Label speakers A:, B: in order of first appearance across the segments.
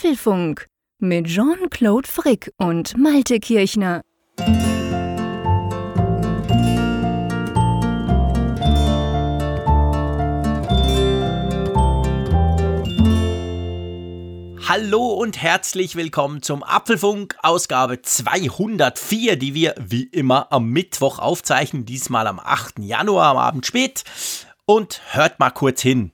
A: Apfelfunk mit Jean-Claude Frick und Malte Kirchner.
B: Hallo und herzlich willkommen zum Apfelfunk, Ausgabe 204, die wir wie immer am Mittwoch aufzeichnen, diesmal am 8. Januar am Abend spät. Und hört mal kurz hin.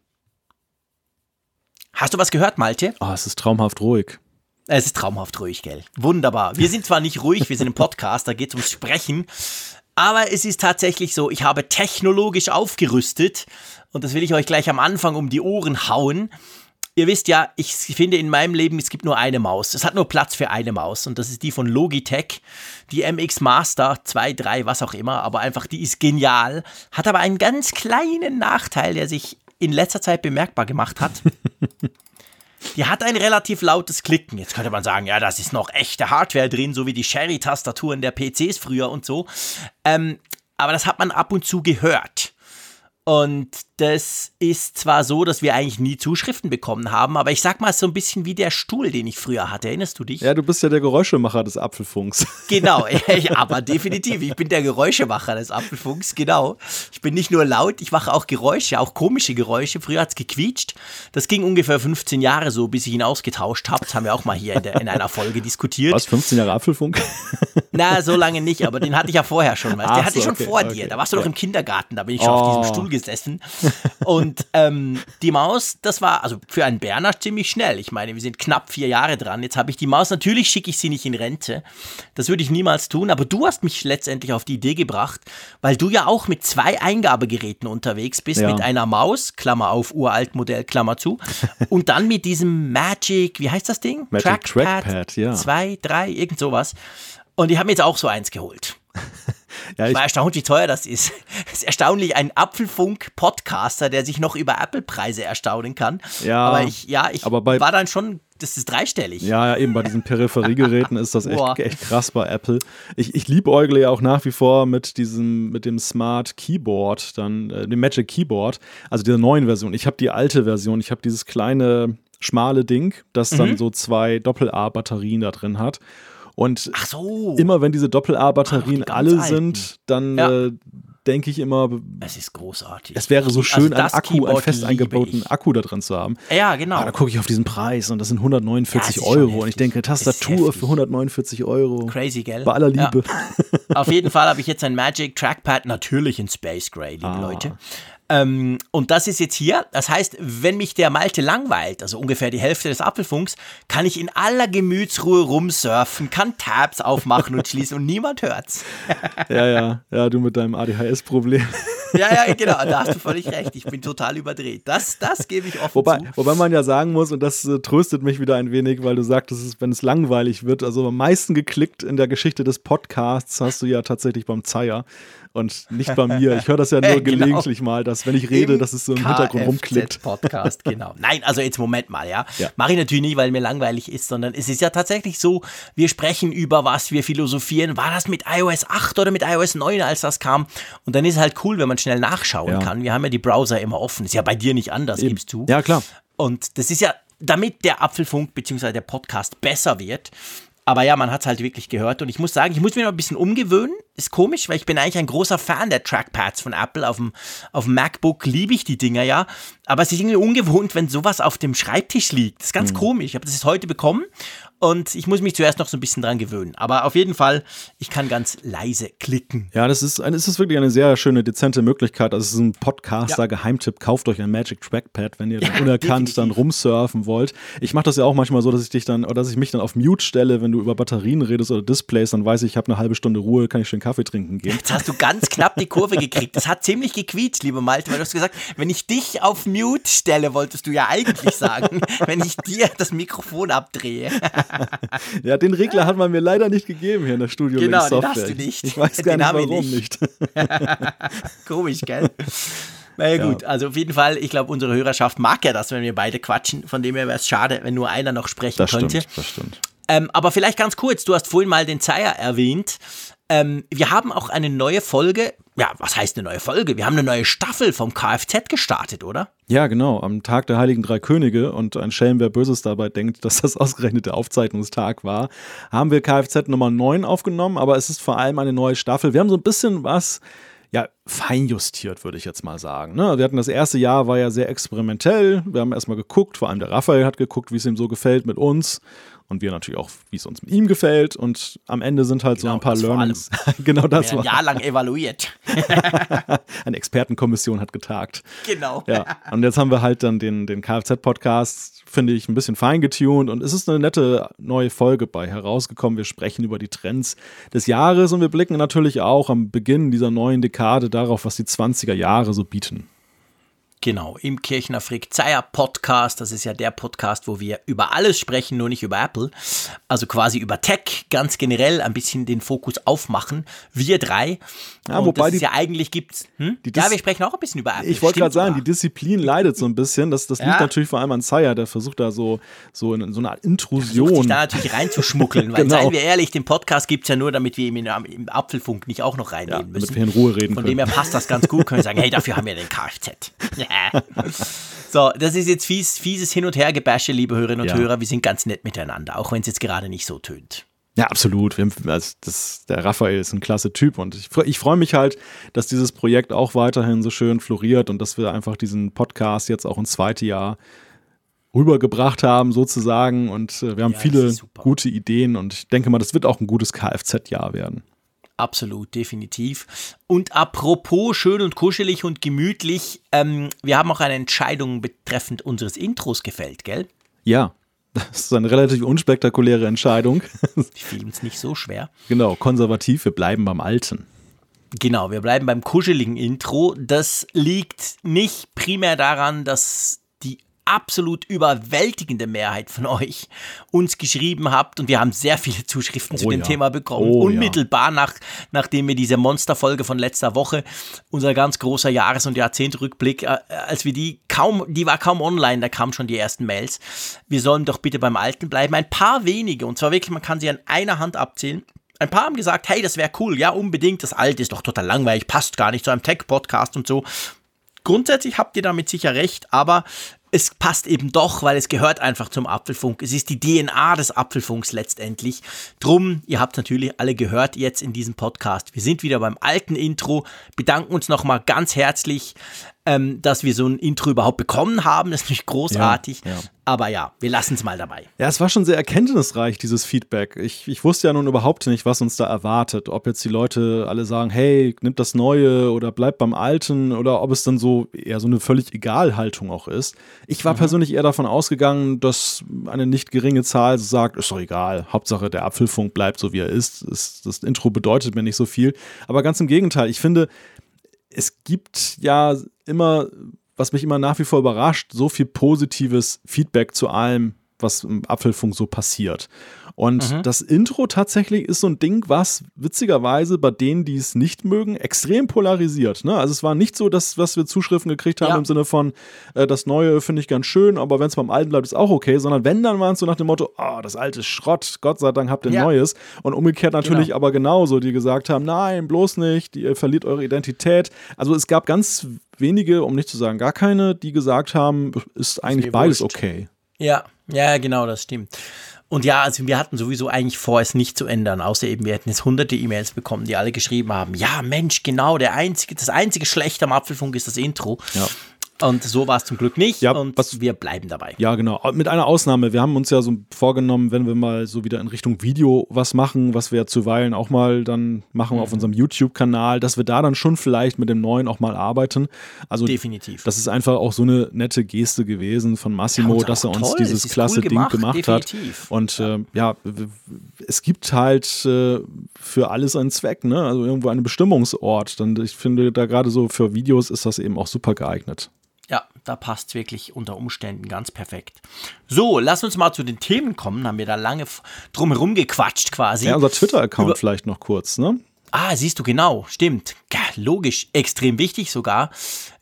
B: Hast du was gehört, Malte?
C: Oh, es ist traumhaft ruhig.
B: Es ist traumhaft ruhig, gell? Wunderbar. Wir sind zwar nicht ruhig, wir sind im Podcast, da geht es ums Sprechen. Aber es ist tatsächlich so, ich habe technologisch aufgerüstet und das will ich euch gleich am Anfang um die Ohren hauen. Ihr wisst ja, ich finde in meinem Leben, es gibt nur eine Maus. Es hat nur Platz für eine Maus und das ist die von Logitech, die MX Master 2, 3, was auch immer, aber einfach die ist genial, hat aber einen ganz kleinen Nachteil, der sich in letzter Zeit bemerkbar gemacht hat. Die hat ein relativ lautes Klicken. Jetzt könnte man sagen, ja, das ist noch echte Hardware drin, so wie die Sherry-Tastaturen der PCs früher und so. Ähm, aber das hat man ab und zu gehört. Und das ist zwar so, dass wir eigentlich nie Zuschriften bekommen haben, aber ich sag mal so ein bisschen wie der Stuhl, den ich früher hatte. Erinnerst du dich?
C: Ja, du bist ja der Geräuschemacher des Apfelfunks.
B: Genau, aber definitiv. Ich bin der Geräuschemacher des Apfelfunks, genau. Ich bin nicht nur laut, ich mache auch Geräusche, auch komische Geräusche. Früher hat es gequietscht. Das ging ungefähr 15 Jahre so, bis ich ihn ausgetauscht habe. Das haben wir auch mal hier in, der, in einer Folge diskutiert.
C: Was, 15 Jahre Apfelfunk?
B: Na, so lange nicht, aber den hatte ich ja vorher schon. Weißt? Der hatte ich schon okay, vor okay, dir. Da warst du okay. doch im Kindergarten, da bin ich schon oh. auf diesem Stuhl gesessen. Und ähm, die Maus, das war also für einen Berner ziemlich schnell. Ich meine, wir sind knapp vier Jahre dran. Jetzt habe ich die Maus, natürlich schicke ich sie nicht in Rente. Das würde ich niemals tun, aber du hast mich letztendlich auf die Idee gebracht, weil du ja auch mit zwei Eingabegeräten unterwegs bist. Ja. Mit einer Maus, Klammer auf, uralt Modell, Klammer zu. und dann mit diesem Magic, wie heißt das Ding?
C: Magic Trackpad, Trackpad ja.
B: Zwei, drei, irgend sowas. Und ich habe mir jetzt auch so eins geholt. Ja, ich, war erstaunt, wie teuer das ist. Es ist erstaunlich, ein Apfelfunk-Podcaster, der sich noch über Apple-Preise erstaunen kann.
C: Ja,
B: aber ich, ja, ich
C: aber bei,
B: war dann schon, das ist dreistellig.
C: Ja, eben bei diesen Peripheriegeräten ist das echt, echt krass bei Apple. Ich, ich liebäugle ja auch nach wie vor mit diesem, mit dem Smart Keyboard, dann, äh, dem Magic Keyboard, also dieser neuen Version. Ich habe die alte Version, ich habe dieses kleine, schmale Ding, das mhm. dann so zwei Doppel-A-Batterien da drin hat. Und
B: so.
C: immer wenn diese Doppel-A-Batterien alle alten. sind, dann ja. äh, denke ich immer,
B: es ist großartig.
C: Es wäre so also schön, also einen Akku, Keyboard einen fest eingebauten Akku da drin zu haben.
B: Ja, genau. Aber
C: da gucke ich auf diesen Preis und das sind 149 ja, Euro. Und ich denke, Tastatur für 149 Euro.
B: Crazy, gell?
C: Bei aller Liebe.
B: Ja. auf jeden Fall habe ich jetzt ein Magic Trackpad, natürlich in Space Gray, liebe ah. Leute. Ähm, und das ist jetzt hier. Das heißt, wenn mich der Malte langweilt, also ungefähr die Hälfte des Apfelfunks, kann ich in aller Gemütsruhe rumsurfen, kann Tabs aufmachen und schließen und niemand hört's.
C: ja, ja, ja, du mit deinem ADHS-Problem.
B: ja, ja, genau, da hast du völlig recht. Ich bin total überdreht. Das, das gebe ich offen
C: wobei,
B: zu.
C: Wobei man ja sagen muss, und das äh, tröstet mich wieder ein wenig, weil du sagtest, wenn es langweilig wird, also am meisten geklickt in der Geschichte des Podcasts hast du ja tatsächlich beim Zeier und nicht bei mir. Ich höre das ja nur genau. gelegentlich mal, dass wenn ich rede, Im dass es so im Hintergrund rumklickt.
B: Podcast, genau. Nein, also jetzt Moment mal, ja. ja. Mache ich natürlich nicht, weil mir langweilig ist, sondern es ist ja tatsächlich so, wir sprechen über was, wir philosophieren. War das mit iOS 8 oder mit iOS 9, als das kam? Und dann ist es halt cool, wenn man schnell nachschauen ja. kann. Wir haben ja die Browser immer offen. Ist ja bei dir nicht anders, Eben. gibst du.
C: Ja, klar.
B: Und das ist ja, damit der Apfelfunk bzw. der Podcast besser wird, aber ja, man hat es halt wirklich gehört. Und ich muss sagen, ich muss mich noch ein bisschen umgewöhnen. Ist komisch, weil ich bin eigentlich ein großer Fan der Trackpads von Apple. Auf dem, auf dem MacBook liebe ich die Dinger ja. Aber es ist irgendwie ungewohnt, wenn sowas auf dem Schreibtisch liegt. Das ist ganz mhm. komisch. Ich habe das jetzt heute bekommen und ich muss mich zuerst noch so ein bisschen dran gewöhnen. Aber auf jeden Fall, ich kann ganz leise klicken.
C: Ja, das ist, es ist wirklich eine sehr schöne, dezente Möglichkeit. Also es ist ein Podcaster-Geheimtipp. Kauft euch ein Magic Trackpad, wenn ihr ja, unerkannt definitiv. dann rumsurfen wollt. Ich mache das ja auch manchmal so, dass ich dich dann, oder dass ich mich dann auf Mute stelle, wenn du über Batterien redest oder Displays, dann weiß ich, ich habe eine halbe Stunde Ruhe, kann ich schön Kaffee trinken gehen.
B: Jetzt hast du ganz knapp die Kurve gekriegt. Das hat ziemlich gequietscht, lieber Malte, weil du hast gesagt, wenn ich dich auf Mute stelle, wolltest du ja eigentlich sagen, wenn ich dir das Mikrofon abdrehe.
C: ja, den Regler hat man mir leider nicht gegeben hier in der Studio
B: Genau,
C: den
B: hast du nicht.
C: Ich weiß gar den nicht, warum nicht.
B: nicht. Komisch, gell? Na ja, gut, also auf jeden Fall, ich glaube, unsere Hörerschaft mag ja das, wenn wir beide quatschen. Von dem her wäre es schade, wenn nur einer noch sprechen
C: das
B: könnte.
C: Stimmt, das stimmt.
B: Ähm, aber vielleicht ganz kurz, du hast vorhin mal den Zeier erwähnt. Ähm, wir haben auch eine neue Folge ja, was heißt eine neue Folge? Wir haben eine neue Staffel vom Kfz gestartet, oder?
C: Ja, genau, am Tag der Heiligen Drei Könige und ein Schelm, wer Böses dabei denkt, dass das ausgerechnet der Aufzeichnungstag war, haben wir Kfz Nummer 9 aufgenommen, aber es ist vor allem eine neue Staffel. Wir haben so ein bisschen was ja, feinjustiert, würde ich jetzt mal sagen. Ne? Wir hatten das erste Jahr, war ja sehr experimentell. Wir haben erstmal geguckt, vor allem der Raphael hat geguckt, wie es ihm so gefällt mit uns und wir natürlich auch, wie es uns mit ihm gefällt. Und am Ende sind halt genau, so ein paar Learnings.
B: genau das war. Ein Jahr lang evaluiert.
C: Eine Expertenkommission hat getagt.
B: Genau.
C: Ja. Und jetzt haben wir halt dann den, den Kfz-Podcast, finde ich, ein bisschen fein getuned und es ist eine nette neue Folge bei herausgekommen. Wir sprechen über die Trends des Jahres und wir blicken natürlich auch am Beginn dieser neuen Dekade darauf, was die 20er Jahre so bieten.
B: Genau, im Kirchner Frick Zeier Podcast. Das ist ja der Podcast, wo wir über alles sprechen, nur nicht über Apple. Also quasi über Tech, ganz generell ein bisschen den Fokus aufmachen. Wir drei.
C: Ja, Und wobei
B: die, ja eigentlich gibt. Hm? Ja, wir sprechen auch ein bisschen über Apple.
C: Ich wollte gerade sagen, die Disziplin leidet so ein bisschen. Das, das ja. liegt natürlich vor allem an Zeier, der versucht da so, so, in, so eine Art Intrusion. Sich
B: da natürlich reinzuschmuggeln. weil, genau. seien wir ehrlich, den Podcast gibt es ja nur, damit wir ihn im Apfelfunk nicht auch noch reinnehmen ja, müssen.
C: Damit wir in Ruhe reden
B: Von
C: können.
B: dem her passt das ganz gut. Können wir sagen, hey, dafür haben wir den Kfz. Ja. so, das ist jetzt fies, fieses Hin- und Hergebäsche, liebe Hörerinnen und ja. Hörer. Wir sind ganz nett miteinander, auch wenn es jetzt gerade nicht so tönt.
C: Ja, absolut. Haben, also das, der Raphael ist ein klasse Typ und ich, ich freue mich halt, dass dieses Projekt auch weiterhin so schön floriert und dass wir einfach diesen Podcast jetzt auch ins zweite Jahr rübergebracht haben, sozusagen. Und äh, wir haben ja, viele gute Ideen und ich denke mal, das wird auch ein gutes Kfz-Jahr werden.
B: Absolut, definitiv. Und apropos schön und kuschelig und gemütlich, ähm, wir haben auch eine Entscheidung betreffend unseres Intros gefällt, gell?
C: Ja, das ist eine relativ unspektakuläre Entscheidung.
B: Die fiel uns nicht so schwer.
C: Genau, konservativ, wir bleiben beim Alten.
B: Genau, wir bleiben beim kuscheligen Intro. Das liegt nicht primär daran, dass absolut überwältigende Mehrheit von euch uns geschrieben habt und wir haben sehr viele Zuschriften oh, zu dem ja. Thema bekommen. Oh, Unmittelbar ja. nach, nachdem wir diese Monsterfolge von letzter Woche, unser ganz großer Jahres- und Jahrzehntrückblick, äh, als wir die kaum, die war kaum online, da kamen schon die ersten Mails. Wir sollen doch bitte beim Alten bleiben. Ein paar wenige, und zwar wirklich, man kann sie an einer Hand abzählen. Ein paar haben gesagt, hey, das wäre cool, ja, unbedingt, das Alte ist doch total langweilig, passt gar nicht zu einem Tech-Podcast und so. Grundsätzlich habt ihr damit sicher recht, aber es passt eben doch, weil es gehört einfach zum Apfelfunk. Es ist die DNA des Apfelfunks letztendlich. Drum, ihr habt natürlich alle gehört jetzt in diesem Podcast. Wir sind wieder beim alten Intro, bedanken uns nochmal ganz herzlich ähm, dass wir so ein Intro überhaupt bekommen haben. Das ist nicht großartig. Ja, ja. Aber ja, wir lassen es mal dabei.
C: Ja, es war schon sehr erkenntnisreich, dieses Feedback. Ich, ich wusste ja nun überhaupt nicht, was uns da erwartet. Ob jetzt die Leute alle sagen, hey, nimmt das Neue oder bleibt beim Alten oder ob es dann so eher so eine völlig Egal-Haltung auch ist. Ich war mhm. persönlich eher davon ausgegangen, dass eine nicht geringe Zahl sagt, ist doch egal, Hauptsache der Apfelfunk bleibt so, wie er ist. Das Intro bedeutet mir nicht so viel. Aber ganz im Gegenteil, ich finde, es gibt ja immer, was mich immer nach wie vor überrascht, so viel positives Feedback zu allem, was im Apfelfunk so passiert. Und mhm. das Intro tatsächlich ist so ein Ding, was witzigerweise bei denen, die es nicht mögen, extrem polarisiert. Ne? Also es war nicht so, dass, dass wir Zuschriften gekriegt haben ja. im Sinne von, äh, das Neue finde ich ganz schön, aber wenn es beim Alten bleibt, ist auch okay, sondern wenn, dann waren es so nach dem Motto, oh, das alte ist Schrott, Gott sei Dank habt ihr ja. Neues. Und umgekehrt natürlich genau. aber genauso, die gesagt haben, nein, bloß nicht, ihr verliert eure Identität. Also es gab ganz wenige, um nicht zu sagen gar keine, die gesagt haben, ist eigentlich beides wurscht. okay.
B: Ja, ja, genau, das stimmt. Und ja, also wir hatten sowieso eigentlich vor, es nicht zu ändern, außer eben wir hätten jetzt hunderte E-Mails bekommen, die alle geschrieben haben, ja Mensch, genau, der einzige, das einzige Schlechte am Apfelfunk ist das Intro. Ja. Und so war es zum Glück nicht
C: ja,
B: und was, wir bleiben dabei.
C: Ja, genau. Mit einer Ausnahme. Wir haben uns ja so vorgenommen, wenn wir mal so wieder in Richtung Video was machen, was wir ja zuweilen auch mal dann machen mhm. auf unserem YouTube-Kanal, dass wir da dann schon vielleicht mit dem neuen auch mal arbeiten. Also
B: definitiv.
C: Das ist einfach auch so eine nette Geste gewesen von Massimo, ja, dass er uns toll. dieses klasse cool gemacht, Ding gemacht definitiv. hat. Und äh, ja, es gibt halt äh, für alles einen Zweck, ne? Also irgendwo einen Bestimmungsort. Dann ich finde da gerade so für Videos ist das eben auch super geeignet.
B: Ja, da passt es wirklich unter Umständen ganz perfekt. So, lass uns mal zu den Themen kommen. Haben wir da lange drum herum gequatscht quasi.
C: Ja, unser Twitter-Account vielleicht noch kurz, ne?
B: Ah, siehst du genau, stimmt. Ja, logisch, extrem wichtig sogar.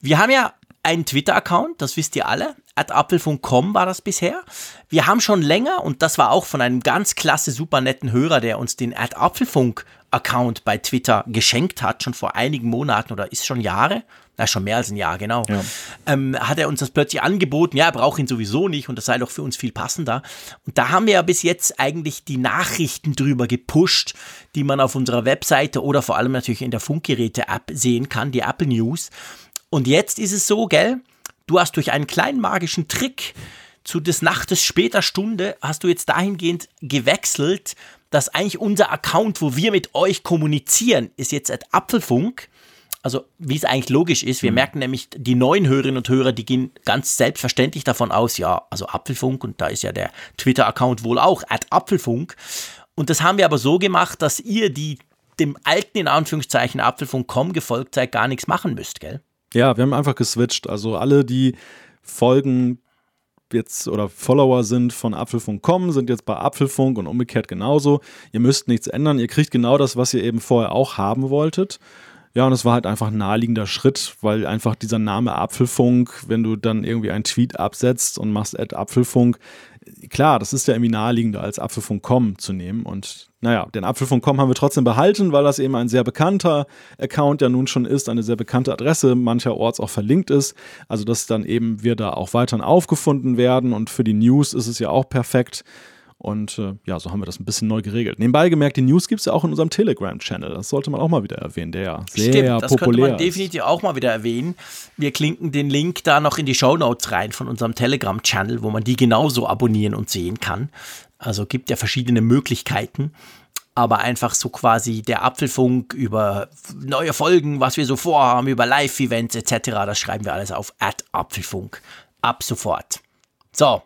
B: Wir haben ja einen Twitter-Account, das wisst ihr alle, at apfelfunk.com war das bisher. Wir haben schon länger, und das war auch von einem ganz klasse, super netten Hörer, der uns den at apfelfunk Account bei Twitter geschenkt hat, schon vor einigen Monaten oder ist schon Jahre, na schon mehr als ein Jahr, genau, ja. ähm, hat er uns das plötzlich angeboten, ja, er braucht ihn sowieso nicht und das sei doch für uns viel passender. Und da haben wir ja bis jetzt eigentlich die Nachrichten drüber gepusht, die man auf unserer Webseite oder vor allem natürlich in der Funkgeräte-App sehen kann, die Apple News. Und jetzt ist es so, gell, du hast durch einen kleinen magischen Trick zu des Nachtes später Stunde hast du jetzt dahingehend gewechselt, dass eigentlich unser Account, wo wir mit euch kommunizieren, ist jetzt at Apfelfunk. Also, wie es eigentlich logisch ist, wir mhm. merken nämlich, die neuen Hörerinnen und Hörer, die gehen ganz selbstverständlich davon aus, ja, also Apfelfunk und da ist ja der Twitter-Account wohl auch, at Apfelfunk. Und das haben wir aber so gemacht, dass ihr, die dem alten, in Anführungszeichen, Apfelfunk.com gefolgt seid, gar nichts machen müsst, gell?
C: Ja, wir haben einfach geswitcht. Also alle, die Folgen jetzt oder Follower sind von Apfelfunk.com, sind jetzt bei Apfelfunk und umgekehrt genauso. Ihr müsst nichts ändern. Ihr kriegt genau das, was ihr eben vorher auch haben wolltet. Ja, und es war halt einfach ein naheliegender Schritt, weil einfach dieser Name Apfelfunk, wenn du dann irgendwie einen Tweet absetzt und machst Ad Apfelfunk, klar, das ist ja irgendwie naheliegender als Apfelfunk.com zu nehmen. Und naja, den Apfelfunk.com haben wir trotzdem behalten, weil das eben ein sehr bekannter Account ja nun schon ist, eine sehr bekannte Adresse, mancherorts auch verlinkt ist. Also, dass dann eben wir da auch weiterhin aufgefunden werden. Und für die News ist es ja auch perfekt. Und äh, ja, so haben wir das ein bisschen neu geregelt. Nebenbei gemerkt, die News gibt es ja auch in unserem Telegram-Channel. Das sollte man auch mal wieder erwähnen, der ja sehr Stimmt, das populär könnte man
B: definitiv auch mal wieder erwähnen. Wir klinken den Link da noch in die Show Notes rein von unserem Telegram-Channel, wo man die genauso abonnieren und sehen kann. Also gibt ja verschiedene Möglichkeiten. Aber einfach so quasi der Apfelfunk über neue Folgen, was wir so vorhaben, über Live-Events etc., das schreiben wir alles auf Apfelfunk. Ab sofort. So,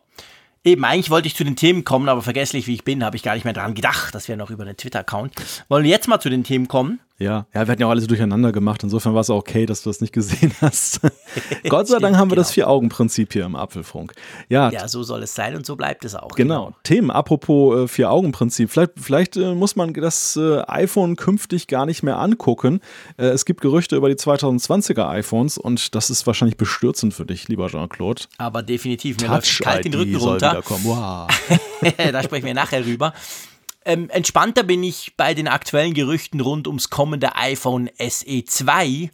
B: Eben, eigentlich wollte ich zu den Themen kommen, aber vergesslich wie ich bin, habe ich gar nicht mehr daran gedacht, dass wir noch über einen Twitter-Account. Wollen wir jetzt mal zu den Themen kommen?
C: Ja, ja, wir hatten ja auch alles durcheinander gemacht. Insofern war es auch okay, dass du das nicht gesehen hast. Gott sei Dank haben wir genau. das Vier-Augen-Prinzip hier im Apfelfunk.
B: Ja, ja, so soll es sein und so bleibt es auch.
C: Genau. genau. Themen, apropos äh, Vier-Augen-Prinzip. Vielleicht, vielleicht äh, muss man das äh, iPhone künftig gar nicht mehr angucken. Äh, es gibt Gerüchte über die 2020er iPhones und das ist wahrscheinlich bestürzend für dich, lieber Jean-Claude.
B: Aber definitiv, mir läuft kalt den Rücken runter. Wow. da sprechen wir nachher rüber. Ähm, entspannter bin ich bei den aktuellen Gerüchten rund ums kommende iPhone SE 2.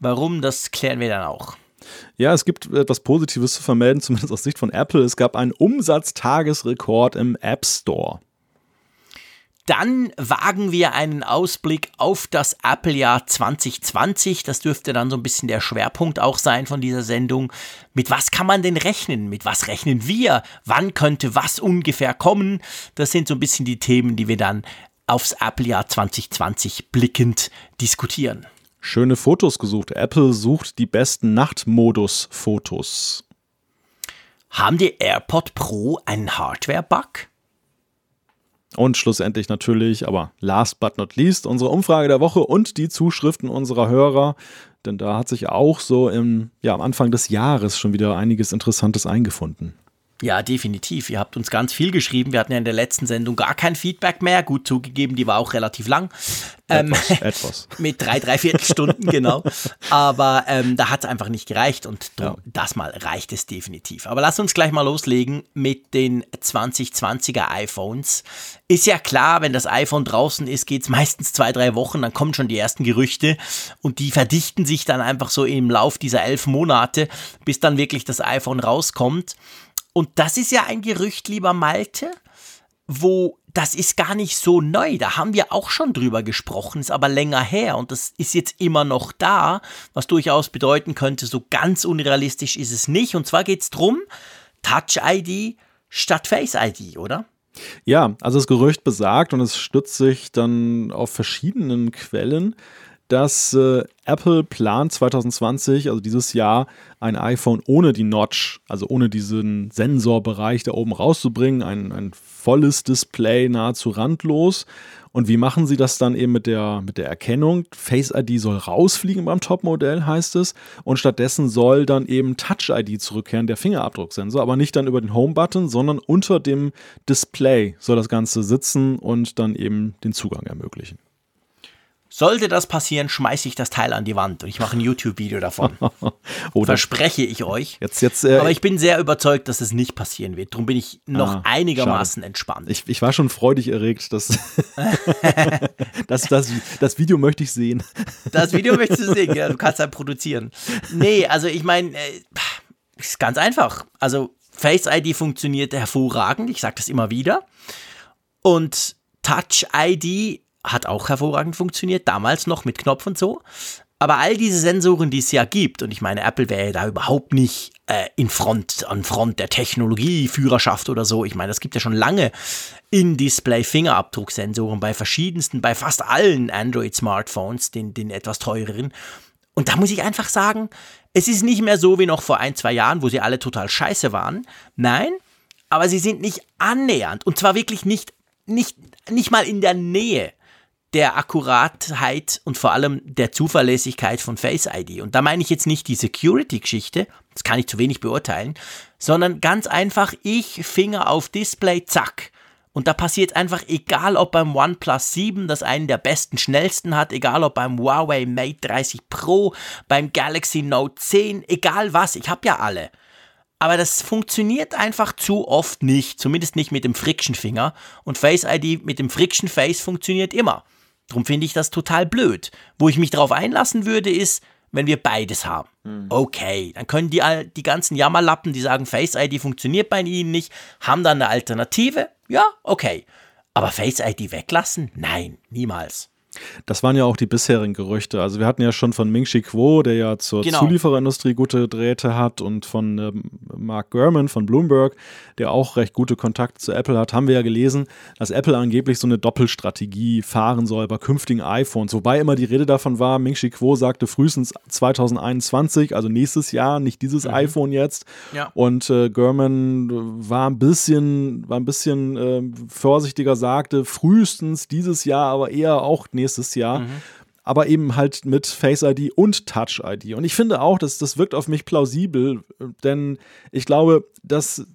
B: Warum, das klären wir dann auch.
C: Ja, es gibt etwas Positives zu vermelden, zumindest aus Sicht von Apple. Es gab einen Umsatztagesrekord im App Store.
B: Dann wagen wir einen Ausblick auf das Apple-Jahr 2020. Das dürfte dann so ein bisschen der Schwerpunkt auch sein von dieser Sendung. Mit was kann man denn rechnen? Mit was rechnen wir? Wann könnte was ungefähr kommen? Das sind so ein bisschen die Themen, die wir dann aufs Apple-Jahr 2020 blickend diskutieren.
C: Schöne Fotos gesucht. Apple sucht die besten Nachtmodus-Fotos.
B: Haben die AirPod Pro einen Hardware-Bug?
C: Und schlussendlich natürlich, aber last but not least, unsere Umfrage der Woche und die Zuschriften unserer Hörer. Denn da hat sich auch so im, ja, am Anfang des Jahres schon wieder einiges Interessantes eingefunden.
B: Ja, definitiv. Ihr habt uns ganz viel geschrieben. Wir hatten ja in der letzten Sendung gar kein Feedback mehr. Gut zugegeben, die war auch relativ lang.
C: Etwas. Ähm, etwas.
B: mit drei, drei Viertelstunden, genau. Aber ähm, da hat es einfach nicht gereicht und ja. das mal reicht es definitiv. Aber lass uns gleich mal loslegen mit den 2020er iPhones. Ist ja klar, wenn das iPhone draußen ist, geht es meistens zwei, drei Wochen, dann kommen schon die ersten Gerüchte und die verdichten sich dann einfach so im Lauf dieser elf Monate, bis dann wirklich das iPhone rauskommt. Und das ist ja ein Gerücht, lieber Malte, wo das ist gar nicht so neu. Da haben wir auch schon drüber gesprochen, ist aber länger her und das ist jetzt immer noch da, was durchaus bedeuten könnte, so ganz unrealistisch ist es nicht. Und zwar geht es darum, Touch ID statt Face ID, oder?
C: Ja, also das Gerücht besagt und es stützt sich dann auf verschiedenen Quellen, dass äh, Apple plant 2020, also dieses Jahr, ein iPhone ohne die Notch, also ohne diesen Sensorbereich da oben rauszubringen, ein, ein volles Display nahezu randlos. Und wie machen sie das dann eben mit der, mit der Erkennung? Face ID soll rausfliegen beim Topmodell, heißt es. Und stattdessen soll dann eben Touch ID zurückkehren, der Fingerabdrucksensor, aber nicht dann über den Home-Button, sondern unter dem Display soll das Ganze sitzen und dann eben den Zugang ermöglichen.
B: Sollte das passieren, schmeiße ich das Teil an die Wand und ich mache ein YouTube-Video davon. Verspreche ich euch.
C: Jetzt, jetzt, äh,
B: Aber ich bin sehr überzeugt, dass es nicht passieren wird. Darum bin ich noch ah, einigermaßen schade. entspannt.
C: Ich, ich, war schon freudig erregt, dass das, das, das Video möchte ich sehen.
B: Das Video möchtest du sehen, ja, du kannst halt produzieren. Nee, also ich meine, äh, ist ganz einfach. Also Face ID funktioniert hervorragend, ich sage das immer wieder. Und Touch ID hat auch hervorragend funktioniert, damals noch mit Knopf und so. Aber all diese Sensoren, die es ja gibt, und ich meine, Apple wäre ja da überhaupt nicht äh, in Front, an Front der Technologieführerschaft oder so. Ich meine, es gibt ja schon lange In-Display-Fingerabdrucksensoren bei verschiedensten, bei fast allen Android-Smartphones, den, den etwas teureren. Und da muss ich einfach sagen, es ist nicht mehr so wie noch vor ein, zwei Jahren, wo sie alle total scheiße waren. Nein, aber sie sind nicht annähernd. Und zwar wirklich nicht, nicht, nicht mal in der Nähe der Akkuratheit und vor allem der Zuverlässigkeit von Face ID. Und da meine ich jetzt nicht die Security-Geschichte, das kann ich zu wenig beurteilen, sondern ganz einfach, ich Finger auf Display, zack. Und da passiert einfach, egal ob beim OnePlus 7, das einen der besten, schnellsten hat, egal ob beim Huawei Mate 30 Pro, beim Galaxy Note 10, egal was, ich habe ja alle. Aber das funktioniert einfach zu oft nicht, zumindest nicht mit dem Friction-Finger. Und Face ID mit dem Friction-Face funktioniert immer. Darum finde ich das total blöd. Wo ich mich darauf einlassen würde, ist, wenn wir beides haben. Mhm. Okay, dann können die, die ganzen Jammerlappen, die sagen, Face ID funktioniert bei ihnen nicht, haben dann eine Alternative. Ja, okay. Aber Face ID weglassen? Nein, niemals.
C: Das waren ja auch die bisherigen Gerüchte. Also wir hatten ja schon von Ming Chi Kuo, der ja zur genau. Zuliefererindustrie gute Drähte hat und von ähm, Mark Gurman von Bloomberg, der auch recht gute Kontakte zu Apple hat, haben wir ja gelesen, dass Apple angeblich so eine Doppelstrategie fahren soll bei künftigen iPhones. Wobei immer die Rede davon war, Ming Chi Kuo sagte frühestens 2021, also nächstes Jahr, nicht dieses mhm. iPhone jetzt. Ja. Und äh, Gurman war ein bisschen, war ein bisschen äh, vorsichtiger, sagte frühestens dieses Jahr, aber eher auch nächstes Jahr. Mhm. Aber eben halt mit Face ID und Touch ID. Und ich finde auch, dass das wirkt auf mich plausibel, denn ich glaube, dass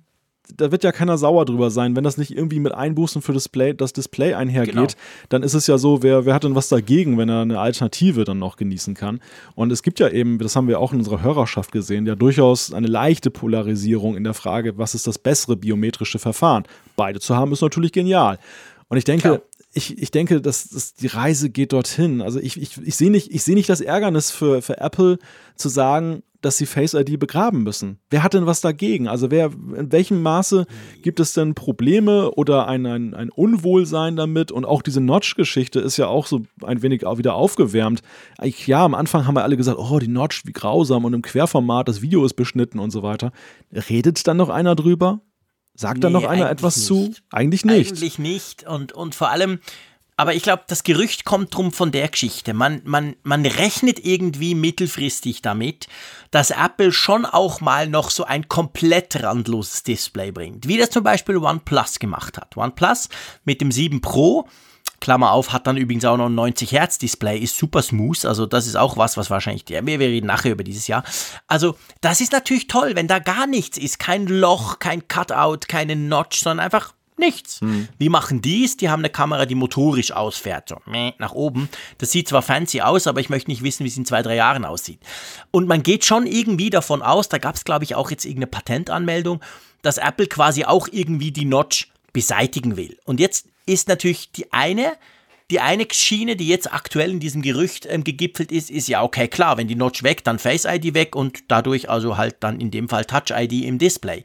C: da wird ja keiner sauer drüber sein, wenn das nicht irgendwie mit Einbußen für Display, das Display einhergeht, genau. dann ist es ja so, wer, wer hat denn was dagegen, wenn er eine Alternative dann noch genießen kann? Und es gibt ja eben, das haben wir auch in unserer Hörerschaft gesehen, ja durchaus eine leichte Polarisierung in der Frage, was ist das bessere biometrische Verfahren? Beide zu haben ist natürlich genial. Und ich denke, Klar ich, ich denke, dass, dass die Reise geht dorthin. Also ich, ich, ich sehe nicht, seh nicht das Ärgernis für, für Apple zu sagen, dass sie Face ID begraben müssen. Wer hat denn was dagegen? Also wer, in welchem Maße gibt es denn Probleme oder ein, ein, ein Unwohlsein damit? Und auch diese Notch-Geschichte ist ja auch so ein wenig auch wieder aufgewärmt. Ja, am Anfang haben wir alle gesagt, oh, die Notch, wie grausam und im Querformat, das Video ist beschnitten und so weiter. Redet dann noch einer drüber? Sagt nee, da noch einer etwas nicht. zu?
B: Eigentlich nicht. Eigentlich nicht. Und, und vor allem, aber ich glaube, das Gerücht kommt drum von der Geschichte. Man, man, man rechnet irgendwie mittelfristig damit, dass Apple schon auch mal noch so ein komplett randloses Display bringt. Wie das zum Beispiel OnePlus gemacht hat. OnePlus mit dem 7 Pro Klammer auf, hat dann übrigens auch noch ein 90 Hertz Display, ist super smooth, also das ist auch was, was wahrscheinlich, ja, wir reden nachher über dieses Jahr. Also das ist natürlich toll, wenn da gar nichts ist, kein Loch, kein Cutout, keine Notch, sondern einfach nichts. Hm. Wie machen die es? Die haben eine Kamera, die motorisch ausfährt, so nach oben. Das sieht zwar fancy aus, aber ich möchte nicht wissen, wie es in zwei, drei Jahren aussieht. Und man geht schon irgendwie davon aus, da gab es, glaube ich, auch jetzt irgendeine Patentanmeldung, dass Apple quasi auch irgendwie die Notch beseitigen will. Und jetzt ist natürlich die eine, die eine Schiene, die jetzt aktuell in diesem Gerücht ähm, gegipfelt ist, ist ja okay, klar, wenn die Notch weg, dann Face ID weg und dadurch also halt dann in dem Fall Touch ID im Display.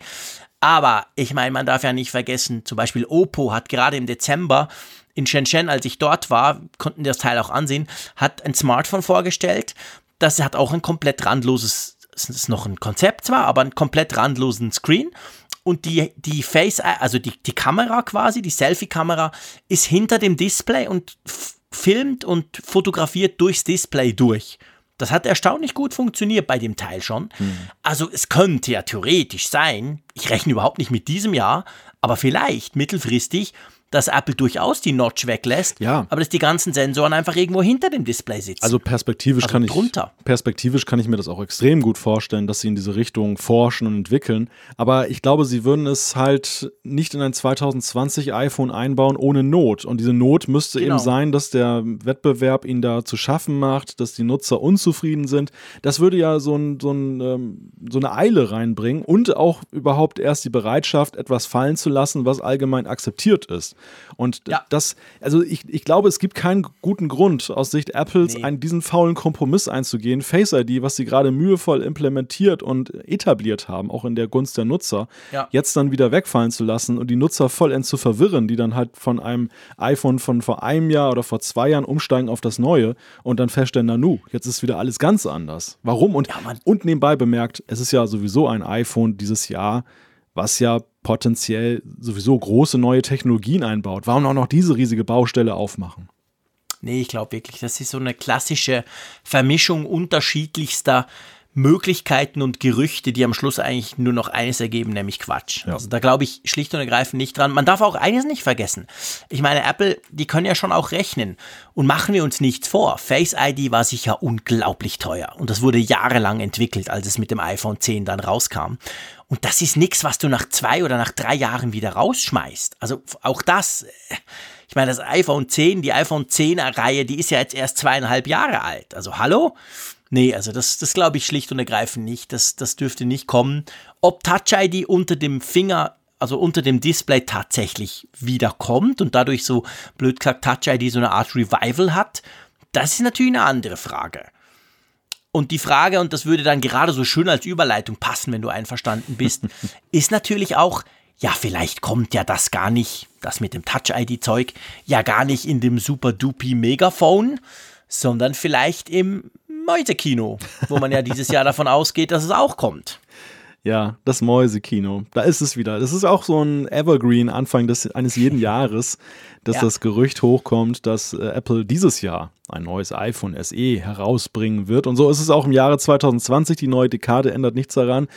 B: Aber ich meine, man darf ja nicht vergessen, zum Beispiel Oppo hat gerade im Dezember in Shenzhen, als ich dort war, konnten das Teil auch ansehen, hat ein Smartphone vorgestellt. Das hat auch ein komplett randloses, es ist noch ein Konzept zwar, aber einen komplett randlosen Screen und die, die Face, also die, die Kamera quasi, die Selfie-Kamera, ist hinter dem Display und filmt und fotografiert durchs Display durch. Das hat erstaunlich gut funktioniert bei dem Teil schon. Hm. Also es könnte ja theoretisch sein, ich rechne überhaupt nicht mit diesem Jahr, aber vielleicht mittelfristig, dass Apple durchaus die Notch weglässt,
C: ja.
B: aber dass die ganzen Sensoren einfach irgendwo hinter dem Display sitzen.
C: Also perspektivisch also kann ich drunter. perspektivisch kann ich mir das auch extrem gut vorstellen, dass sie in diese Richtung forschen und entwickeln, aber ich glaube, sie würden es halt nicht in ein 2020 iPhone einbauen ohne Not und diese Not müsste genau. eben sein, dass der Wettbewerb ihnen da zu schaffen macht, dass die Nutzer unzufrieden sind. Das würde ja so, ein, so, ein, ähm, so eine Eile reinbringen und auch überhaupt erst die Bereitschaft, etwas fallen zu lassen, was allgemein akzeptiert ist. Und ja. das, also ich, ich glaube, es gibt keinen guten Grund aus Sicht Apples, nee. einen, diesen faulen Kompromiss einzugehen. Face ID, was sie gerade mühevoll implementiert und etabliert haben, auch in der Gunst der Nutzer, ja. jetzt dann wieder wegfallen zu lassen und die Nutzer vollends zu verwirren, die dann halt von einem iPhone von vor einem Jahr oder vor zwei Jahren umsteigen auf das neue und dann feststellen, nanu, jetzt ist wieder alles ganz anders. Warum? Und, ja, und nebenbei bemerkt, es ist ja sowieso ein iPhone dieses Jahr, was ja potenziell sowieso große neue Technologien einbaut. Warum auch noch diese riesige Baustelle aufmachen?
B: Nee, ich glaube wirklich, das ist so eine klassische Vermischung unterschiedlichster Möglichkeiten und Gerüchte, die am Schluss eigentlich nur noch eines ergeben, nämlich Quatsch. Ja. Also da glaube ich schlicht und ergreifend nicht dran. Man darf auch eines nicht vergessen. Ich meine, Apple, die können ja schon auch rechnen. Und machen wir uns nichts vor. Face ID war sicher unglaublich teuer. Und das wurde jahrelang entwickelt, als es mit dem iPhone 10 dann rauskam. Und das ist nichts, was du nach zwei oder nach drei Jahren wieder rausschmeißt. Also auch das, ich meine, das iPhone 10, die iPhone 10er Reihe, die ist ja jetzt erst zweieinhalb Jahre alt. Also hallo? Nee, also das, das glaube ich schlicht und ergreifend nicht. Das, das dürfte nicht kommen. Ob Touch ID unter dem Finger, also unter dem Display tatsächlich wiederkommt und dadurch so blöd gesagt Touch ID so eine Art Revival hat, das ist natürlich eine andere Frage. Und die Frage, und das würde dann gerade so schön als Überleitung passen, wenn du einverstanden bist, ist natürlich auch, ja, vielleicht kommt ja das gar nicht, das mit dem Touch-ID-Zeug, ja gar nicht in dem super dupi Megaphone, sondern vielleicht im Mäusekino, wo man ja dieses Jahr davon ausgeht, dass es auch kommt.
C: Ja, das Mäusekino. Da ist es wieder. Das ist auch so ein Evergreen Anfang des, eines jeden Jahres, dass ja. das Gerücht hochkommt, dass äh, Apple dieses Jahr ein neues iPhone SE herausbringen wird. Und so ist es auch im Jahre 2020. Die neue Dekade ändert nichts daran,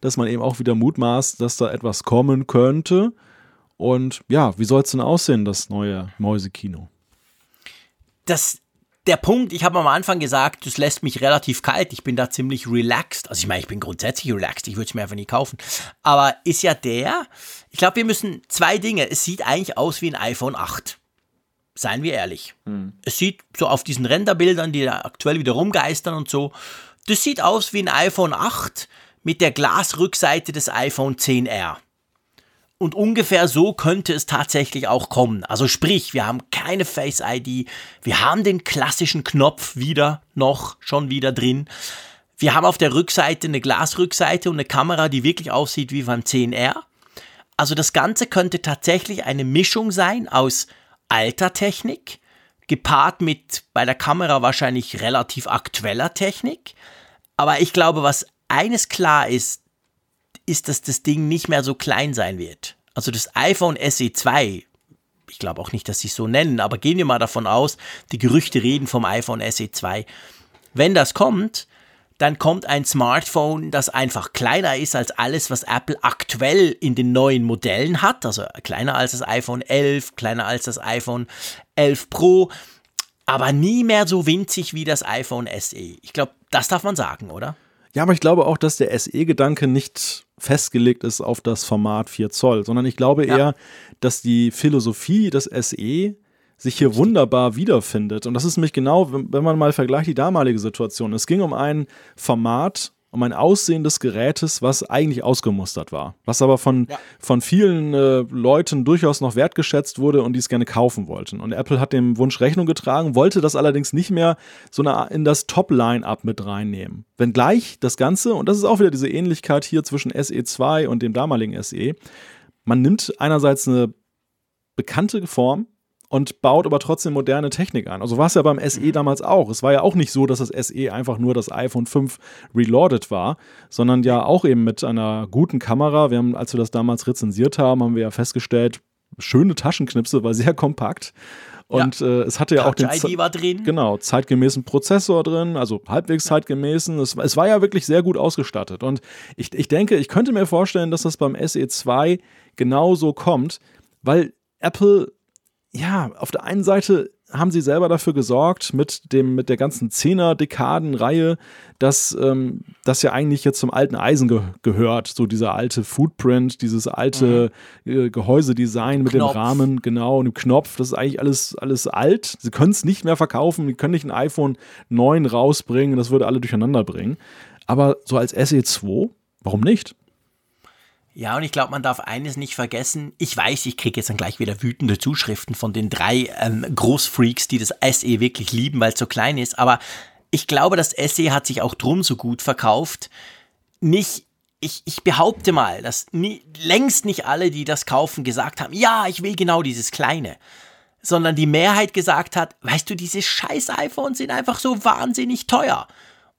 C: dass man eben auch wieder mutmaßt, dass da etwas kommen könnte. Und ja, wie soll es denn aussehen, das neue Mäusekino?
B: Das der Punkt, ich habe am Anfang gesagt, das lässt mich relativ kalt, ich bin da ziemlich relaxed. Also ich meine, ich bin grundsätzlich relaxed, ich würde es mir einfach nie kaufen. Aber ist ja der, ich glaube, wir müssen zwei Dinge. Es sieht eigentlich aus wie ein iPhone 8. Seien wir ehrlich. Hm. Es sieht so auf diesen Renderbildern, die da aktuell wieder rumgeistern und so, das sieht aus wie ein iPhone 8 mit der Glasrückseite des iPhone 10R. Und ungefähr so könnte es tatsächlich auch kommen. Also sprich, wir haben keine Face ID, wir haben den klassischen Knopf wieder noch schon wieder drin. Wir haben auf der Rückseite eine Glasrückseite und eine Kamera, die wirklich aussieht wie beim 10R. Also das Ganze könnte tatsächlich eine Mischung sein aus alter Technik, gepaart mit bei der Kamera wahrscheinlich relativ aktueller Technik. Aber ich glaube, was eines klar ist, ist, dass das Ding nicht mehr so klein sein wird. Also das iPhone SE 2, ich glaube auch nicht, dass sie es so nennen, aber gehen wir mal davon aus, die Gerüchte reden vom iPhone SE 2. Wenn das kommt, dann kommt ein Smartphone, das einfach kleiner ist als alles, was Apple aktuell in den neuen Modellen hat. Also kleiner als das iPhone 11, kleiner als das iPhone 11 Pro, aber nie mehr so winzig wie das iPhone SE. Ich glaube, das darf man sagen, oder?
C: Ja, aber ich glaube auch, dass der SE-Gedanke nicht festgelegt ist auf das Format 4 Zoll, sondern ich glaube ja. eher, dass die Philosophie des SE sich hier wunderbar wiederfindet. Und das ist nämlich genau, wenn man mal vergleicht die damalige Situation. Es ging um ein Format, um ein Aussehen des Gerätes, was eigentlich ausgemustert war, was aber von, ja. von vielen äh, Leuten durchaus noch wertgeschätzt wurde und die es gerne kaufen wollten. Und Apple hat dem Wunsch Rechnung getragen, wollte das allerdings nicht mehr so eine, in das Top-Line-Up mit reinnehmen. Wenngleich das Ganze, und das ist auch wieder diese Ähnlichkeit hier zwischen SE2 und dem damaligen SE, man nimmt einerseits eine bekannte Form, und baut aber trotzdem moderne Technik an. Also war es ja beim SE mhm. damals auch. Es war ja auch nicht so, dass das SE einfach nur das iPhone 5 reloaded war, sondern ja auch eben mit einer guten Kamera. Wir haben, als wir das damals rezensiert haben, haben wir ja festgestellt, schöne Taschenknipse, war sehr kompakt. Und ja. äh, es hatte ja Touch auch den
B: ID war drin.
C: Genau, zeitgemäßen Prozessor drin, also halbwegs zeitgemäßen. Es, es, war ja wirklich sehr gut ausgestattet. Und ich, ich denke, ich könnte mir vorstellen, dass das beim SE2 genauso kommt, weil Apple ja, auf der einen Seite haben sie selber dafür gesorgt, mit, dem, mit der ganzen Zehner-Dekaden-Reihe, dass ähm, das ja eigentlich jetzt zum alten Eisen ge gehört. So dieser alte Footprint, dieses alte mhm. äh, Gehäusedesign mit Knopf. dem Rahmen, genau, und dem Knopf. Das ist eigentlich alles, alles alt. Sie können es nicht mehr verkaufen. Sie können nicht ein iPhone 9 rausbringen. Das würde alle durcheinander bringen. Aber so als SE2, warum nicht?
B: Ja, und ich glaube, man darf eines nicht vergessen. Ich weiß, ich kriege jetzt dann gleich wieder wütende Zuschriften von den drei ähm, Großfreaks, die das SE wirklich lieben, weil es so klein ist. Aber ich glaube, das SE hat sich auch drum so gut verkauft. Nicht, ich, ich behaupte mal, dass nie, längst nicht alle, die das kaufen, gesagt haben, ja, ich will genau dieses kleine. Sondern die Mehrheit gesagt hat, weißt du, diese scheiß iPhones sind einfach so wahnsinnig teuer.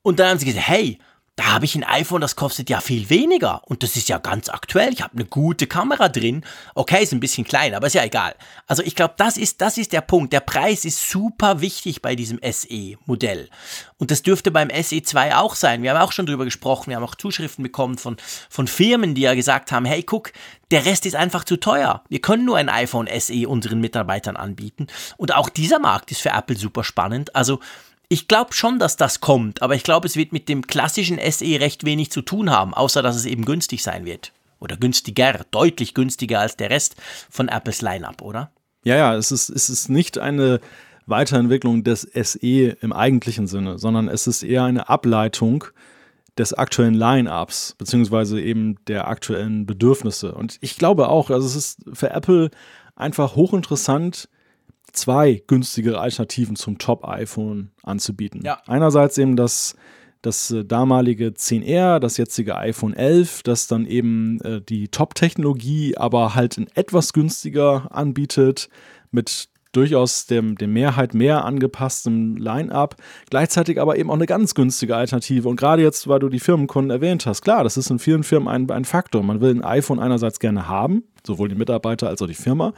B: Und dann haben sie gesagt, hey, da habe ich ein iPhone, das kostet ja viel weniger. Und das ist ja ganz aktuell. Ich habe eine gute Kamera drin. Okay, ist ein bisschen klein, aber ist ja egal. Also ich glaube, das ist, das ist der Punkt. Der Preis ist super wichtig bei diesem SE-Modell. Und das dürfte beim SE2 auch sein. Wir haben auch schon drüber gesprochen. Wir haben auch Zuschriften bekommen von, von Firmen, die ja gesagt haben, hey, guck, der Rest ist einfach zu teuer. Wir können nur ein iPhone SE unseren Mitarbeitern anbieten. Und auch dieser Markt ist für Apple super spannend. Also ich glaube schon, dass das kommt, aber ich glaube, es wird mit dem klassischen SE recht wenig zu tun haben, außer dass es eben günstig sein wird. Oder günstiger, deutlich günstiger als der Rest von Apples Lineup, oder?
C: Ja, ja, es ist, es ist nicht eine Weiterentwicklung des SE im eigentlichen Sinne, sondern es ist eher eine Ableitung des aktuellen Line-Ups, beziehungsweise eben der aktuellen Bedürfnisse. Und ich glaube auch, also es ist für Apple einfach hochinteressant, zwei günstigere Alternativen zum Top-iPhone anzubieten. Ja. Einerseits eben das, das äh, damalige 10R, das jetzige iPhone 11, das dann eben äh, die Top-Technologie, aber halt in etwas günstiger anbietet, mit durchaus dem, dem Mehrheit mehr angepasstem Line-up, gleichzeitig aber eben auch eine ganz günstige Alternative. Und gerade jetzt, weil du die Firmenkunden erwähnt hast, klar, das ist in vielen Firmen ein, ein Faktor. Man will ein iPhone einerseits gerne haben, sowohl die Mitarbeiter als auch die Firma,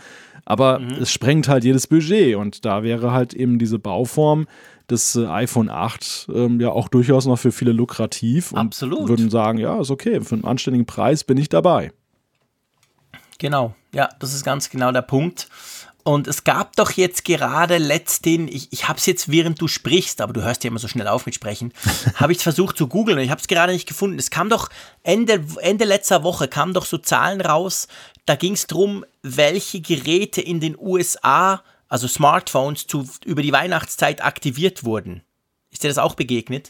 C: aber mhm. es sprengt halt jedes Budget und da wäre halt eben diese Bauform des äh, iPhone 8 ähm, ja auch durchaus noch für viele lukrativ und
B: Absolut.
C: würden sagen, ja, ist okay, für einen anständigen Preis bin ich dabei.
B: Genau, ja, das ist ganz genau der Punkt. Und es gab doch jetzt gerade letzten, ich, ich habe es jetzt während du sprichst, aber du hörst ja immer so schnell auf mit Sprechen, habe ich versucht zu googeln und ich habe es gerade nicht gefunden. Es kam doch Ende, Ende letzter Woche, kamen doch so Zahlen raus, da ging es darum, welche Geräte in den USA, also Smartphones, zu, über die Weihnachtszeit aktiviert wurden. Ist dir das auch begegnet?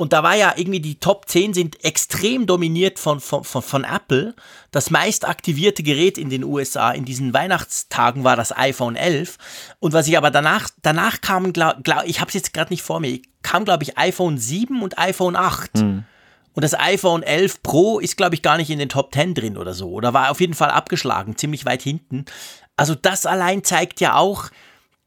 B: Und da war ja irgendwie die Top 10 sind extrem dominiert von, von, von, von, Apple. Das meist aktivierte Gerät in den USA in diesen Weihnachtstagen war das iPhone 11. Und was ich aber danach, danach kam, glaub, glaub, ich habe es jetzt gerade nicht vor mir, kam glaube ich iPhone 7 und iPhone 8. Mhm. Und das iPhone 11 Pro ist glaube ich gar nicht in den Top 10 drin oder so. Oder war auf jeden Fall abgeschlagen, ziemlich weit hinten. Also das allein zeigt ja auch,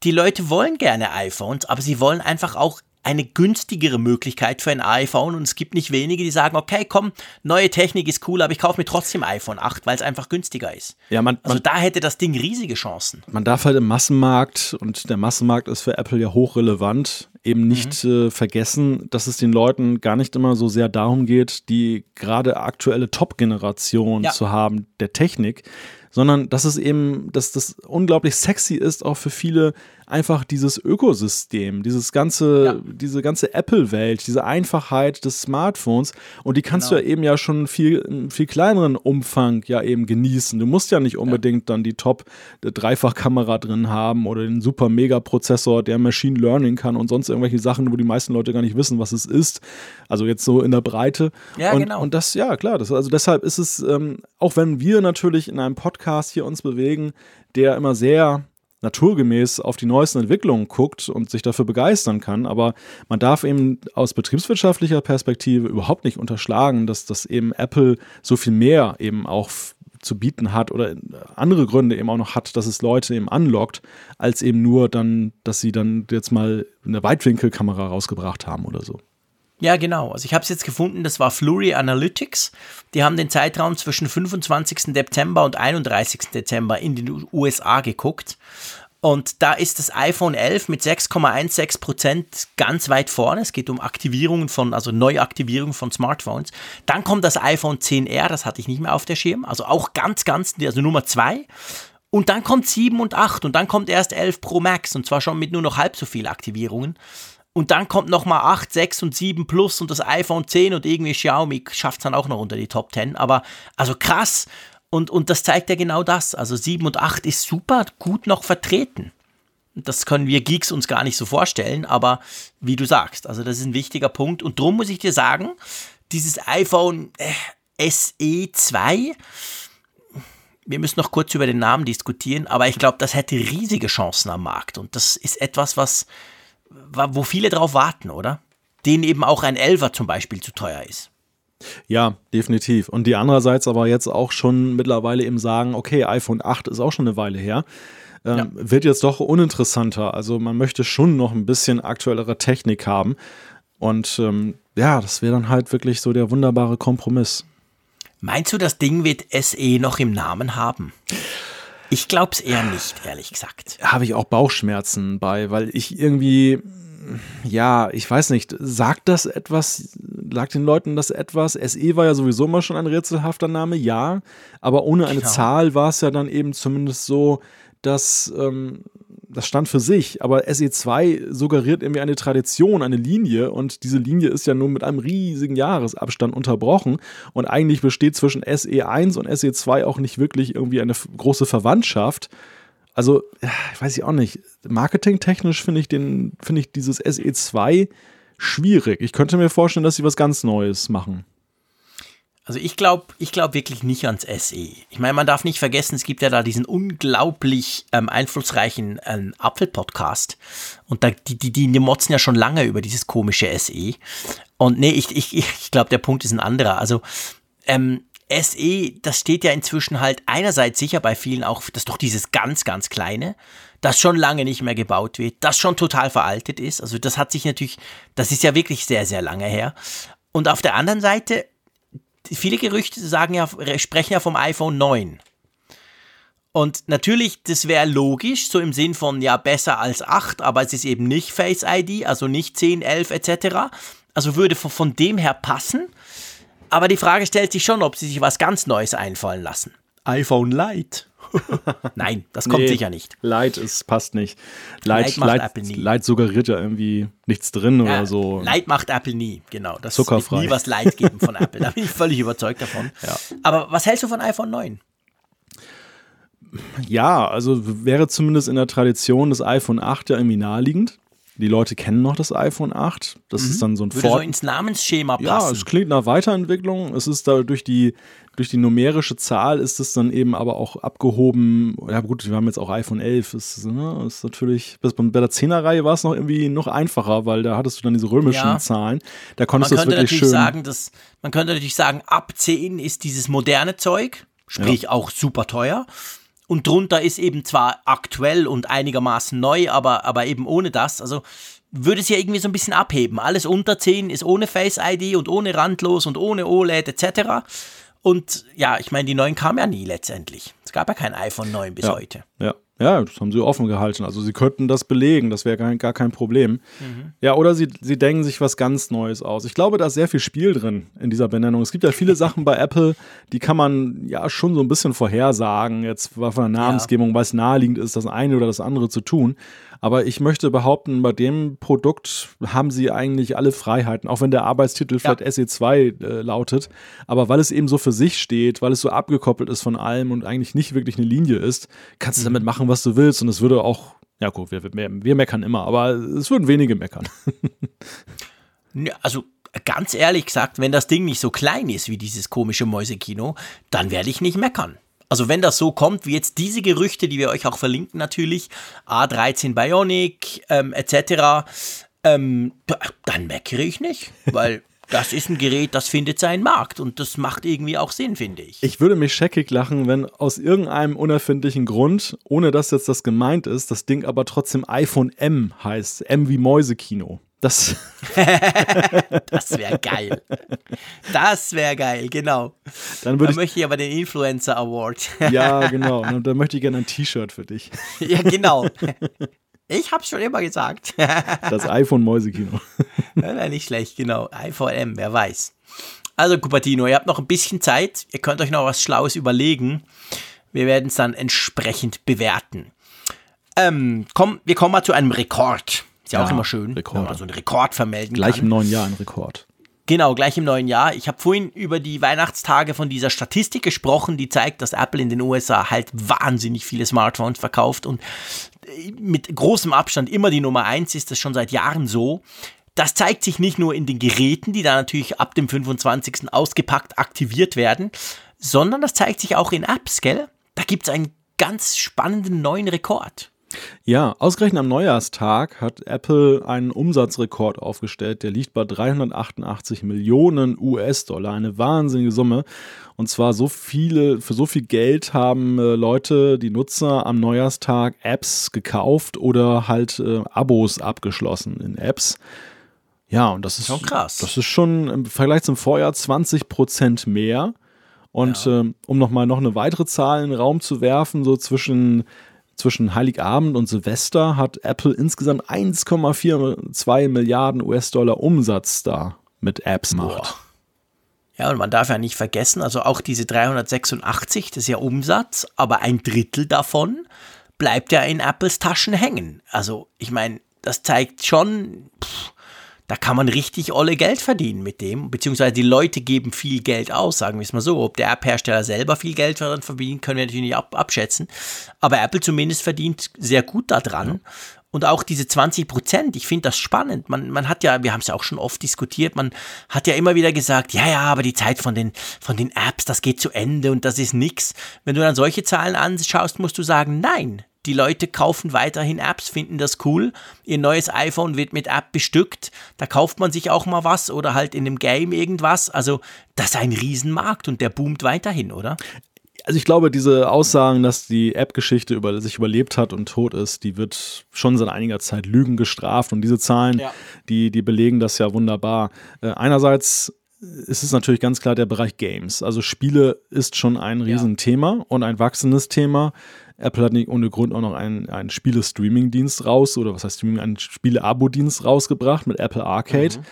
B: die Leute wollen gerne iPhones, aber sie wollen einfach auch eine günstigere Möglichkeit für ein iPhone und es gibt nicht wenige, die sagen, okay, komm, neue Technik ist cool, aber ich kaufe mir trotzdem iPhone 8, weil es einfach günstiger ist. Ja, man, also man, da hätte das Ding riesige Chancen.
C: Man darf halt im Massenmarkt, und der Massenmarkt ist für Apple ja hochrelevant, eben nicht mhm. äh, vergessen, dass es den Leuten gar nicht immer so sehr darum geht, die gerade aktuelle Top-Generation ja. zu haben der Technik, sondern dass es eben, dass das unglaublich sexy ist, auch für viele einfach dieses Ökosystem, dieses ganze, ja. diese ganze Apple-Welt, diese Einfachheit des Smartphones. Und die kannst genau. du ja eben ja schon viel, viel kleineren Umfang ja eben genießen. Du musst ja nicht unbedingt ja. dann die Top-Dreifachkamera drin haben oder den super Mega-Prozessor, der Machine Learning kann und sonst irgendwelche Sachen, wo die meisten Leute gar nicht wissen, was es ist. Also jetzt so in der Breite. Ja, und, genau. Und das, ja, klar, das, also deshalb ist es, ähm, auch wenn wir natürlich in einem Podcast hier uns bewegen, der immer sehr naturgemäß auf die neuesten Entwicklungen guckt und sich dafür begeistern kann. Aber man darf eben aus betriebswirtschaftlicher Perspektive überhaupt nicht unterschlagen, dass das eben Apple so viel mehr eben auch zu bieten hat oder andere Gründe eben auch noch hat, dass es Leute eben anlockt, als eben nur dann, dass sie dann jetzt mal eine Weitwinkelkamera rausgebracht haben oder so.
B: Ja, genau. Also ich habe es jetzt gefunden, das war Flurry Analytics. Die haben den Zeitraum zwischen 25. Dezember und 31. Dezember in den USA geguckt. Und da ist das iPhone 11 mit 6,16 Prozent ganz weit vorne. Es geht um Aktivierungen von, also Neuaktivierungen von Smartphones. Dann kommt das iPhone 10R, das hatte ich nicht mehr auf der Schirm. Also auch ganz, ganz, also Nummer zwei. Und dann kommt 7 und 8 und dann kommt erst 11 Pro Max und zwar schon mit nur noch halb so viel Aktivierungen. Und dann kommt nochmal 8, 6 und 7 Plus und das iPhone 10 und irgendwie Xiaomi schafft es dann auch noch unter die Top 10. Aber also krass. Und, und das zeigt ja genau das. Also 7 und 8 ist super gut noch vertreten. Das können wir Geeks uns gar nicht so vorstellen, aber wie du sagst, also das ist ein wichtiger Punkt. Und darum muss ich dir sagen, dieses iPhone äh, SE 2, wir müssen noch kurz über den Namen diskutieren, aber ich glaube, das hätte riesige Chancen am Markt. Und das ist etwas, was, wo viele drauf warten, oder? Denen eben auch ein Elfer zum Beispiel zu teuer ist.
C: Ja, definitiv. Und die andererseits aber jetzt auch schon mittlerweile eben sagen, okay, iPhone 8 ist auch schon eine Weile her ähm, ja. wird jetzt doch uninteressanter. Also man möchte schon noch ein bisschen aktuellere Technik haben. Und ähm, ja, das wäre dann halt wirklich so der wunderbare Kompromiss.
B: Meinst du, das Ding wird SE noch im Namen haben? Ich glaube es eher nicht, ehrlich gesagt.
C: Habe ich auch Bauchschmerzen bei, weil ich irgendwie, ja, ich weiß nicht, sagt das etwas, sagt den Leuten das etwas? SE war ja sowieso mal schon ein rätselhafter Name, ja, aber ohne eine genau. Zahl war es ja dann eben zumindest so, dass ähm, das stand für sich, aber SE2 suggeriert irgendwie eine Tradition, eine Linie und diese Linie ist ja nur mit einem riesigen Jahresabstand unterbrochen und eigentlich besteht zwischen SE1 und SE2 auch nicht wirklich irgendwie eine große Verwandtschaft. Also, ich weiß ich auch nicht. Marketingtechnisch finde ich den, finde ich dieses SE2 schwierig. Ich könnte mir vorstellen, dass sie was ganz Neues machen.
B: Also ich glaube ich glaub wirklich nicht ans SE. Ich meine, man darf nicht vergessen, es gibt ja da diesen unglaublich ähm, einflussreichen ähm, Apfel-Podcast. Und da, die, die, die motzen ja schon lange über dieses komische SE. Und nee, ich, ich, ich glaube, der Punkt ist ein anderer. Also ähm, SE, das steht ja inzwischen halt einerseits sicher bei vielen auch, dass doch dieses ganz, ganz kleine, das schon lange nicht mehr gebaut wird, das schon total veraltet ist. Also das hat sich natürlich, das ist ja wirklich sehr, sehr lange her. Und auf der anderen Seite viele Gerüchte sagen ja, sprechen ja vom iPhone 9. Und natürlich, das wäre logisch, so im Sinn von, ja, besser als 8, aber es ist eben nicht Face ID, also nicht 10, 11 etc. Also würde von, von dem her passen. Aber die Frage stellt sich schon, ob sie sich was ganz Neues einfallen lassen. iPhone Lite. Nein, das kommt nee, sicher nicht.
C: Light ist, passt nicht. Light, Light macht Light, Apple nie. Light suggeriert ja irgendwie nichts drin ja, oder so.
B: Light macht Apple nie, genau. Das
C: Zuckerfrei.
B: wird nie was Light geben von Apple. Da bin ich völlig überzeugt davon. Ja. Aber was hältst du von iPhone 9?
C: Ja, also wäre zumindest in der Tradition des iPhone 8 ja irgendwie naheliegend. Die Leute kennen noch das iPhone 8. Das mhm. ist dann so ein
B: Würde Fort so ins Namensschema passen.
C: Ja, es klingt nach Weiterentwicklung. Es ist da durch die, durch die numerische Zahl ist es dann eben aber auch abgehoben. Ja, gut, wir haben jetzt auch iPhone 11. Das ist, ne, ist natürlich, bei der 10er-Reihe war es noch irgendwie noch einfacher, weil da hattest du dann diese römischen ja. Zahlen. Da konntest du es wirklich schön.
B: Sagen, dass, man könnte natürlich sagen, ab 10 ist dieses moderne Zeug, sprich ja. auch super teuer. Und drunter ist eben zwar aktuell und einigermaßen neu, aber, aber eben ohne das. Also würde es ja irgendwie so ein bisschen abheben. Alles unter 10 ist ohne Face ID und ohne randlos und ohne OLED etc. Und ja, ich meine, die neuen kamen ja nie letztendlich. Es gab ja kein iPhone 9 bis
C: ja,
B: heute.
C: Ja. Ja, das haben sie offen gehalten. Also sie könnten das belegen, das wäre gar, gar kein Problem. Mhm. Ja, oder sie, sie denken sich was ganz Neues aus. Ich glaube, da ist sehr viel Spiel drin in dieser Benennung. Es gibt ja viele Sachen bei Apple, die kann man ja schon so ein bisschen vorhersagen, jetzt von der Namensgebung, ja. weil es naheliegend ist, das eine oder das andere zu tun. Aber ich möchte behaupten, bei dem Produkt haben sie eigentlich alle Freiheiten, auch wenn der Arbeitstitel ja. vielleicht SE2 äh, lautet. Aber weil es eben so für sich steht, weil es so abgekoppelt ist von allem und eigentlich nicht wirklich eine Linie ist, kannst du mhm. damit machen, was du willst. Und es würde auch, ja gut, wir, wir, wir meckern immer, aber es würden wenige meckern.
B: also ganz ehrlich gesagt, wenn das Ding nicht so klein ist wie dieses komische Mäusekino, dann werde ich nicht meckern. Also wenn das so kommt, wie jetzt diese Gerüchte, die wir euch auch verlinken natürlich, A13 Bionic ähm, etc., ähm, dann meckere ich nicht, weil das ist ein Gerät, das findet seinen Markt und das macht irgendwie auch Sinn, finde ich.
C: Ich würde mich scheckig lachen, wenn aus irgendeinem unerfindlichen Grund, ohne dass jetzt das gemeint ist, das Ding aber trotzdem iPhone M heißt. M wie Mäusekino. Das,
B: das wäre geil. Das wäre geil, genau.
C: Dann da
B: ich, möchte ich aber den Influencer Award.
C: ja, genau. Und dann möchte ich gerne ein T-Shirt für dich.
B: ja, genau. Ich hab's schon immer gesagt.
C: das iPhone Mäusekino.
B: Wäre nicht schlecht, genau. iPhone M, wer weiß. Also, Cupertino, ihr habt noch ein bisschen Zeit. Ihr könnt euch noch was Schlaues überlegen. Wir werden es dann entsprechend bewerten. Ähm, komm, wir kommen mal zu einem Rekord. Ist ja, ja auch immer schön,
C: Rekord. wenn
B: man so einen Rekord vermelden
C: Gleich
B: kann.
C: im neuen Jahr ein Rekord.
B: Genau, gleich im neuen Jahr. Ich habe vorhin über die Weihnachtstage von dieser Statistik gesprochen, die zeigt, dass Apple in den USA halt wahnsinnig viele Smartphones verkauft und mit großem Abstand immer die Nummer eins ist das schon seit Jahren so. Das zeigt sich nicht nur in den Geräten, die da natürlich ab dem 25. ausgepackt aktiviert werden, sondern das zeigt sich auch in Apps, gell? Da gibt es einen ganz spannenden neuen Rekord.
C: Ja, ausgerechnet am Neujahrstag hat Apple einen Umsatzrekord aufgestellt. Der liegt bei 388 Millionen US-Dollar, eine wahnsinnige Summe. Und zwar so viele, für so viel Geld haben äh, Leute, die Nutzer am Neujahrstag Apps gekauft oder halt äh, Abos abgeschlossen in Apps. Ja, und das ist
B: schon krass.
C: Das ist schon im Vergleich zum Vorjahr 20 Prozent mehr. Und ja. ähm, um nochmal noch eine weitere Zahl in den Raum zu werfen, so zwischen zwischen Heiligabend und Silvester hat Apple insgesamt 1,42 Milliarden US-Dollar Umsatz da mit Apps gemacht.
B: Ja, und man darf ja nicht vergessen, also auch diese 386, das ist ja Umsatz, aber ein Drittel davon bleibt ja in Apples Taschen hängen. Also ich meine, das zeigt schon, pff, da kann man richtig olle Geld verdienen mit dem, beziehungsweise die Leute geben viel Geld aus, sagen wir es mal so. Ob der App-Hersteller selber viel Geld daran verdient, können wir natürlich nicht ab abschätzen. Aber Apple zumindest verdient sehr gut daran. Ja. Und auch diese 20 Prozent, ich finde das spannend. Man, man hat ja, wir haben es ja auch schon oft diskutiert, man hat ja immer wieder gesagt, ja, ja, aber die Zeit von den, von den Apps, das geht zu Ende und das ist nix. Wenn du dann solche Zahlen anschaust, musst du sagen, nein, die Leute kaufen weiterhin Apps, finden das cool. Ihr neues iPhone wird mit App bestückt. Da kauft man sich auch mal was oder halt in einem Game irgendwas. Also, das ist ein Riesenmarkt und der boomt weiterhin, oder?
C: Also ich glaube, diese Aussagen, dass die App-Geschichte über, sich überlebt hat und tot ist, die wird schon seit einiger Zeit Lügen gestraft. Und diese Zahlen, ja. die, die belegen das ja wunderbar. Äh, einerseits ist es natürlich ganz klar der Bereich Games. Also Spiele ist schon ein Riesenthema ja. und ein wachsendes Thema. Apple hat nicht ohne Grund auch noch einen, einen Spiele-Streaming-Dienst raus oder was heißt Streaming, einen Spiele-Abo-Dienst rausgebracht mit Apple Arcade. Mhm.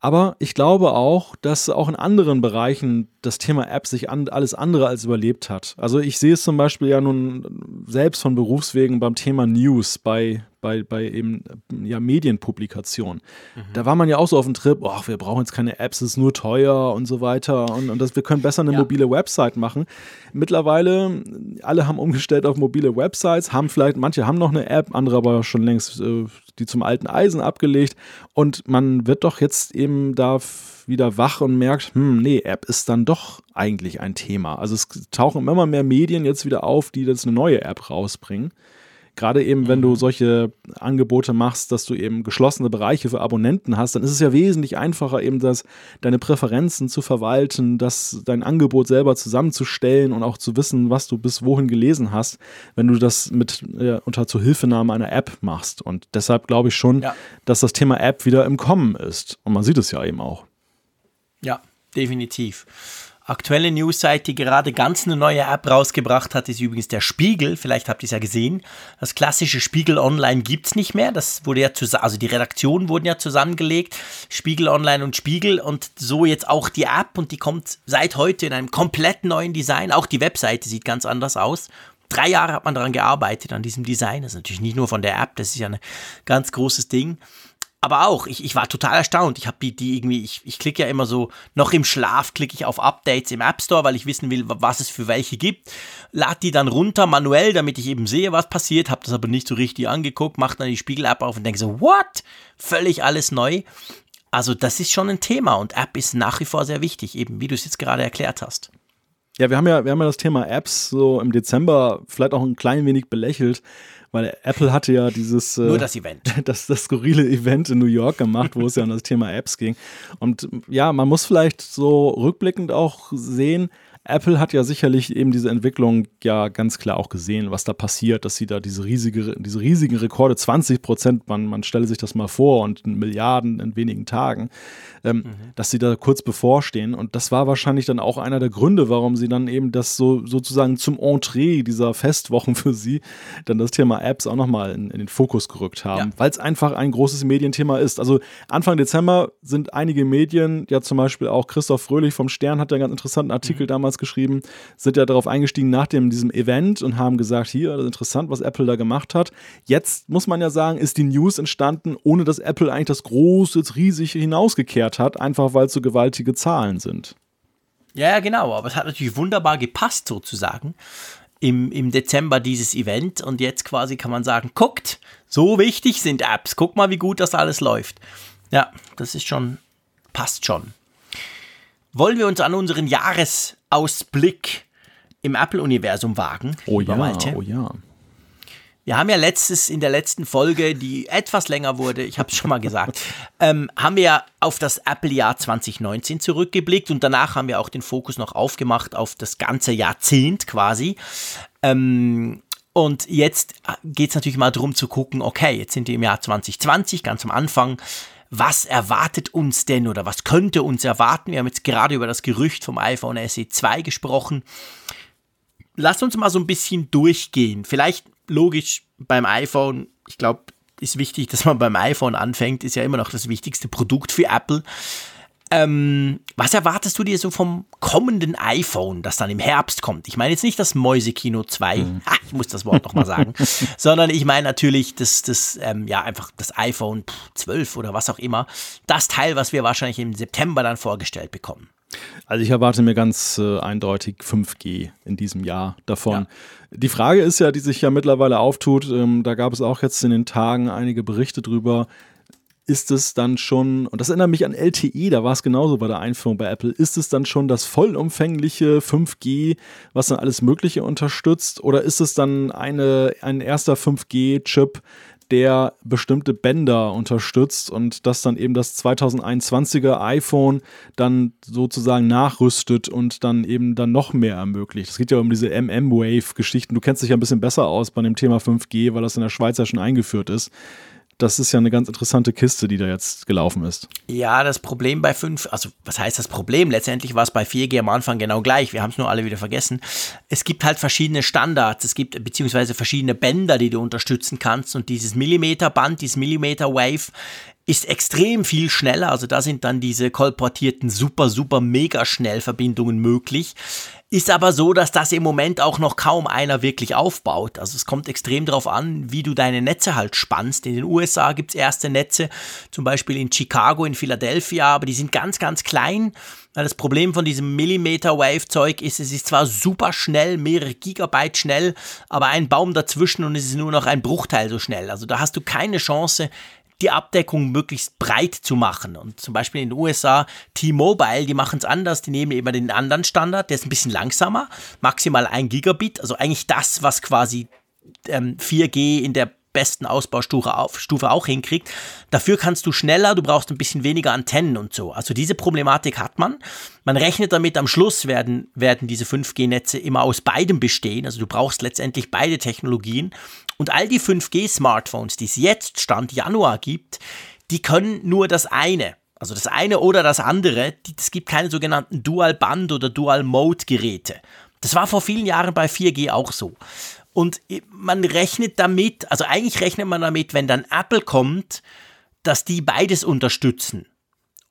C: Aber ich glaube auch, dass auch in anderen Bereichen das Thema App sich an, alles andere als überlebt hat. Also ich sehe es zum Beispiel ja nun selbst von Berufswegen beim Thema News bei, bei, bei eben ja, Medienpublikation. Mhm. Da war man ja auch so auf dem Trip, oh, wir brauchen jetzt keine Apps, es ist nur teuer und so weiter und, und das, wir können besser eine ja. mobile Website machen. Mittlerweile, alle haben umgestellt auf mobile Websites, haben vielleicht, manche haben noch eine App, andere aber schon längst äh, die zum alten Eisen abgelegt und man wird doch jetzt eben da wieder wach und merkt, hm, nee, App ist dann doch eigentlich ein Thema. Also es tauchen immer mehr Medien jetzt wieder auf, die jetzt eine neue App rausbringen. Gerade eben, wenn du mhm. solche Angebote machst, dass du eben geschlossene Bereiche für Abonnenten hast, dann ist es ja wesentlich einfacher, eben das, deine Präferenzen zu verwalten, das, dein Angebot selber zusammenzustellen und auch zu wissen, was du bis wohin gelesen hast, wenn du das mit äh, unter Zuhilfenahme einer App machst. Und deshalb glaube ich schon, ja. dass das Thema App wieder im Kommen ist. Und man sieht es ja eben auch.
B: Ja, definitiv. Aktuelle Newsseite, die gerade ganz eine neue App rausgebracht hat, ist übrigens der Spiegel. Vielleicht habt ihr es ja gesehen. Das klassische Spiegel Online gibt es nicht mehr. Das wurde ja zusammen, also die Redaktionen wurden ja zusammengelegt. Spiegel Online und Spiegel und so jetzt auch die App und die kommt seit heute in einem komplett neuen Design. Auch die Webseite sieht ganz anders aus. Drei Jahre hat man daran gearbeitet, an diesem Design. Das ist natürlich nicht nur von der App, das ist ja ein ganz großes Ding aber auch, ich, ich war total erstaunt. Ich habe die, die irgendwie, ich, ich klicke ja immer so, noch im Schlaf klicke ich auf Updates im App Store, weil ich wissen will, was es für welche gibt. Lad die dann runter manuell, damit ich eben sehe, was passiert. Habe das aber nicht so richtig angeguckt, mache dann die Spiegel-App auf und denke so, what? Völlig alles neu. Also das ist schon ein Thema und App ist nach wie vor sehr wichtig, eben wie du es jetzt gerade erklärt hast.
C: Ja, wir haben ja, wir haben ja das Thema Apps so im Dezember vielleicht auch ein klein wenig belächelt, weil Apple hatte ja dieses.
B: Äh, Nur das Event.
C: Das, das skurrile Event in New York gemacht, wo es ja um das Thema Apps ging. Und ja, man muss vielleicht so rückblickend auch sehen, Apple hat ja sicherlich eben diese Entwicklung ja ganz klar auch gesehen, was da passiert, dass sie da diese, riesige, diese riesigen Rekorde, 20 Prozent, man, man stelle sich das mal vor und Milliarden in wenigen Tagen, ähm, mhm. dass sie da kurz bevorstehen. Und das war wahrscheinlich dann auch einer der Gründe, warum sie dann eben das so sozusagen zum Entree dieser Festwochen für sie dann das Thema Apps auch nochmal in, in den Fokus gerückt haben, ja. weil es einfach ein großes Medienthema ist. Also Anfang Dezember sind einige Medien, ja zum Beispiel auch Christoph Fröhlich vom Stern hat ja einen ganz interessanten Artikel mhm. damals geschrieben, sind ja darauf eingestiegen nach dem, diesem Event und haben gesagt, hier, das ist interessant, was Apple da gemacht hat. Jetzt muss man ja sagen, ist die News entstanden, ohne dass Apple eigentlich das große, riesig hinausgekehrt hat, einfach weil es so gewaltige Zahlen sind.
B: Ja, genau, aber es hat natürlich wunderbar gepasst sozusagen im, im Dezember dieses Event und jetzt quasi kann man sagen, guckt, so wichtig sind Apps, guck mal, wie gut das alles läuft. Ja, das ist schon, passt schon. Wollen wir uns an unseren Jahresausblick im Apple-Universum wagen?
C: Oh ja, Malte? oh ja.
B: Wir haben ja letztes, in der letzten Folge, die etwas länger wurde, ich habe es schon mal gesagt, ähm, haben wir ja auf das Apple-Jahr 2019 zurückgeblickt und danach haben wir auch den Fokus noch aufgemacht auf das ganze Jahrzehnt quasi. Ähm, und jetzt geht es natürlich mal darum zu gucken, okay, jetzt sind wir im Jahr 2020, ganz am Anfang. Was erwartet uns denn oder was könnte uns erwarten? Wir haben jetzt gerade über das Gerücht vom iPhone SE 2 gesprochen. Lass uns mal so ein bisschen durchgehen. Vielleicht logisch beim iPhone, ich glaube, ist wichtig, dass man beim iPhone anfängt, ist ja immer noch das wichtigste Produkt für Apple. Ähm, was erwartest du dir so vom kommenden iPhone, das dann im Herbst kommt? Ich meine jetzt nicht das Mäusekino 2, mhm. ah, ich muss das Wort nochmal sagen, sondern ich meine natürlich das, das ähm, ja, einfach das iPhone 12 oder was auch immer. Das Teil, was wir wahrscheinlich im September dann vorgestellt bekommen.
C: Also ich erwarte mir ganz äh, eindeutig 5G in diesem Jahr davon. Ja. Die Frage ist ja, die sich ja mittlerweile auftut, ähm, da gab es auch jetzt in den Tagen einige Berichte drüber, ist es dann schon, und das erinnert mich an LTE, da war es genauso bei der Einführung bei Apple, ist es dann schon das vollumfängliche 5G, was dann alles Mögliche unterstützt, oder ist es dann eine, ein erster 5G-Chip, der bestimmte Bänder unterstützt und das dann eben das 2021er iPhone dann sozusagen nachrüstet und dann eben dann noch mehr ermöglicht. Es geht ja um diese MM-Wave-Geschichten. Du kennst dich ja ein bisschen besser aus bei dem Thema 5G, weil das in der Schweiz ja schon eingeführt ist das ist ja eine ganz interessante Kiste, die da jetzt gelaufen ist.
B: Ja, das Problem bei 5, also was heißt das Problem? Letztendlich war es bei 4G am Anfang genau gleich. Wir haben es nur alle wieder vergessen. Es gibt halt verschiedene Standards, es gibt beziehungsweise verschiedene Bänder, die du unterstützen kannst. Und dieses Millimeterband, dieses Millimeter Wave, ist extrem viel schneller. Also da sind dann diese kolportierten super, super mega Schnellverbindungen möglich. Ist aber so, dass das im Moment auch noch kaum einer wirklich aufbaut. Also es kommt extrem darauf an, wie du deine Netze halt spannst. In den USA gibt es erste Netze, zum Beispiel in Chicago, in Philadelphia, aber die sind ganz, ganz klein. Das Problem von diesem Millimeter-Wave-Zeug ist, es ist zwar super schnell, mehrere Gigabyte schnell, aber ein Baum dazwischen und es ist nur noch ein Bruchteil so schnell. Also da hast du keine Chance, die Abdeckung möglichst breit zu machen. Und zum Beispiel in den USA, T-Mobile, die machen es anders, die nehmen eben den anderen Standard, der ist ein bisschen langsamer, maximal ein Gigabit, also eigentlich das, was quasi ähm, 4G in der besten Ausbaustufe auf, Stufe auch hinkriegt. Dafür kannst du schneller, du brauchst ein bisschen weniger Antennen und so. Also diese Problematik hat man. Man rechnet damit, am Schluss werden, werden diese 5G-Netze immer aus beidem bestehen. Also du brauchst letztendlich beide Technologien. Und all die 5G-Smartphones, die es jetzt Stand Januar gibt, die können nur das eine. Also das eine oder das andere. Es gibt keine sogenannten Dual-Band- oder Dual-Mode-Geräte. Das war vor vielen Jahren bei 4G auch so. Und man rechnet damit, also eigentlich rechnet man damit, wenn dann Apple kommt, dass die beides unterstützen.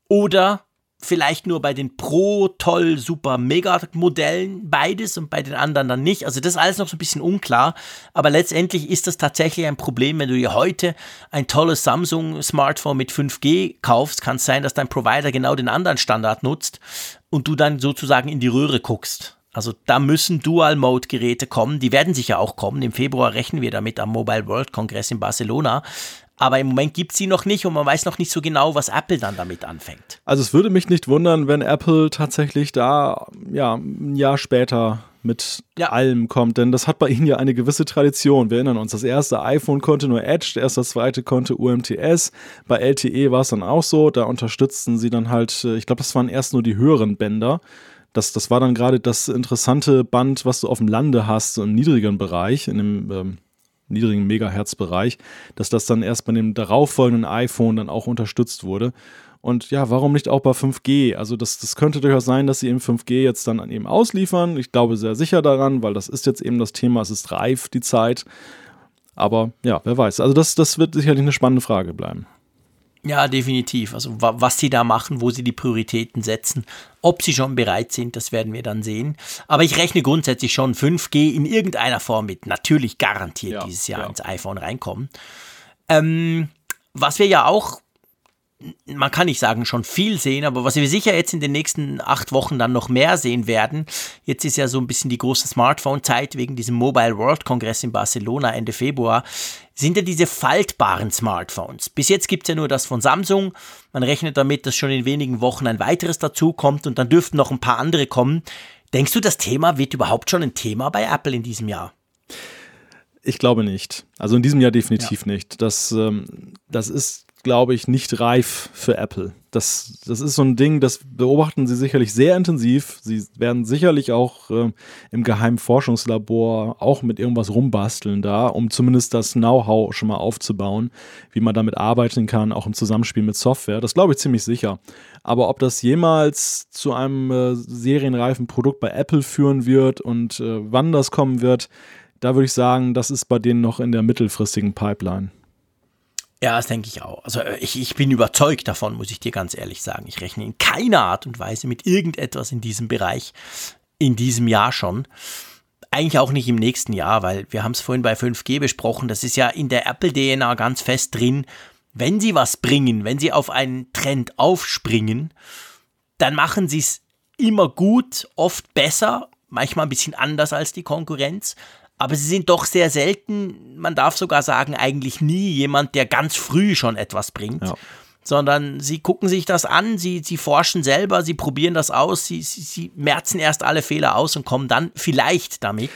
B: Oder vielleicht nur bei den Pro, Toll, Super, Mega Modellen beides und bei den anderen dann nicht. Also das ist alles noch so ein bisschen unklar. Aber letztendlich ist das tatsächlich ein Problem, wenn du dir heute ein tolles Samsung Smartphone mit 5G kaufst, kann es sein, dass dein Provider genau den anderen Standard nutzt und du dann sozusagen in die Röhre guckst. Also da müssen Dual-Mode-Geräte kommen. Die werden sicher auch kommen. Im Februar rechnen wir damit am Mobile World Kongress in Barcelona. Aber im Moment gibt es sie noch nicht und man weiß noch nicht so genau, was Apple dann damit anfängt.
C: Also es würde mich nicht wundern, wenn Apple tatsächlich da ja, ein Jahr später mit ja. allem kommt, denn das hat bei ihnen ja eine gewisse Tradition. Wir erinnern uns, das erste iPhone konnte nur Edge, erst das zweite konnte UMTS. Bei LTE war es dann auch so, da unterstützten sie dann halt, äh, ich glaube, das waren erst nur die höheren Bänder. Das, das war dann gerade das interessante Band, was du auf dem Lande hast, so im niedrigen Bereich, in dem ähm, niedrigen Megahertz-Bereich, dass das dann erst bei dem darauffolgenden iPhone dann auch unterstützt wurde. Und ja, warum nicht auch bei 5G? Also das, das könnte durchaus sein, dass sie eben 5G jetzt dann eben ausliefern. Ich glaube sehr sicher daran, weil das ist jetzt eben das Thema, es ist reif, die Zeit. Aber ja, wer weiß. Also das, das wird sicherlich eine spannende Frage bleiben.
B: Ja, definitiv. Also was sie da machen, wo sie die Prioritäten setzen, ob sie schon bereit sind, das werden wir dann sehen. Aber ich rechne grundsätzlich schon 5G in irgendeiner Form mit. Natürlich garantiert ja, dieses Jahr ja. ins iPhone reinkommen. Ähm, was wir ja auch man kann nicht sagen, schon viel sehen, aber was wir sicher jetzt in den nächsten acht Wochen dann noch mehr sehen werden, jetzt ist ja so ein bisschen die große Smartphone-Zeit wegen diesem Mobile World Kongress in Barcelona Ende Februar, sind ja diese faltbaren Smartphones. Bis jetzt gibt es ja nur das von Samsung. Man rechnet damit, dass schon in wenigen Wochen ein weiteres dazukommt und dann dürften noch ein paar andere kommen. Denkst du, das Thema wird überhaupt schon ein Thema bei Apple in diesem Jahr?
C: Ich glaube nicht. Also in diesem Jahr definitiv ja. nicht. Das, ähm, das ist glaube ich, nicht reif für Apple. Das, das ist so ein Ding, das beobachten sie sicherlich sehr intensiv. Sie werden sicherlich auch äh, im geheimen Forschungslabor auch mit irgendwas rumbasteln da, um zumindest das Know-how schon mal aufzubauen, wie man damit arbeiten kann, auch im Zusammenspiel mit Software. Das glaube ich ziemlich sicher. Aber ob das jemals zu einem äh, serienreifen Produkt bei Apple führen wird und äh, wann das kommen wird, da würde ich sagen, das ist bei denen noch in der mittelfristigen Pipeline.
B: Ja, das denke ich auch. Also äh, ich, ich bin überzeugt davon, muss ich dir ganz ehrlich sagen. Ich rechne in keiner Art und Weise mit irgendetwas in diesem Bereich in diesem Jahr schon. Eigentlich auch nicht im nächsten Jahr, weil wir haben es vorhin bei 5G besprochen. Das ist ja in der Apple-DNA ganz fest drin. Wenn sie was bringen, wenn sie auf einen Trend aufspringen, dann machen sie es immer gut, oft besser, manchmal ein bisschen anders als die Konkurrenz aber sie sind doch sehr selten, man darf sogar sagen, eigentlich nie jemand, der ganz früh schon etwas bringt. Ja. Sondern sie gucken sich das an, sie, sie forschen selber, sie probieren das aus, sie, sie, sie merzen erst alle Fehler aus und kommen dann vielleicht damit.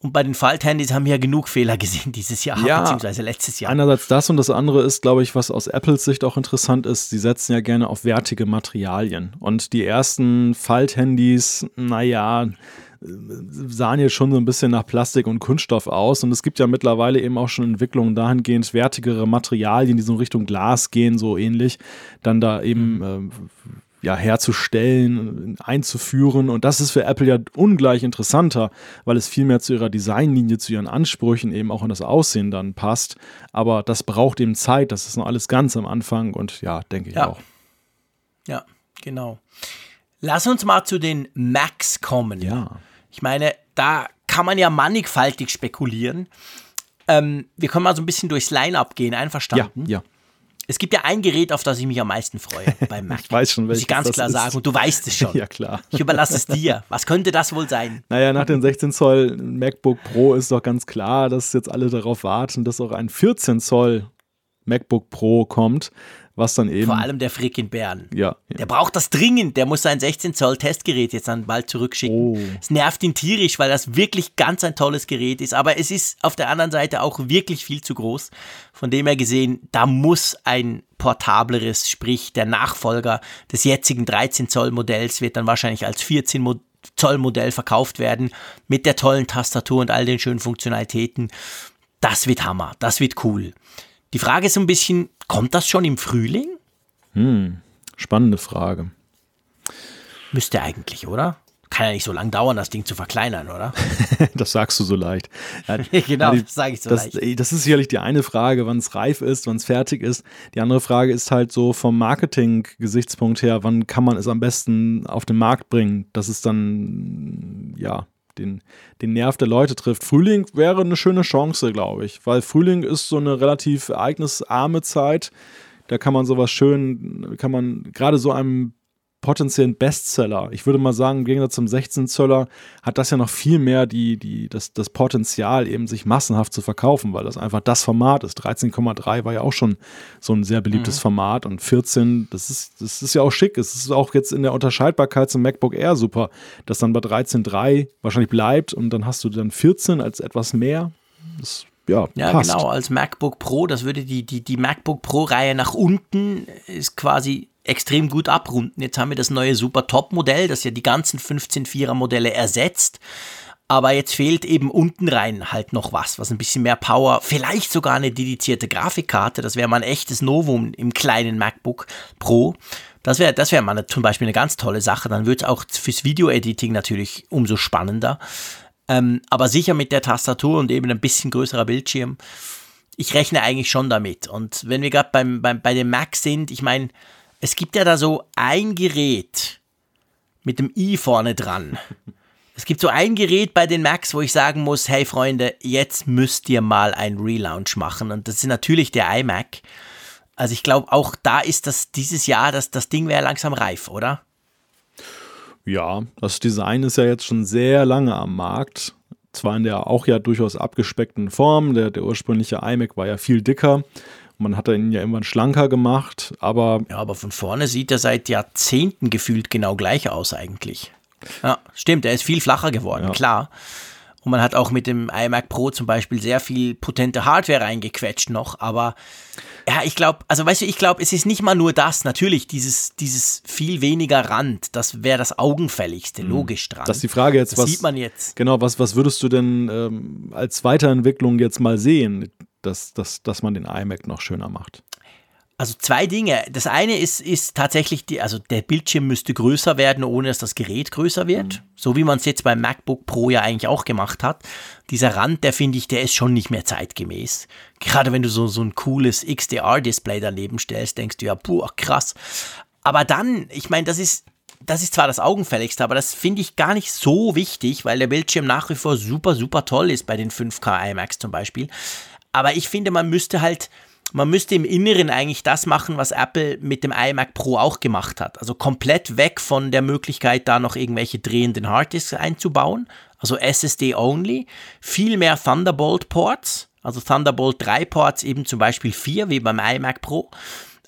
B: Und bei den Falthandys haben wir ja genug Fehler gesehen dieses Jahr, ja, beziehungsweise letztes Jahr.
C: Einerseits das und das andere ist, glaube ich, was aus Apples Sicht auch interessant ist, sie setzen ja gerne auf wertige Materialien. Und die ersten Falthandys, naja, sahen jetzt schon so ein bisschen nach Plastik und Kunststoff aus. Und es gibt ja mittlerweile eben auch schon Entwicklungen dahingehend, wertigere Materialien, die so in Richtung Glas gehen, so ähnlich, dann da eben äh, ja, herzustellen, einzuführen. Und das ist für Apple ja ungleich interessanter, weil es viel mehr zu ihrer Designlinie, zu ihren Ansprüchen eben auch an das Aussehen dann passt. Aber das braucht eben Zeit, das ist noch alles ganz am Anfang und ja, denke ich
B: ja.
C: auch.
B: Ja, genau. Lass uns mal zu den Macs kommen.
C: Ja.
B: Ich meine, da kann man ja mannigfaltig spekulieren. Ähm, wir können mal so ein bisschen durchs Line-Up gehen, einverstanden?
C: Ja, ja.
B: Es gibt ja ein Gerät, auf das ich mich am meisten freue beim Mac.
C: ich weiß schon, welches
B: Muss ich ganz klar ist. sagen. Und du weißt es schon.
C: ja, klar.
B: Ich überlasse es dir. Was könnte das wohl sein?
C: Naja, nach dem 16 Zoll MacBook Pro ist doch ganz klar, dass jetzt alle darauf warten, dass auch ein 14 Zoll MacBook Pro kommt was dann eben.
B: Vor allem der Frick in Bern.
C: Ja,
B: ja. Der braucht das dringend. Der muss sein 16 Zoll Testgerät jetzt dann bald zurückschicken. Oh. Es nervt ihn tierisch, weil das wirklich ganz ein tolles Gerät ist. Aber es ist auf der anderen Seite auch wirklich viel zu groß. Von dem her gesehen, da muss ein portableres, sprich der Nachfolger des jetzigen 13 Zoll Modells wird dann wahrscheinlich als 14 Zoll Modell verkauft werden mit der tollen Tastatur und all den schönen Funktionalitäten. Das wird Hammer, das wird cool. Die Frage ist so ein bisschen, kommt das schon im Frühling?
C: Hm, spannende Frage.
B: Müsste eigentlich, oder? Kann ja nicht so lange dauern, das Ding zu verkleinern, oder?
C: das sagst du so leicht.
B: Genau, das sage ich so
C: das,
B: leicht.
C: Das ist sicherlich die eine Frage, wann es reif ist, wann es fertig ist. Die andere Frage ist halt so vom Marketing-Gesichtspunkt her, wann kann man es am besten auf den Markt bringen, dass es dann, ja, den, den Nerv der Leute trifft. Frühling wäre eine schöne Chance, glaube ich, weil Frühling ist so eine relativ ereignisarme Zeit. Da kann man sowas schön, kann man gerade so einem potenziellen Bestseller. Ich würde mal sagen, im Gegensatz zum 16 Zöller hat das ja noch viel mehr die, die, das, das Potenzial, eben sich massenhaft zu verkaufen, weil das einfach das Format ist. 13,3 war ja auch schon so ein sehr beliebtes mhm. Format und 14, das ist, das ist ja auch schick. Es ist auch jetzt in der Unterscheidbarkeit zum MacBook Air super, dass dann bei 13,3 wahrscheinlich bleibt und dann hast du dann 14 als etwas mehr. Das ja,
B: ja passt. genau, als MacBook Pro, das würde die, die, die MacBook Pro-Reihe nach unten ist quasi extrem gut abrunden. Jetzt haben wir das neue Super Top-Modell, das ja die ganzen 15-4er-Modelle ersetzt. Aber jetzt fehlt eben unten rein halt noch was, was ein bisschen mehr Power, vielleicht sogar eine dedizierte Grafikkarte. Das wäre mal ein echtes Novum im kleinen MacBook Pro. Das wäre das wär mal eine, zum Beispiel eine ganz tolle Sache. Dann wird es auch fürs Video-Editing natürlich umso spannender. Ähm, aber sicher mit der Tastatur und eben ein bisschen größerer Bildschirm ich rechne eigentlich schon damit. Und wenn wir gerade beim, beim, bei dem Mac sind, ich meine, es gibt ja da so ein Gerät mit dem i vorne dran. Es gibt so ein Gerät bei den Macs, wo ich sagen muss, hey Freunde, jetzt müsst ihr mal ein Relaunch machen. Und das ist natürlich der iMac. Also ich glaube, auch da ist das dieses Jahr, das, das Ding wäre langsam reif, oder?
C: Ja, das Design ist ja jetzt schon sehr lange am Markt. Zwar in der auch ja durchaus abgespeckten Form. Der, der ursprüngliche iMac war ja viel dicker. Man hat ihn ja irgendwann schlanker gemacht, aber.
B: Ja, aber von vorne sieht er seit Jahrzehnten gefühlt genau gleich aus eigentlich. Ja, stimmt, er ist viel flacher geworden, ja. klar. Und man hat auch mit dem iMac Pro zum Beispiel sehr viel potente Hardware reingequetscht noch. Aber ja, ich glaube, also weißt du, ich glaube, es ist nicht mal nur das. Natürlich, dieses, dieses viel weniger Rand, das wäre das Augenfälligste, mhm. logisch dran.
C: Das ist die Frage jetzt,
B: das
C: was.
B: sieht man jetzt.
C: Genau, was, was würdest du denn ähm, als Weiterentwicklung jetzt mal sehen, dass, dass, dass man den iMac noch schöner macht?
B: Also zwei Dinge. Das eine ist, ist tatsächlich, die, also der Bildschirm müsste größer werden, ohne dass das Gerät größer wird. Mhm. So wie man es jetzt beim MacBook Pro ja eigentlich auch gemacht hat. Dieser Rand, der finde ich, der ist schon nicht mehr zeitgemäß. Gerade wenn du so, so ein cooles XDR-Display daneben stellst, denkst du ja, puh, krass. Aber dann, ich meine, das ist, das ist zwar das Augenfälligste, aber das finde ich gar nicht so wichtig, weil der Bildschirm nach wie vor super, super toll ist bei den 5K iMacs zum Beispiel. Aber ich finde, man müsste halt, man müsste im Inneren eigentlich das machen, was Apple mit dem iMac Pro auch gemacht hat. Also komplett weg von der Möglichkeit, da noch irgendwelche drehenden Harddisks einzubauen. Also SSD only. Viel mehr Thunderbolt Ports. Also Thunderbolt 3 Ports, eben zum Beispiel 4, wie beim iMac Pro.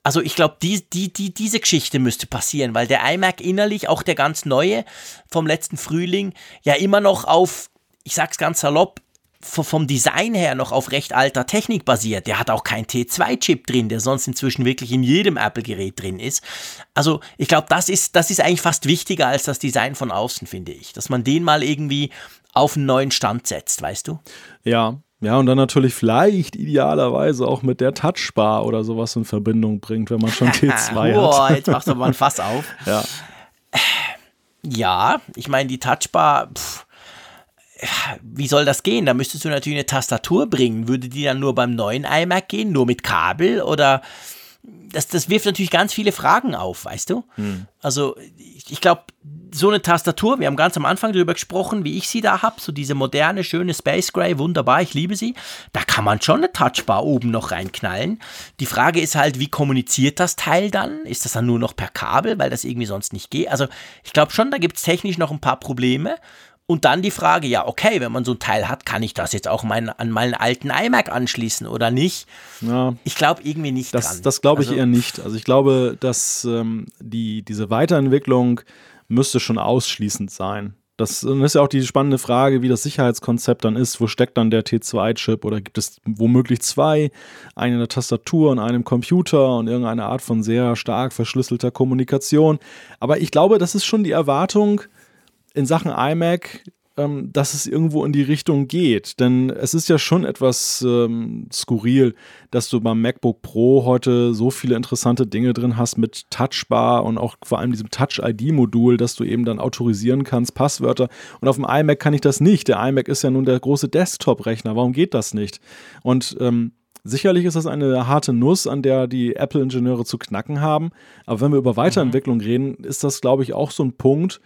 B: Also ich glaube, die, die, die, diese Geschichte müsste passieren, weil der iMac innerlich, auch der ganz neue vom letzten Frühling, ja immer noch auf, ich sag's ganz salopp, vom Design her noch auf recht alter Technik basiert. Der hat auch kein T2-Chip drin, der sonst inzwischen wirklich in jedem Apple-Gerät drin ist. Also ich glaube, das ist, das ist eigentlich fast wichtiger als das Design von außen, finde ich. Dass man den mal irgendwie auf einen neuen Stand setzt, weißt du?
C: Ja, ja, und dann natürlich vielleicht idealerweise auch mit der Touchbar oder sowas in Verbindung bringt, wenn man schon T2 hat.
B: Boah, jetzt machst du mal ein Fass auf.
C: Ja.
B: Ja, ich meine, die Touchbar, pff, wie soll das gehen? Da müsstest du natürlich eine Tastatur bringen. Würde die dann nur beim neuen iMac gehen, nur mit Kabel oder das, das wirft natürlich ganz viele Fragen auf, weißt du? Hm. Also ich, ich glaube, so eine Tastatur, wir haben ganz am Anfang darüber gesprochen, wie ich sie da habe, so diese moderne, schöne Space Gray, wunderbar, ich liebe sie. Da kann man schon eine Touchbar oben noch reinknallen. Die Frage ist halt, wie kommuniziert das Teil dann? Ist das dann nur noch per Kabel, weil das irgendwie sonst nicht geht? Also ich glaube schon, da gibt es technisch noch ein paar Probleme. Und dann die Frage, ja, okay, wenn man so ein Teil hat, kann ich das jetzt auch mein, an meinen alten iMac anschließen oder nicht?
C: Ja,
B: ich glaube irgendwie nicht
C: das,
B: dran.
C: Das glaube ich also, eher nicht. Also ich glaube, dass ähm, die, diese Weiterentwicklung müsste schon ausschließend sein. Das ist ja auch die spannende Frage, wie das Sicherheitskonzept dann ist. Wo steckt dann der T2-Chip oder gibt es womöglich zwei? Eine in der Tastatur und einem Computer und irgendeine Art von sehr stark verschlüsselter Kommunikation. Aber ich glaube, das ist schon die Erwartung, in Sachen iMac, ähm, dass es irgendwo in die Richtung geht. Denn es ist ja schon etwas ähm, skurril, dass du beim MacBook Pro heute so viele interessante Dinge drin hast mit Touchbar und auch vor allem diesem Touch-ID-Modul, dass du eben dann autorisieren kannst, Passwörter. Und auf dem iMac kann ich das nicht. Der iMac ist ja nun der große Desktop-Rechner. Warum geht das nicht? Und ähm, Sicherlich ist das eine harte Nuss, an der die Apple-Ingenieure zu knacken haben. Aber wenn wir über Weiterentwicklung mhm. reden, ist das, glaube ich, auch so ein Punkt,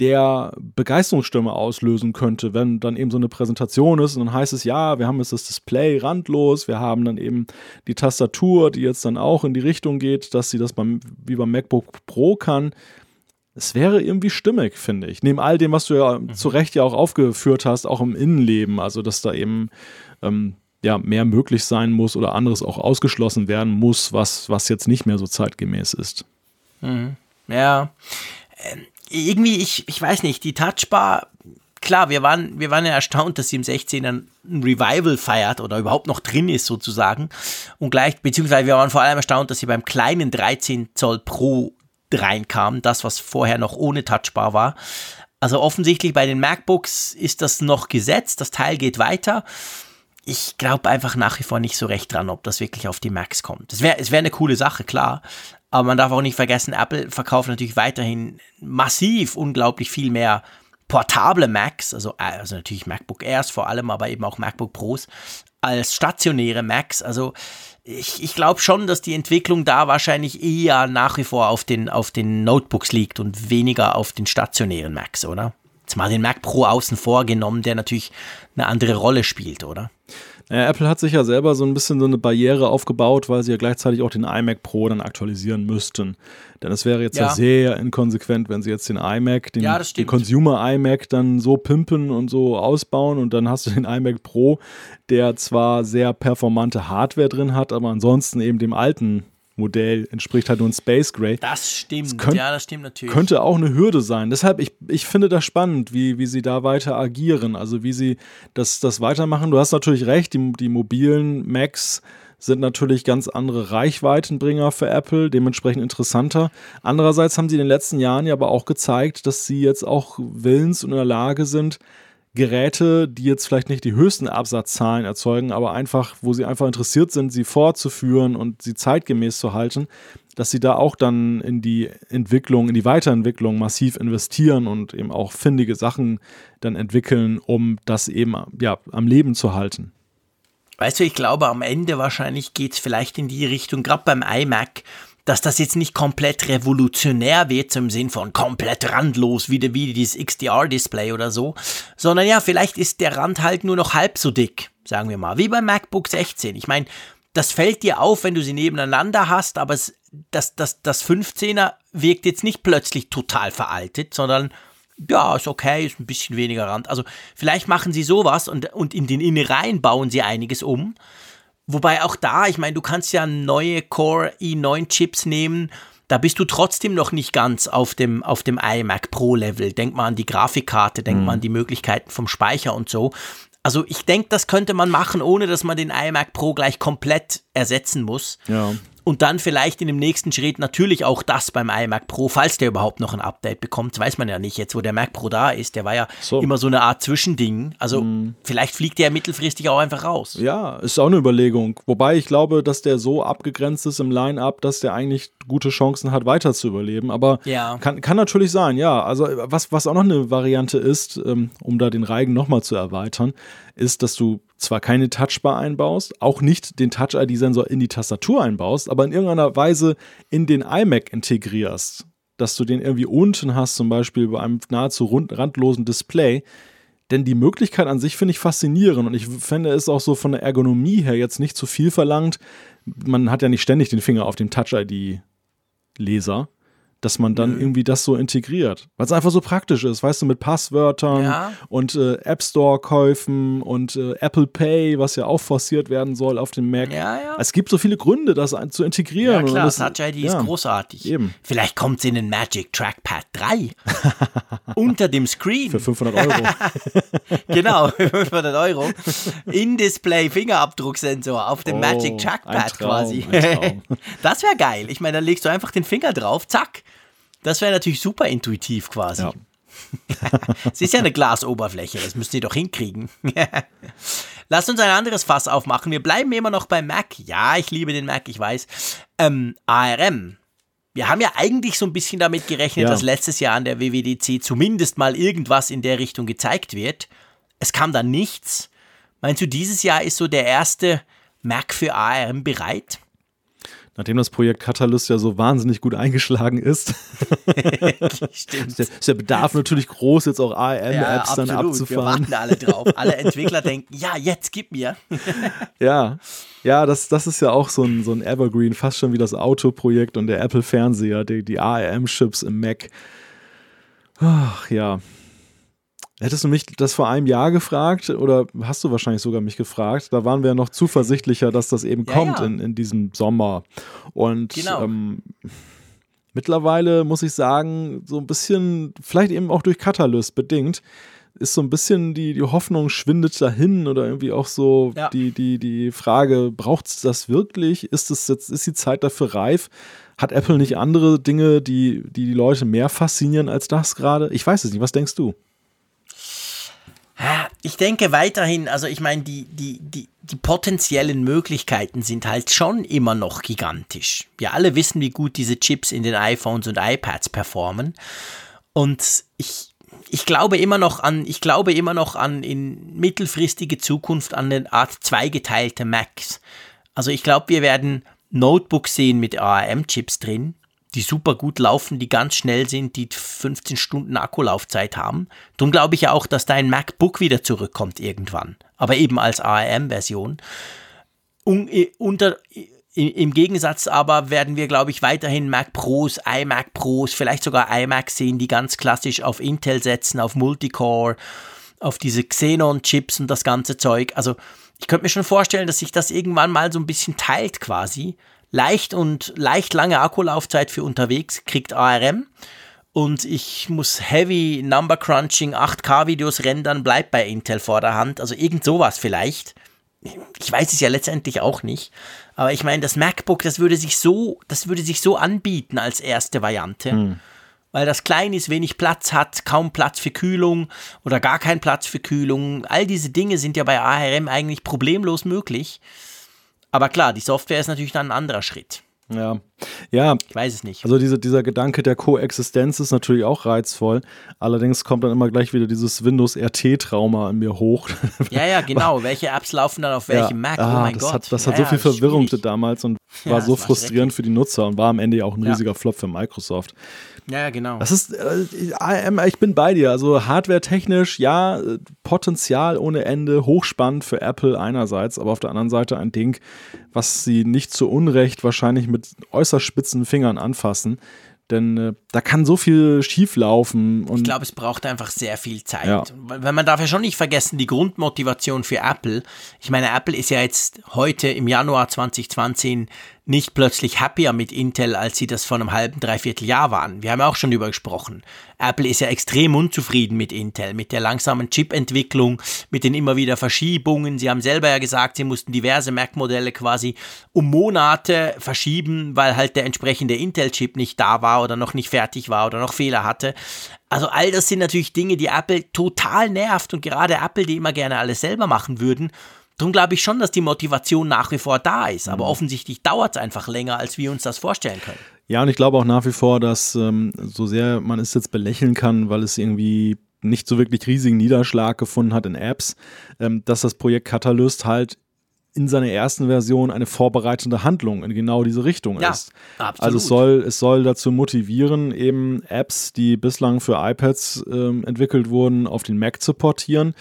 C: der Begeisterungsstimme auslösen könnte, wenn dann eben so eine Präsentation ist und dann heißt es, ja, wir haben jetzt das Display randlos, wir haben dann eben die Tastatur, die jetzt dann auch in die Richtung geht, dass sie das beim, wie beim MacBook Pro kann. Es wäre irgendwie stimmig, finde ich. Neben all dem, was du ja mhm. zu Recht ja auch aufgeführt hast, auch im Innenleben, also dass da eben ähm, ja, mehr möglich sein muss oder anderes auch ausgeschlossen werden muss, was, was jetzt nicht mehr so zeitgemäß ist.
B: Mhm. Ja. Irgendwie, ich, ich weiß nicht, die Touchbar, klar, wir waren, wir waren ja erstaunt, dass sie im 16er ein Revival feiert oder überhaupt noch drin ist sozusagen. Und gleich, beziehungsweise wir waren vor allem erstaunt, dass sie beim kleinen 13 Zoll Pro reinkam, das, was vorher noch ohne Touchbar war. Also offensichtlich bei den MacBooks ist das noch gesetzt, das Teil geht weiter. Ich glaube einfach nach wie vor nicht so recht dran, ob das wirklich auf die Macs kommt. Es wäre es wär eine coole Sache, klar. Aber man darf auch nicht vergessen, Apple verkauft natürlich weiterhin massiv unglaublich viel mehr portable Macs, also, also natürlich MacBook Airs vor allem, aber eben auch MacBook Pros. als stationäre Macs. Also ich, ich glaube schon, dass die Entwicklung da wahrscheinlich eher nach wie vor auf den, auf den Notebooks liegt und weniger auf den stationären Macs, oder? Jetzt mal den Mac Pro außen vor genommen, der natürlich eine andere Rolle spielt, oder?
C: Ja, Apple hat sich ja selber so ein bisschen so eine Barriere aufgebaut, weil sie ja gleichzeitig auch den iMac Pro dann aktualisieren müssten. Denn es wäre jetzt ja. ja, sehr inkonsequent, wenn sie jetzt den iMac, den, ja, den Consumer iMac dann so pimpen und so ausbauen und dann hast du den iMac Pro, der zwar sehr performante Hardware drin hat, aber ansonsten eben dem alten Modell entspricht halt nur ein Space Gray.
B: Das stimmt, das könnt, ja, das stimmt natürlich.
C: Könnte auch eine Hürde sein. Deshalb, ich, ich finde das spannend, wie, wie sie da weiter agieren, also wie sie das, das weitermachen. Du hast natürlich recht, die, die mobilen Macs sind natürlich ganz andere Reichweitenbringer für Apple, dementsprechend interessanter. Andererseits haben sie in den letzten Jahren ja aber auch gezeigt, dass sie jetzt auch willens und in der Lage sind, Geräte, die jetzt vielleicht nicht die höchsten Absatzzahlen erzeugen, aber einfach, wo sie einfach interessiert sind, sie fortzuführen und sie zeitgemäß zu halten, dass sie da auch dann in die Entwicklung, in die Weiterentwicklung massiv investieren und eben auch findige Sachen dann entwickeln, um das eben ja, am Leben zu halten.
B: Weißt du, ich glaube, am Ende wahrscheinlich geht es vielleicht in die Richtung, gerade beim iMac, dass das jetzt nicht komplett revolutionär wird, im Sinn von komplett randlos, wie, wie dieses XDR-Display oder so, sondern ja, vielleicht ist der Rand halt nur noch halb so dick, sagen wir mal, wie beim MacBook 16. Ich meine, das fällt dir auf, wenn du sie nebeneinander hast, aber es, das, das, das 15er wirkt jetzt nicht plötzlich total veraltet, sondern ja, ist okay, ist ein bisschen weniger Rand. Also vielleicht machen sie sowas und, und in den Innereien bauen sie einiges um. Wobei auch da, ich meine, du kannst ja neue Core i9 Chips nehmen, da bist du trotzdem noch nicht ganz auf dem, auf dem iMac Pro Level. Denk mal an die Grafikkarte, denk mhm. mal an die Möglichkeiten vom Speicher und so. Also ich denke, das könnte man machen, ohne dass man den iMac Pro gleich komplett ersetzen muss.
C: Ja
B: und dann vielleicht in dem nächsten Schritt natürlich auch das beim iMac Pro, falls der überhaupt noch ein Update bekommt, weiß man ja nicht. Jetzt, wo der Mac Pro da ist, der war ja so. immer so eine Art Zwischending. Also mm. vielleicht fliegt der mittelfristig auch einfach raus.
C: Ja, ist auch eine Überlegung. Wobei ich glaube, dass der so abgegrenzt ist im Line-Up, dass der eigentlich gute Chancen hat, weiter zu überleben. Aber ja. kann, kann natürlich sein, ja. Also was, was auch noch eine Variante ist, ähm, um da den Reigen nochmal zu erweitern, ist, dass du zwar keine Touchbar einbaust, auch nicht den Touch-ID-Sensor in die Tastatur einbaust, aber in irgendeiner Weise in den iMac integrierst, dass du den irgendwie unten hast, zum Beispiel bei einem nahezu randlosen Display. Denn die Möglichkeit an sich finde ich faszinierend und ich fände es auch so von der Ergonomie her jetzt nicht zu viel verlangt. Man hat ja nicht ständig den Finger auf dem Touch-ID-Leser dass man dann mhm. irgendwie das so integriert. Weil es einfach so praktisch ist, weißt du, mit Passwörtern ja. und äh, App Store-Käufen und äh, Apple Pay, was ja auch forciert werden soll auf dem Mac. Ja, ja. Es gibt so viele Gründe, das zu integrieren.
B: Ja, klar, das, Touch ID ist großartig. Eben. Vielleicht kommt es in den Magic Trackpad 3 unter dem Screen.
C: Für 500 Euro.
B: genau, 500 Euro. In-Display Fingerabdrucksensor auf dem oh, Magic Trackpad Traum, quasi. das wäre geil. Ich meine, dann legst du einfach den Finger drauf, zack das wäre natürlich super intuitiv quasi. Ja. es ist ja eine Glasoberfläche, das müsst ihr doch hinkriegen. Lasst uns ein anderes Fass aufmachen. Wir bleiben immer noch beim Mac. Ja, ich liebe den Mac, ich weiß. Ähm, ARM. Wir haben ja eigentlich so ein bisschen damit gerechnet, ja. dass letztes Jahr an der WWDC zumindest mal irgendwas in der Richtung gezeigt wird. Es kam dann nichts. Meinst du, dieses Jahr ist so der erste Mac für ARM bereit?
C: Nachdem das Projekt Catalyst ja so wahnsinnig gut eingeschlagen ist,
B: Stimmt.
C: ist der Bedarf natürlich groß, jetzt auch ARM-Apps ja, dann abzufahren. Wir
B: warten alle drauf. Alle Entwickler denken, ja, jetzt gib mir.
C: ja, ja, das, das ist ja auch so ein, so ein Evergreen, fast schon wie das Autoprojekt und der Apple-Fernseher, die, die ARM-Chips im Mac. Ach ja, Hättest du mich das vor einem Jahr gefragt oder hast du wahrscheinlich sogar mich gefragt? Da waren wir ja noch zuversichtlicher, dass das eben ja, kommt ja. In, in diesem Sommer. Und genau. ähm, mittlerweile muss ich sagen, so ein bisschen, vielleicht eben auch durch Catalyst bedingt, ist so ein bisschen die, die Hoffnung schwindet dahin oder irgendwie auch so ja. die, die, die Frage, braucht es das wirklich? Ist es jetzt, ist die Zeit dafür reif? Hat Apple nicht andere Dinge, die, die die Leute mehr faszinieren als das gerade? Ich weiß es nicht. Was denkst du?
B: Ich denke weiterhin, also ich meine, die, die, die, die potenziellen Möglichkeiten sind halt schon immer noch gigantisch. Wir alle wissen, wie gut diese Chips in den iPhones und iPads performen. Und ich, ich glaube immer noch an, ich glaube immer noch an in mittelfristige Zukunft an eine Art zweigeteilte Macs. Also ich glaube, wir werden Notebooks sehen mit ARM-Chips drin, die super gut laufen, die ganz schnell sind, die 15 Stunden Akkulaufzeit haben. Darum glaube ich ja auch, dass dein MacBook wieder zurückkommt irgendwann, aber eben als ARM-Version. Unter, im Gegensatz aber werden wir, glaube ich, weiterhin Mac Pros, iMac Pros, vielleicht sogar iMac sehen, die ganz klassisch auf Intel setzen, auf Multicore, auf diese Xenon-Chips und das ganze Zeug. Also ich könnte mir schon vorstellen, dass sich das irgendwann mal so ein bisschen teilt quasi. Leicht und leicht lange Akkulaufzeit für unterwegs kriegt ARM. Und ich muss Heavy Number Crunching 8K-Videos rendern, bleibt bei Intel vor der Hand. Also irgend sowas vielleicht. Ich weiß es ja letztendlich auch nicht. Aber ich meine, das MacBook, das würde sich so, das würde sich so anbieten als erste Variante. Hm. Weil das klein ist, wenig Platz hat, kaum Platz für Kühlung oder gar kein Platz für Kühlung. All diese Dinge sind ja bei ARM eigentlich problemlos möglich. Aber klar, die Software ist natürlich dann ein anderer Schritt.
C: Ja, ja.
B: Ich weiß es nicht.
C: Also diese, dieser Gedanke der Koexistenz ist natürlich auch reizvoll. Allerdings kommt dann immer gleich wieder dieses Windows RT-Trauma in mir hoch.
B: Ja, ja, genau. Welche Apps laufen dann auf welchem ja. Mac? Oh ah,
C: oh mein
B: das
C: Gott. Hat, das ja, hat so viel Verwirrung damals und war so frustrierend für die Nutzer und war am Ende ja auch ein riesiger Flop für Microsoft.
B: Ja, ja, genau.
C: Das ist, äh, ich bin bei dir. Also hardware-technisch, ja, Potenzial ohne Ende, hochspannend für Apple einerseits, aber auf der anderen Seite ein Ding, was sie nicht zu Unrecht wahrscheinlich mit äußerst spitzen Fingern anfassen. Denn äh, da kann so viel schieflaufen.
B: Ich glaube, es braucht einfach sehr viel Zeit. Ja. Weil man darf ja schon nicht vergessen, die Grundmotivation für Apple. Ich meine, Apple ist ja jetzt heute im Januar 2020 nicht plötzlich happier mit Intel, als sie das vor einem halben, dreiviertel Jahr waren. Wir haben auch schon darüber gesprochen. Apple ist ja extrem unzufrieden mit Intel, mit der langsamen Chip-Entwicklung, mit den immer wieder Verschiebungen. Sie haben selber ja gesagt, sie mussten diverse Mac-Modelle quasi um Monate verschieben, weil halt der entsprechende Intel-Chip nicht da war oder noch nicht fertig war oder noch Fehler hatte. Also all das sind natürlich Dinge, die Apple total nervt und gerade Apple, die immer gerne alles selber machen würden, Darum glaube ich schon, dass die Motivation nach wie vor da ist. Aber mhm. offensichtlich dauert es einfach länger, als wir uns das vorstellen können.
C: Ja, und ich glaube auch nach wie vor, dass ähm, so sehr man es jetzt belächeln kann, weil es irgendwie nicht so wirklich riesigen Niederschlag gefunden hat in Apps, ähm, dass das Projekt Catalyst halt in seiner ersten Version eine vorbereitende Handlung in genau diese Richtung ja, ist. Absolut. Also es soll, es soll dazu motivieren, eben Apps, die bislang für iPads ähm, entwickelt wurden, auf den Mac zu portieren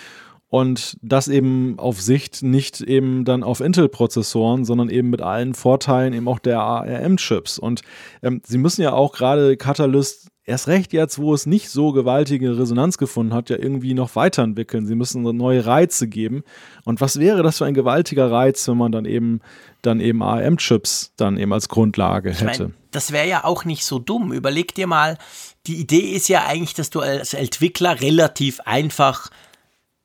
C: und das eben auf Sicht nicht eben dann auf Intel-Prozessoren, sondern eben mit allen Vorteilen eben auch der ARM-Chips. Und ähm, sie müssen ja auch gerade Catalyst erst recht jetzt, wo es nicht so gewaltige Resonanz gefunden hat, ja irgendwie noch weiterentwickeln. Sie müssen neue Reize geben. Und was wäre das für ein gewaltiger Reiz, wenn man dann eben dann eben ARM-Chips dann eben als Grundlage hätte? Ich mein,
B: das wäre ja auch nicht so dumm. Überleg dir mal, die Idee ist ja eigentlich, dass du als Entwickler relativ einfach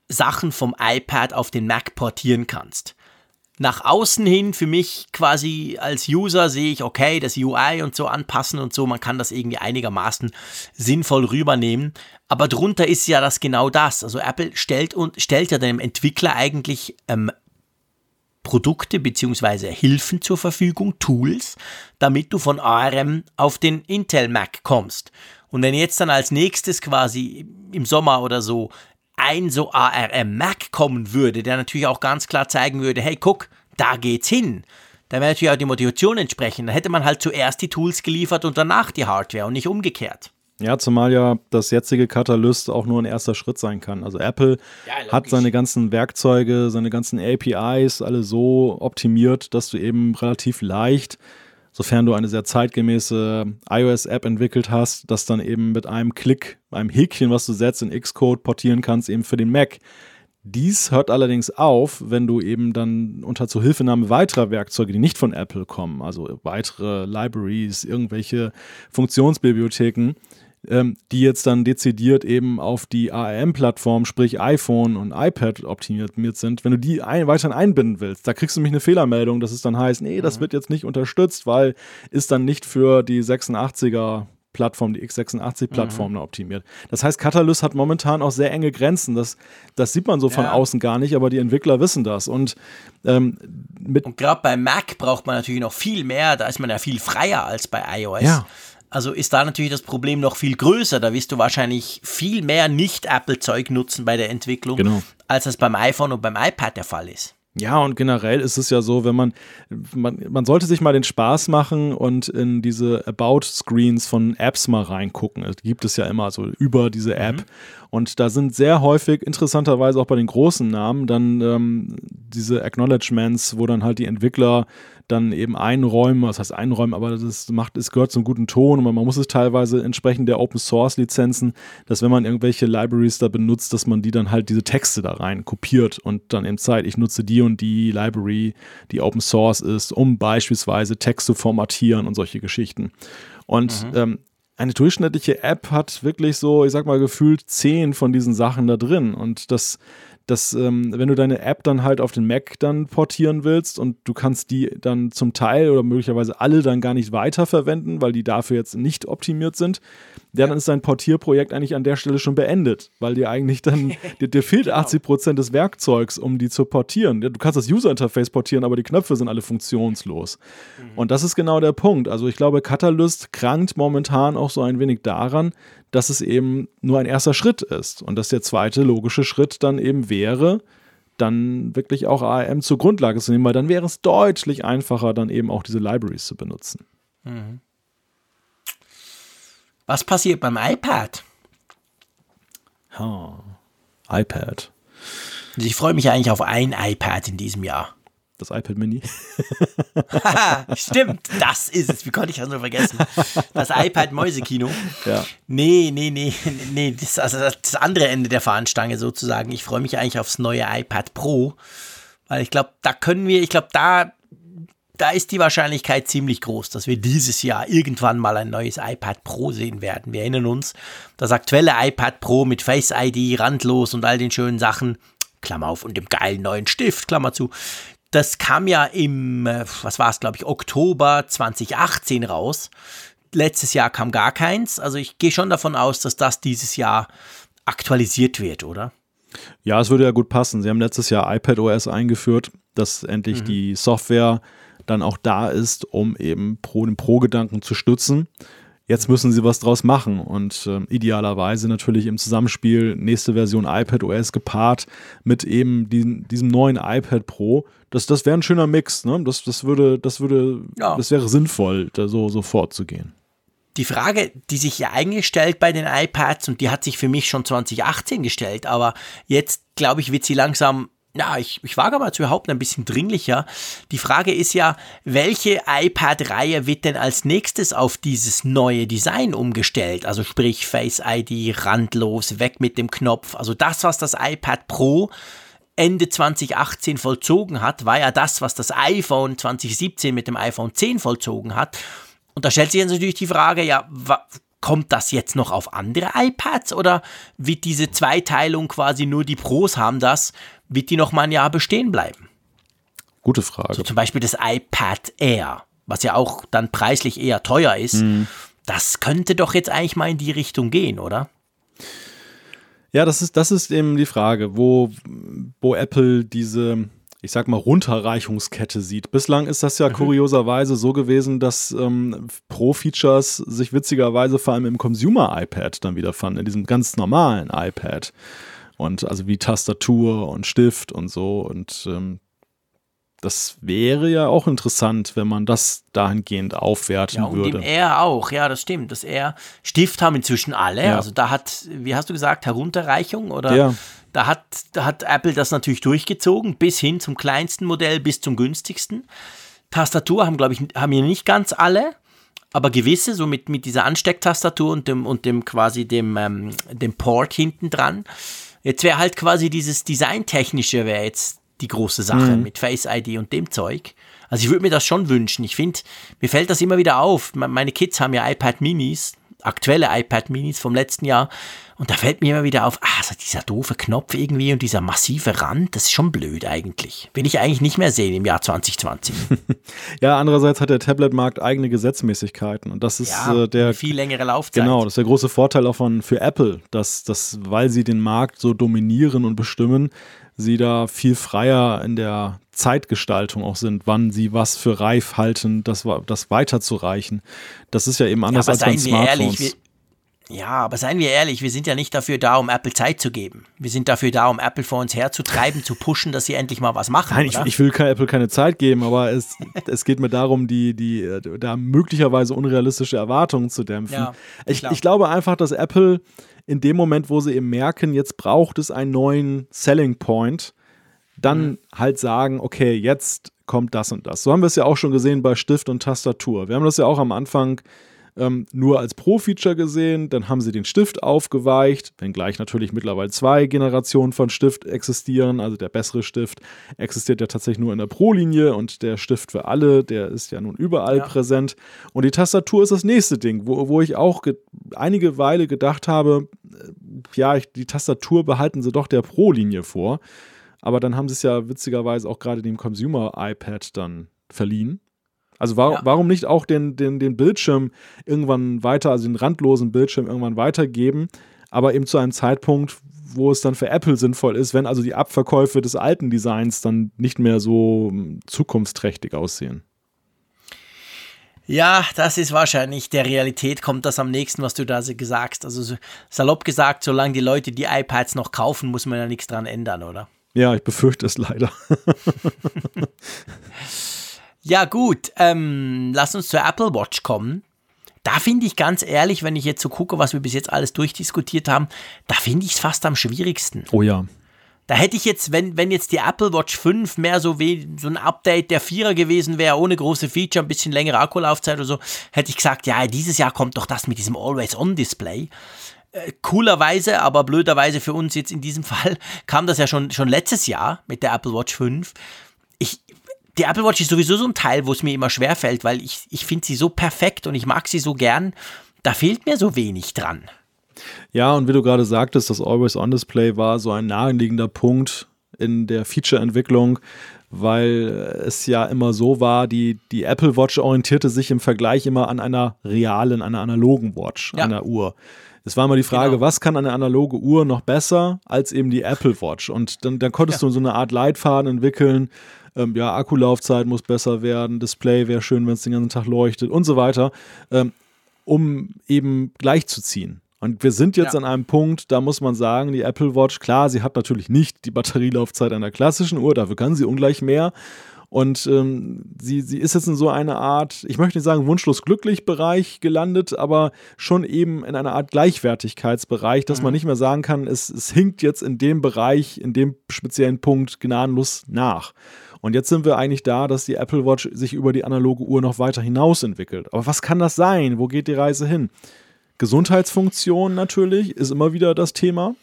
B: Sachen vom iPad auf den Mac portieren kannst. Nach außen hin für mich quasi als User sehe ich, okay, das UI und so anpassen und so, man kann das irgendwie einigermaßen sinnvoll rübernehmen. Aber drunter ist ja das genau das. Also Apple stellt und stellt ja dem Entwickler eigentlich ähm, Produkte bzw. Hilfen zur Verfügung, Tools, damit du von ARM auf den Intel Mac kommst. Und wenn jetzt dann als nächstes quasi im Sommer oder so ein so ARM Mac kommen würde, der natürlich auch ganz klar zeigen würde, hey, guck, da geht's hin. Da wäre natürlich auch die Motivation entsprechend. Da hätte man halt zuerst die Tools geliefert und danach die Hardware und nicht umgekehrt.
C: Ja, zumal ja das jetzige Katalyst auch nur ein erster Schritt sein kann. Also Apple ja, hat seine ganzen Werkzeuge, seine ganzen APIs alle so optimiert, dass du eben relativ leicht sofern du eine sehr zeitgemäße iOS-App entwickelt hast, das dann eben mit einem Klick, einem Häkchen, was du setzt, in Xcode portieren kannst, eben für den Mac. Dies hört allerdings auf, wenn du eben dann unter Zuhilfenahme weiterer Werkzeuge, die nicht von Apple kommen, also weitere Libraries, irgendwelche Funktionsbibliotheken, ähm, die jetzt dann dezidiert eben auf die ARM-Plattform, sprich iPhone und iPad optimiert sind, wenn du die ein, weiterhin einbinden willst, da kriegst du nämlich eine Fehlermeldung, dass es dann heißt, nee, das mhm. wird jetzt nicht unterstützt, weil ist dann nicht für die 86er Plattform, die x86-Plattform mhm. optimiert. Das heißt, Catalyst hat momentan auch sehr enge Grenzen. Das, das sieht man so von ja. außen gar nicht, aber die Entwickler wissen das. Und, ähm,
B: und gerade bei Mac braucht man natürlich noch viel mehr. Da ist man ja viel freier als bei iOS.
C: Ja.
B: Also ist da natürlich das Problem noch viel größer. Da wirst du wahrscheinlich viel mehr Nicht-Apple-Zeug nutzen bei der Entwicklung,
C: genau.
B: als das beim iPhone und beim iPad der Fall ist.
C: Ja, und generell ist es ja so, wenn man, man, man sollte sich mal den Spaß machen und in diese About-Screens von Apps mal reingucken. Es gibt es ja immer so über diese App. Mhm. Und da sind sehr häufig, interessanterweise auch bei den großen Namen, dann ähm, diese Acknowledgements, wo dann halt die Entwickler dann eben einräumen, was heißt einräumen, aber das macht, es gehört zum guten Ton und man muss es teilweise entsprechend der Open Source Lizenzen, dass wenn man irgendwelche Libraries da benutzt, dass man die dann halt diese Texte da rein kopiert und dann eben Zeit, ich nutze die und die Library, die Open Source ist, um beispielsweise Text zu formatieren und solche Geschichten. Und mhm. ähm, eine durchschnittliche App hat wirklich so, ich sag mal, gefühlt zehn von diesen Sachen da drin. Und das dass ähm, wenn du deine App dann halt auf den Mac dann portieren willst und du kannst die dann zum Teil oder möglicherweise alle dann gar nicht weiterverwenden, weil die dafür jetzt nicht optimiert sind, dann ist dein Portierprojekt eigentlich an der Stelle schon beendet, weil dir eigentlich dann, dir, dir fehlt genau. 80 Prozent des Werkzeugs, um die zu portieren. Du kannst das User-Interface portieren, aber die Knöpfe sind alle funktionslos. Mhm. Und das ist genau der Punkt. Also ich glaube, Catalyst krankt momentan auch so ein wenig daran, dass es eben nur ein erster Schritt ist und dass der zweite logische Schritt dann eben wäre, dann wirklich auch ARM zur Grundlage zu nehmen, weil dann wäre es deutlich einfacher, dann eben auch diese Libraries zu benutzen. Mhm.
B: Was passiert beim iPad?
C: Oh, iPad.
B: Also ich freue mich eigentlich auf ein iPad in diesem Jahr
C: das iPad Mini.
B: Stimmt, das ist es. Wie konnte ich das nur vergessen? Das iPad Mäusekino.
C: Ja.
B: Nee, nee, nee, nee, das, also das andere Ende der Fahnenstange sozusagen. Ich freue mich eigentlich aufs neue iPad Pro, weil ich glaube, da können wir, ich glaube, da, da ist die Wahrscheinlichkeit ziemlich groß, dass wir dieses Jahr irgendwann mal ein neues iPad Pro sehen werden. Wir erinnern uns, das aktuelle iPad Pro mit Face ID, randlos und all den schönen Sachen, Klammer auf, und dem geilen neuen Stift, Klammer zu, das kam ja im, äh, was war es, glaube ich, Oktober 2018 raus. Letztes Jahr kam gar keins. Also ich gehe schon davon aus, dass das dieses Jahr aktualisiert wird, oder?
C: Ja, es würde ja gut passen. Sie haben letztes Jahr iPadOS eingeführt, dass endlich mhm. die Software dann auch da ist, um eben Pro, den Pro-Gedanken zu stützen. Jetzt müssen sie was draus machen und äh, idealerweise natürlich im Zusammenspiel nächste Version iPadOS gepaart mit eben die, diesem neuen iPad Pro. Das, das wäre ein schöner Mix, ne? Das, das würde, das würde, ja. das wäre sinnvoll, da so, so vorzugehen.
B: Die Frage, die sich ja eigentlich stellt bei den iPads, und die hat sich für mich schon 2018 gestellt, aber jetzt, glaube ich, wird sie langsam ja, ich, ich wage mal zu behaupten, ein bisschen dringlicher. Die Frage ist ja, welche iPad-Reihe wird denn als nächstes auf dieses neue Design umgestellt? Also sprich Face ID, randlos, weg mit dem Knopf. Also das, was das iPad Pro Ende 2018 vollzogen hat, war ja das, was das iPhone 2017 mit dem iPhone 10 vollzogen hat. Und da stellt sich jetzt natürlich die Frage, ja, kommt das jetzt noch auf andere iPads oder wird diese Zweiteilung quasi nur die Pros haben das wird die noch mal ein Jahr bestehen bleiben?
C: Gute Frage.
B: So zum Beispiel das iPad Air, was ja auch dann preislich eher teuer ist. Mhm. Das könnte doch jetzt eigentlich mal in die Richtung gehen, oder?
C: Ja, das ist, das ist eben die Frage, wo, wo Apple diese, ich sag mal, Runterreichungskette sieht. Bislang ist das ja mhm. kurioserweise so gewesen, dass ähm, Pro-Features sich witzigerweise vor allem im Consumer-iPad dann wieder fanden, in diesem ganz normalen iPad und also wie Tastatur und Stift und so und ähm, das wäre ja auch interessant, wenn man das dahingehend aufwerten ja, und würde.
B: Dem R auch, ja, das stimmt. Das R, Stift haben inzwischen alle. Ja. Also da hat, wie hast du gesagt, Herunterreichung oder ja. da hat, da hat Apple das natürlich durchgezogen, bis hin zum kleinsten Modell, bis zum günstigsten. Tastatur haben, glaube ich, haben hier nicht ganz alle, aber gewisse, so mit, mit dieser Anstecktastatur und dem, und dem quasi dem, ähm, dem Port hinten dran. Jetzt wäre halt quasi dieses Designtechnische wäre jetzt die große Sache mhm. mit Face ID und dem Zeug. Also ich würde mir das schon wünschen. Ich finde, mir fällt das immer wieder auf. Meine Kids haben ja iPad Minis, aktuelle iPad Minis vom letzten Jahr. Und da fällt mir immer wieder auf, ah, so dieser doofe Knopf irgendwie und dieser massive Rand, das ist schon blöd eigentlich. Will ich eigentlich nicht mehr sehen im Jahr 2020.
C: ja, andererseits hat der Tablet-Markt eigene Gesetzmäßigkeiten und das ist ja, äh, der
B: viel längere Laufzeit.
C: Genau, das ist der große Vorteil auch von für Apple, dass, dass weil sie den Markt so dominieren und bestimmen, sie da viel freier in der Zeitgestaltung auch sind, wann sie was für reif halten, das, das weiterzureichen. Das ist ja eben anders ja, als bei Smartphones. Ehrlich,
B: ja, aber seien wir ehrlich, wir sind ja nicht dafür da, um Apple Zeit zu geben. Wir sind dafür da, um Apple vor uns herzutreiben, zu pushen, dass sie endlich mal was machen.
C: Nein, ich, ich, will Apple keine Zeit geben, aber es, es geht mir darum, die, die, da möglicherweise unrealistische Erwartungen zu dämpfen. Ja, ich, ich glaube einfach, dass Apple in dem Moment, wo sie eben merken, jetzt braucht es einen neuen Selling Point, dann mhm. halt sagen, okay, jetzt kommt das und das. So haben wir es ja auch schon gesehen bei Stift und Tastatur. Wir haben das ja auch am Anfang ähm, nur als Pro-Feature gesehen. Dann haben sie den Stift aufgeweicht, wenngleich natürlich mittlerweile zwei Generationen von Stift existieren. Also der bessere Stift existiert ja tatsächlich nur in der Pro-Linie und der Stift für alle, der ist ja nun überall ja. präsent. Und die Tastatur ist das nächste Ding, wo, wo ich auch einige Weile gedacht habe, äh, ja, ich, die Tastatur behalten sie doch der Pro-Linie vor. Aber dann haben sie es ja witzigerweise auch gerade dem Consumer-iPad dann verliehen. Also war, ja. warum nicht auch den, den, den Bildschirm irgendwann weiter, also den randlosen Bildschirm irgendwann weitergeben, aber eben zu einem Zeitpunkt, wo es dann für Apple sinnvoll ist, wenn also die Abverkäufe des alten Designs dann nicht mehr so hm, zukunftsträchtig aussehen.
B: Ja, das ist wahrscheinlich der Realität kommt das am nächsten, was du da gesagt hast. Also salopp gesagt, solange die Leute die iPads noch kaufen, muss man ja nichts dran ändern, oder?
C: Ja, ich befürchte es leider.
B: Ja, gut. Ähm, lass uns zur Apple Watch kommen. Da finde ich ganz ehrlich, wenn ich jetzt so gucke, was wir bis jetzt alles durchdiskutiert haben, da finde ich es fast am schwierigsten.
C: Oh ja.
B: Da hätte ich jetzt, wenn, wenn jetzt die Apple Watch 5 mehr so wie so ein Update der Vierer gewesen wäre, ohne große Feature, ein bisschen längere Akkulaufzeit oder so, hätte ich gesagt, ja, dieses Jahr kommt doch das mit diesem Always-On-Display. Äh, coolerweise, aber blöderweise für uns jetzt in diesem Fall, kam das ja schon, schon letztes Jahr mit der Apple Watch 5. Ich, die Apple Watch ist sowieso so ein Teil, wo es mir immer schwerfällt, weil ich, ich finde sie so perfekt und ich mag sie so gern. Da fehlt mir so wenig dran.
C: Ja, und wie du gerade sagtest, das Always-On-Display war so ein naheliegender Punkt in der Feature-Entwicklung, weil es ja immer so war, die, die Apple Watch orientierte sich im Vergleich immer an einer realen, einer analogen Watch, ja. einer Uhr. Es war immer die Frage, genau. was kann eine analoge Uhr noch besser als eben die Apple Watch? Und dann, dann konntest ja. du so eine Art Leitfaden entwickeln, ähm, ja, Akkulaufzeit muss besser werden, Display wäre schön, wenn es den ganzen Tag leuchtet und so weiter, ähm, um eben gleichzuziehen. Und wir sind jetzt ja. an einem Punkt, da muss man sagen, die Apple Watch, klar, sie hat natürlich nicht die Batterielaufzeit einer klassischen Uhr, dafür kann sie ungleich mehr. Und ähm, sie, sie ist jetzt in so einer Art, ich möchte nicht sagen wunschlos glücklich Bereich gelandet, aber schon eben in einer Art Gleichwertigkeitsbereich, dass mhm. man nicht mehr sagen kann, es, es hinkt jetzt in dem Bereich, in dem speziellen Punkt gnadenlos nach. Und jetzt sind wir eigentlich da, dass die Apple Watch sich über die analoge Uhr noch weiter hinaus entwickelt. Aber was kann das sein? Wo geht die Reise hin? Gesundheitsfunktion natürlich ist immer wieder das Thema.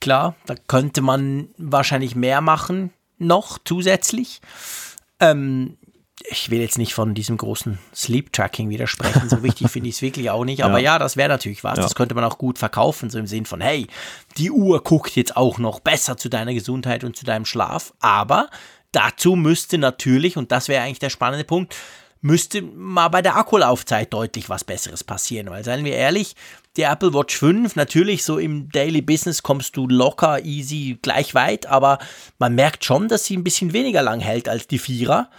B: Klar, da könnte man wahrscheinlich mehr machen, noch zusätzlich. Ähm, ich will jetzt nicht von diesem großen Sleep Tracking widersprechen, so wichtig finde ich es wirklich auch nicht. Aber ja, ja das wäre natürlich was. Ja. Das könnte man auch gut verkaufen, so im Sinn von, hey, die Uhr guckt jetzt auch noch besser zu deiner Gesundheit und zu deinem Schlaf. Aber Dazu müsste natürlich, und das wäre eigentlich der spannende Punkt, müsste mal bei der Akkulaufzeit deutlich was Besseres passieren. Weil, seien wir ehrlich, die Apple Watch 5, natürlich so im Daily Business kommst du locker, easy, gleich weit, aber man merkt schon, dass sie ein bisschen weniger lang hält als die Vierer.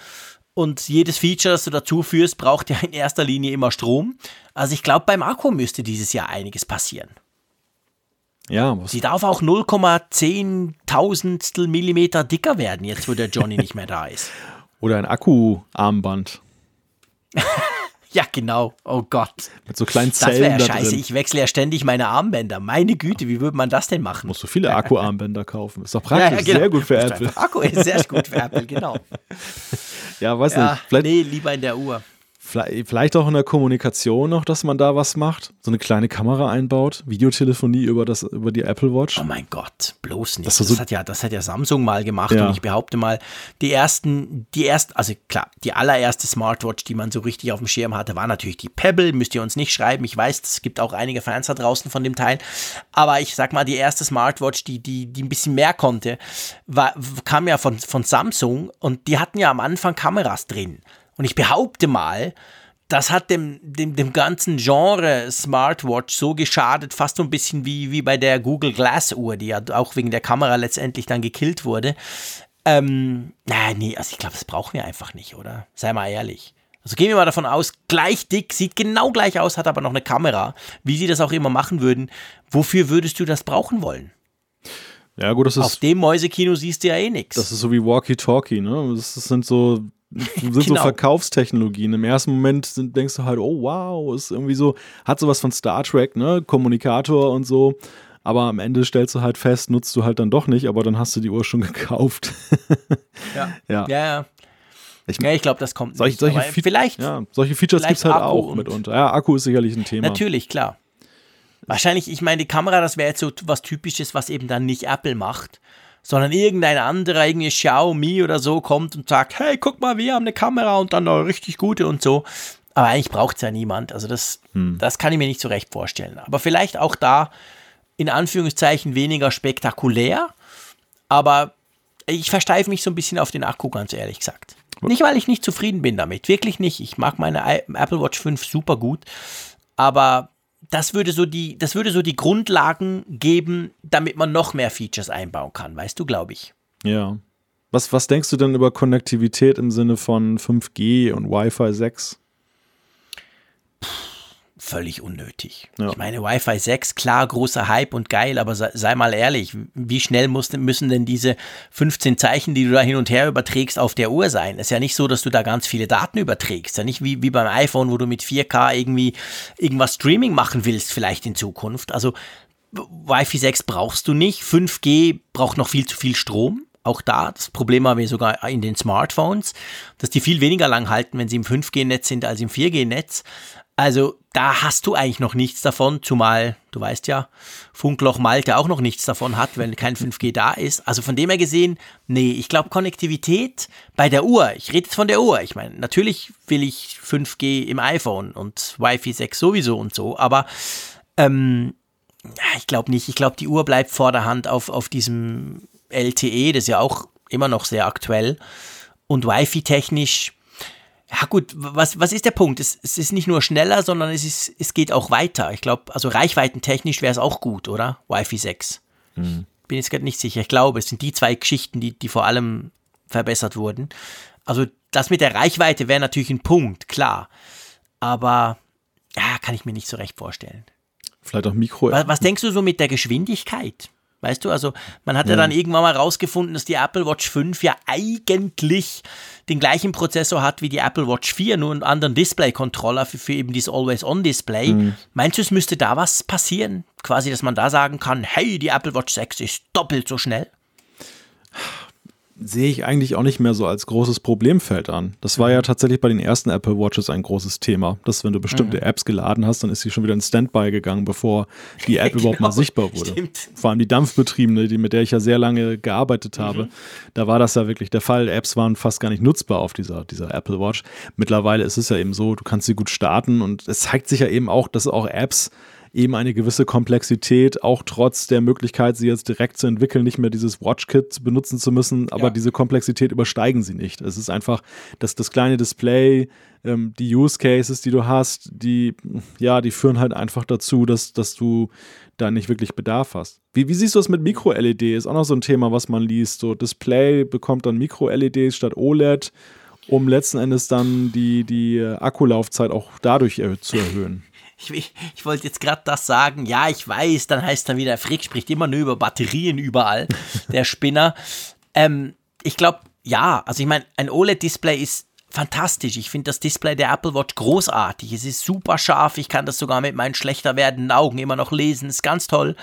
B: Und jedes Feature, das du dazu führst, braucht ja in erster Linie immer Strom. Also ich glaube, beim Akku müsste dieses Jahr einiges passieren.
C: Ja,
B: was? Sie darf auch 0,10 Tausendstel Millimeter dicker werden, jetzt wo der Johnny nicht mehr da ist.
C: Oder ein Akkuarmband.
B: ja, genau. Oh Gott.
C: Mit so kleinen Zellen.
B: Das wäre ja scheiße. Drin. Ich wechsle ja ständig meine Armbänder. Meine Güte, wie würde man das denn machen?
C: Musst du viele Akkuarmbänder kaufen. Ist doch praktisch. Ja, ja, genau. Sehr gut für Apple.
B: Akku ist sehr gut für Apple, genau.
C: ja, weiß nicht. Vielleicht
B: nee, lieber in der Uhr.
C: Vielleicht auch in der Kommunikation noch, dass man da was macht. So eine kleine Kamera einbaut, Videotelefonie über, das, über die Apple Watch.
B: Oh mein Gott, bloß nicht. Das, das hat, ja, das hat ja Samsung mal gemacht ja. und ich behaupte mal, die ersten, die ersten, also klar, die allererste Smartwatch, die man so richtig auf dem Schirm hatte, war natürlich die Pebble. Müsst ihr uns nicht schreiben. Ich weiß, es gibt auch einige Fans da draußen von dem Teil. Aber ich sag mal, die erste Smartwatch, die, die, die ein bisschen mehr konnte, war, kam ja von, von Samsung und die hatten ja am Anfang Kameras drin. Und ich behaupte mal, das hat dem, dem, dem ganzen Genre Smartwatch so geschadet, fast so ein bisschen wie, wie bei der Google Glass Uhr, die ja auch wegen der Kamera letztendlich dann gekillt wurde. Ähm, na, nee, also ich glaube, das brauchen wir einfach nicht, oder? Sei mal ehrlich. Also gehen wir mal davon aus, gleich dick, sieht genau gleich aus, hat aber noch eine Kamera. Wie sie das auch immer machen würden, wofür würdest du das brauchen wollen?
C: Ja, gut, das ist.
B: Auf dem Mäusekino siehst du ja eh nichts.
C: Das ist so wie Walkie-Talkie, ne? Das sind so sind genau. so Verkaufstechnologien. Im ersten Moment sind, denkst du halt, oh wow, ist irgendwie so, hat sowas von Star Trek, ne? Kommunikator und so. Aber am Ende stellst du halt fest, nutzt du halt dann doch nicht, aber dann hast du die Uhr schon gekauft.
B: ja. ja. ja, ja. Ich, ja, ich glaube, das kommt
C: solche, solche
B: vielleicht.
C: Ja, solche Features gibt es halt Akku auch mitunter. Ja, Akku ist sicherlich ein Thema.
B: Natürlich, klar. Wahrscheinlich, ich meine, die Kamera, das wäre jetzt so was Typisches, was eben dann nicht Apple macht sondern irgendein anderer, irgendwie Xiaomi oder so, kommt und sagt, hey, guck mal, wir haben eine Kamera und dann eine richtig gute und so. Aber eigentlich braucht es ja niemand. Also das, hm. das kann ich mir nicht so recht vorstellen. Aber vielleicht auch da in Anführungszeichen weniger spektakulär. Aber ich versteife mich so ein bisschen auf den Akku, ganz ehrlich gesagt. Nicht, weil ich nicht zufrieden bin damit. Wirklich nicht. Ich mag meine Apple Watch 5 super gut. Aber das würde so die, das würde so die Grundlagen geben, damit man noch mehr Features einbauen kann, weißt du, glaube ich.
C: Ja. Was, was denkst du denn über Konnektivität im Sinne von 5G und Wi-Fi 6?
B: Völlig unnötig. Ja. Ich meine, Wi-Fi 6, klar, großer Hype und geil, aber sei, sei mal ehrlich, wie schnell muss, müssen denn diese 15 Zeichen, die du da hin und her überträgst, auf der Uhr sein? Es ist ja nicht so, dass du da ganz viele Daten überträgst. Ja nicht wie, wie beim iPhone, wo du mit 4K irgendwie irgendwas Streaming machen willst, vielleicht in Zukunft. Also Wi-Fi 6 brauchst du nicht. 5G braucht noch viel zu viel Strom. Auch da, das Problem haben wir sogar in den Smartphones, dass die viel weniger lang halten, wenn sie im 5G-Netz sind als im 4G-Netz. Also da hast du eigentlich noch nichts davon, zumal du weißt ja, Funkloch Malte auch noch nichts davon hat, wenn kein 5G da ist. Also von dem her gesehen, nee, ich glaube Konnektivität bei der Uhr, ich rede jetzt von der Uhr. Ich meine, natürlich will ich 5G im iPhone und Wi-Fi 6 sowieso und so, aber ähm, ich glaube nicht. Ich glaube, die Uhr bleibt vorderhand auf, auf diesem LTE, das ist ja auch immer noch sehr aktuell. Und Wi-Fi technisch ja gut, was, was ist der Punkt? Es, es ist nicht nur schneller, sondern es, ist, es geht auch weiter. Ich glaube, also reichweitentechnisch wäre es auch gut, oder? Wi-Fi 6. Mhm. Bin jetzt gerade nicht sicher. Ich glaube, es sind die zwei Geschichten, die, die vor allem verbessert wurden. Also das mit der Reichweite wäre natürlich ein Punkt, klar. Aber ja, kann ich mir nicht so recht vorstellen.
C: Vielleicht auch Mikro.
B: Was, was denkst du so mit der Geschwindigkeit? Weißt du, also man hat ja, ja dann irgendwann mal rausgefunden, dass die Apple Watch 5 ja eigentlich den gleichen Prozessor hat wie die Apple Watch 4, nur einen anderen Display-Controller für, für, eben dieses Always-On-Display. Mhm. Meinst du, es müsste da was passieren? Quasi, dass man da sagen kann, hey, die Apple Watch 6 ist doppelt so schnell?
C: Sehe ich eigentlich auch nicht mehr so als großes Problemfeld an. Das war ja mhm. tatsächlich bei den ersten Apple Watches ein großes Thema, dass wenn du bestimmte mhm. Apps geladen hast, dann ist sie schon wieder in Standby gegangen, bevor die App genau, überhaupt mal sichtbar wurde. Stimmt. Vor allem die dampfbetriebene, die, mit der ich ja sehr lange gearbeitet mhm. habe, mhm. da war das ja wirklich der Fall. Apps waren fast gar nicht nutzbar auf dieser, dieser Apple Watch. Mittlerweile ist es ja eben so, du kannst sie gut starten und es zeigt sich ja eben auch, dass auch Apps eben eine gewisse Komplexität, auch trotz der Möglichkeit, sie jetzt direkt zu entwickeln, nicht mehr dieses Watchkit benutzen zu müssen, aber ja. diese Komplexität übersteigen sie nicht. Es ist einfach, dass das kleine Display, ähm, die Use Cases, die du hast, die, ja, die führen halt einfach dazu, dass, dass du da nicht wirklich Bedarf hast. Wie, wie siehst du das mit Micro-LED? Ist auch noch so ein Thema, was man liest. So Display bekommt dann Micro-LEDs statt OLED, um letzten Endes dann die, die Akkulaufzeit auch dadurch zu erhöhen
B: ich, ich wollte jetzt gerade das sagen, ja, ich weiß, dann heißt dann wieder, Frick spricht immer nur über Batterien überall, der Spinner. Ähm, ich glaube, ja, also ich meine, ein OLED-Display ist fantastisch. Ich finde das Display der Apple Watch großartig. Es ist super scharf. Ich kann das sogar mit meinen schlechter werdenden Augen immer noch lesen. Ist ganz toll.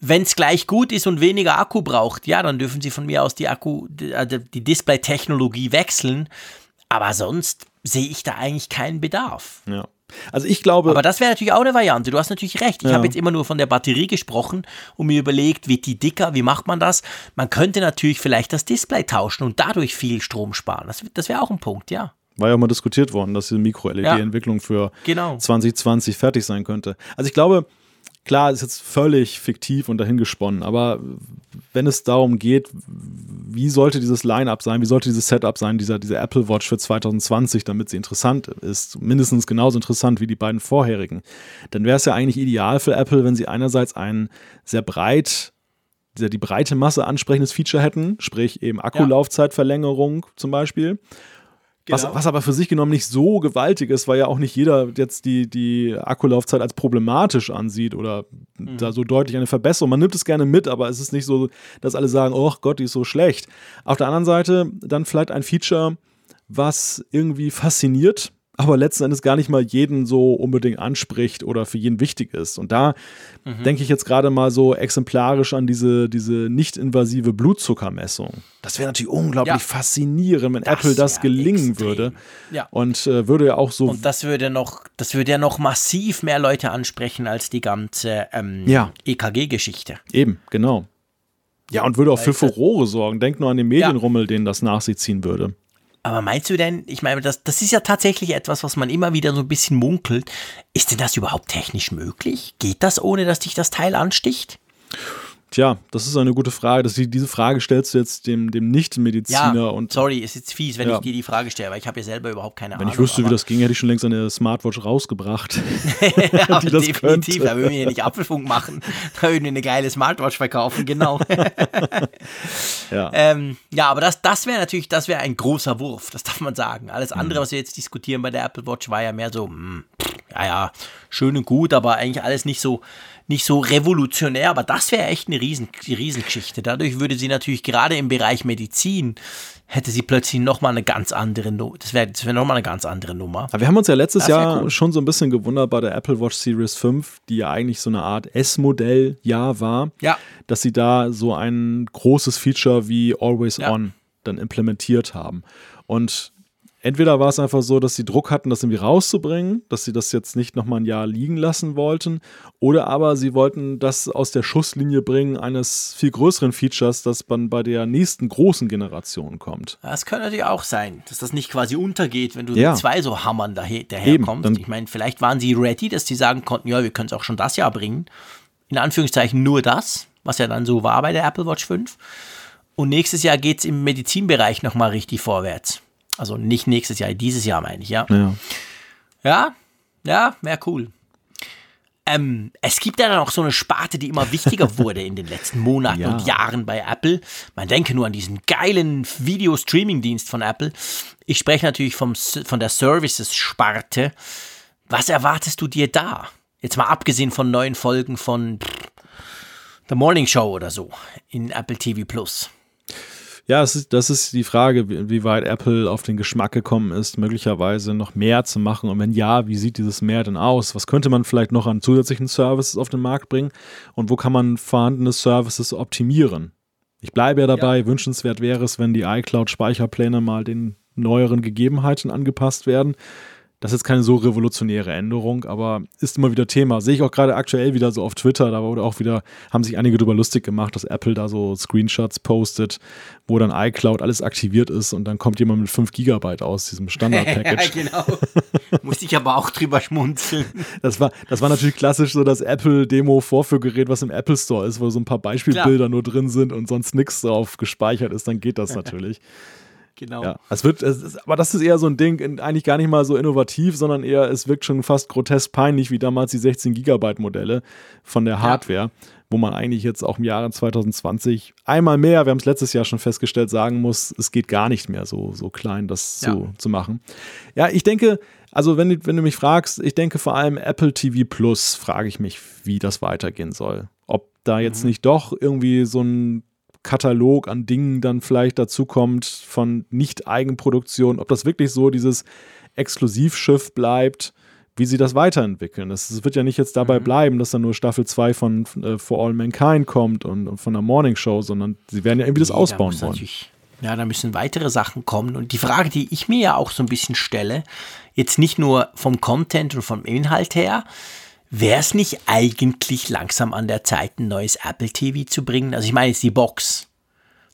B: Wenn es gleich gut ist und weniger Akku braucht, ja, dann dürfen Sie von mir aus die Akku, die, also die Display-Technologie wechseln. Aber sonst sehe ich da eigentlich keinen Bedarf.
C: Ja. Also ich glaube.
B: Aber das wäre natürlich auch eine Variante. Du hast natürlich recht. Ich ja. habe jetzt immer nur von der Batterie gesprochen und mir überlegt, wird die dicker, wie macht man das? Man könnte natürlich vielleicht das Display tauschen und dadurch viel Strom sparen. Das, das wäre auch ein Punkt, ja.
C: War ja auch mal diskutiert worden, dass diese Mikro-LED-Entwicklung ja. für genau. 2020 fertig sein könnte. Also ich glaube, klar, ist jetzt völlig fiktiv und dahingesponnen, aber wenn es darum geht, wie sollte dieses Line-Up sein, wie sollte dieses Setup sein, dieser, dieser Apple Watch für 2020, damit sie interessant ist, mindestens genauso interessant wie die beiden vorherigen, dann wäre es ja eigentlich ideal für Apple, wenn sie einerseits einen sehr breit die breite Masse ansprechendes Feature hätten, sprich eben Akkulaufzeitverlängerung zum Beispiel. Genau. Was, was, aber für sich genommen nicht so gewaltig ist, weil ja auch nicht jeder jetzt die, die Akkulaufzeit als problematisch ansieht oder mhm. da so deutlich eine Verbesserung. Man nimmt es gerne mit, aber es ist nicht so, dass alle sagen, oh Gott, die ist so schlecht. Auf der anderen Seite dann vielleicht ein Feature, was irgendwie fasziniert, aber letzten Endes gar nicht mal jeden so unbedingt anspricht oder für jeden wichtig ist. Und da mhm. denke ich jetzt gerade mal so exemplarisch an diese, diese nicht-invasive Blutzuckermessung. Das wäre natürlich unglaublich ja. faszinierend, wenn das Apple das gelingen extrem. würde. Ja. Und äh, würde ja auch so.
B: Und das würde noch, das würde ja noch massiv mehr Leute ansprechen als die ganze ähm, ja. EKG-Geschichte.
C: Eben, genau. Ja, und würde auch für Furore sorgen. Denk nur an den Medienrummel, den das nach sich ziehen würde.
B: Aber meinst du denn, ich meine, das, das ist ja tatsächlich etwas, was man immer wieder so ein bisschen munkelt. Ist denn das überhaupt technisch möglich? Geht das, ohne dass dich das Teil ansticht?
C: Tja, das ist eine gute Frage. Das, diese Frage stellst du jetzt dem, dem Nicht-Mediziner. Ja,
B: und, sorry, ist jetzt fies, wenn ja. ich dir die Frage stelle, weil ich habe ja selber überhaupt keine
C: wenn
B: Ahnung.
C: Wenn ich wüsste, wie das ging, hätte ich schon längst eine Smartwatch rausgebracht.
B: ja, definitiv, könnte. da würden wir ja nicht Apfelfunk machen. Da würden wir eine geile Smartwatch verkaufen, genau. ja. Ähm, ja, aber das, das wäre natürlich, das wäre ein großer Wurf, das darf man sagen. Alles andere, mhm. was wir jetzt diskutieren bei der Apple Watch, war ja mehr so, mh, hm, ja, ja, schön und gut, aber eigentlich alles nicht so, nicht so revolutionär, aber das wäre echt eine Riesen, Riesengeschichte. Dadurch würde sie natürlich gerade im Bereich Medizin hätte sie plötzlich nochmal eine ganz andere Nummer. Das wäre das wär nochmal eine ganz andere Nummer.
C: Aber wir haben uns ja letztes Jahr cool. schon so ein bisschen gewundert bei der Apple Watch Series 5, die ja eigentlich so eine Art S-Modell ja war,
B: ja.
C: dass sie da so ein großes Feature wie Always ja. On dann implementiert haben. Und entweder war es einfach so, dass sie Druck hatten, das irgendwie rauszubringen, dass sie das jetzt nicht nochmal ein Jahr liegen lassen wollten, oder aber sie wollten das aus der Schusslinie bringen eines viel größeren Features, das dann bei der nächsten großen Generation kommt.
B: Das könnte natürlich auch sein, dass das nicht quasi untergeht, wenn du ja. zwei so Hammern daher, daherkommst. Eben, ich meine, vielleicht waren sie ready, dass sie sagen konnten, ja, wir können es auch schon das Jahr bringen. In Anführungszeichen nur das, was ja dann so war bei der Apple Watch 5. Und nächstes Jahr geht es im Medizinbereich nochmal richtig vorwärts. Also nicht nächstes Jahr, dieses Jahr meine ich, ja.
C: Ja,
B: ja, ja wäre cool. Ähm, es gibt ja dann auch so eine Sparte, die immer wichtiger wurde in den letzten Monaten ja. und Jahren bei Apple. Man denke nur an diesen geilen Video-Streaming-Dienst von Apple. Ich spreche natürlich vom, von der Services-Sparte. Was erwartest du dir da? Jetzt mal abgesehen von neuen Folgen von The Morning Show oder so in Apple TV Plus.
C: Ja, das ist, das ist die Frage, wie weit Apple auf den Geschmack gekommen ist, möglicherweise noch mehr zu machen. Und wenn ja, wie sieht dieses mehr denn aus? Was könnte man vielleicht noch an zusätzlichen Services auf den Markt bringen? Und wo kann man vorhandene Services optimieren? Ich bleibe ja dabei, ja. wünschenswert wäre es, wenn die iCloud-Speicherpläne mal den neueren Gegebenheiten angepasst werden. Das ist keine so revolutionäre Änderung, aber ist immer wieder Thema. Sehe ich auch gerade aktuell wieder so auf Twitter, da wurde auch wieder, haben sich einige darüber lustig gemacht, dass Apple da so Screenshots postet, wo dann iCloud alles aktiviert ist und dann kommt jemand mit 5 Gigabyte aus diesem Standard-Package.
B: ja, genau. Musste ich aber auch drüber schmunzeln.
C: Das war, das war natürlich klassisch so das Apple-Demo-Vorführgerät, was im Apple Store ist, wo so ein paar Beispielbilder Klar. nur drin sind und sonst nichts drauf gespeichert ist, dann geht das natürlich.
B: Genau.
C: Ja, es wird, es ist, aber das ist eher so ein Ding, eigentlich gar nicht mal so innovativ, sondern eher, es wirkt schon fast grotesk peinlich, wie damals die 16 Gigabyte Modelle von der Hardware, ja. wo man eigentlich jetzt auch im Jahre 2020 einmal mehr, wir haben es letztes Jahr schon festgestellt, sagen muss, es geht gar nicht mehr so, so klein, das ja. zu, zu machen. Ja, ich denke, also wenn, wenn du mich fragst, ich denke vor allem Apple TV Plus, frage ich mich, wie das weitergehen soll. Ob da jetzt mhm. nicht doch irgendwie so ein Katalog an Dingen dann vielleicht dazu kommt von Nicht-Eigenproduktion, ob das wirklich so dieses Exklusivschiff bleibt, wie sie das weiterentwickeln. Es wird ja nicht jetzt dabei mhm. bleiben, dass dann nur Staffel 2 von äh, For All Mankind kommt und, und, von der Morning Show, sondern sie werden ja irgendwie das ausbauen da wollen.
B: Ja, da müssen weitere Sachen kommen. Und die Frage, die ich mir ja auch so ein bisschen stelle, jetzt nicht nur vom Content und vom Inhalt her, Wäre es nicht eigentlich langsam an der Zeit, ein neues Apple TV zu bringen? Also ich meine jetzt die Box.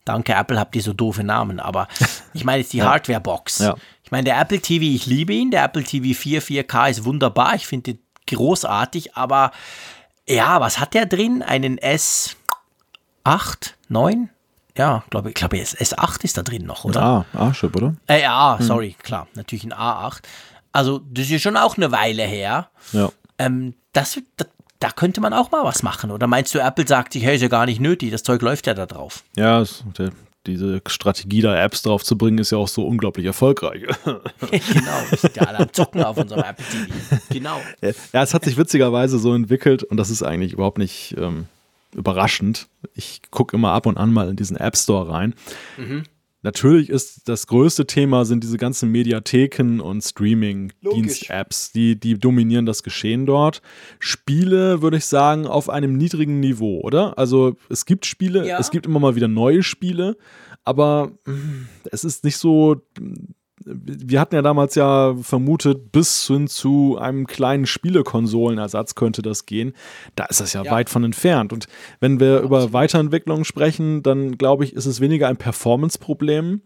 B: Danke, Apple, habt ihr so doofe Namen, aber ich meine jetzt die ja. Hardware-Box. Ja. Ich meine, der Apple TV, ich liebe ihn, der Apple TV 4 4K ist wunderbar, ich finde ihn großartig, aber ja, was hat der drin? Einen S8, 9? Ja, glaube ich, glaube S8 ist da drin noch, oder?
C: A, A-Chip, oder?
B: Äh, ja, hm. sorry, hm. klar, natürlich ein A8. Also, das ist schon auch eine Weile her.
C: Ja.
B: Ähm, das, das, da könnte man auch mal was machen. Oder meinst du, Apple sagt sich, hey, ist ja gar nicht nötig, das Zeug läuft ja da drauf?
C: Ja, diese Strategie, da Apps drauf zu bringen, ist ja auch so unglaublich erfolgreich.
B: genau, wir sind ja alle am Zocken auf unserem Apple TV. Genau.
C: Ja, es hat sich witzigerweise so entwickelt und das ist eigentlich überhaupt nicht ähm, überraschend. Ich gucke immer ab und an mal in diesen App Store rein. Mhm. Natürlich ist das größte Thema sind diese ganzen Mediatheken und Streaming-Dienst-Apps, die, die dominieren das Geschehen dort. Spiele, würde ich sagen, auf einem niedrigen Niveau, oder? Also es gibt Spiele, ja. es gibt immer mal wieder neue Spiele, aber hm, es ist nicht so wir hatten ja damals ja vermutet, bis hin zu einem kleinen Spielekonsolenersatz könnte das gehen. Da ist das ja, ja. weit von entfernt. Und wenn wir ja, über Weiterentwicklung sprechen, dann glaube ich, ist es weniger ein Performance-Problem.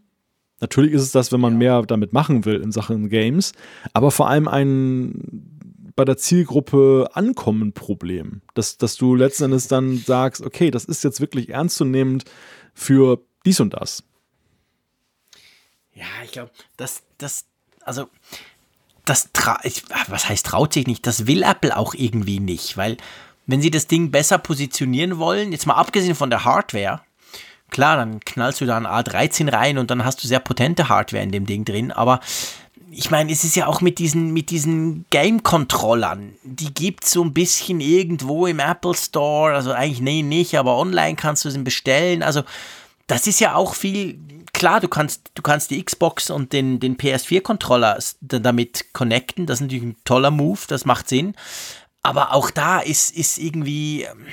C: Natürlich ist es das, wenn man ja. mehr damit machen will in Sachen Games, aber vor allem ein bei der Zielgruppe ankommen Problem. Dass, dass du letzten Endes dann sagst, okay, das ist jetzt wirklich ernstzunehmend für dies und das.
B: Ja, ich glaube, das, das, also, das, ich, was heißt traut sich nicht? Das will Apple auch irgendwie nicht, weil, wenn sie das Ding besser positionieren wollen, jetzt mal abgesehen von der Hardware, klar, dann knallst du da ein A13 rein und dann hast du sehr potente Hardware in dem Ding drin, aber ich meine, es ist ja auch mit diesen, mit diesen Game-Controllern, die gibt es so ein bisschen irgendwo im Apple Store, also eigentlich nee, nicht, aber online kannst du sie bestellen, also das ist ja auch viel, klar, du kannst, du kannst die Xbox und den, den PS4-Controller damit connecten, das ist natürlich ein toller Move, das macht Sinn. Aber auch da ist, ist irgendwie, ähm,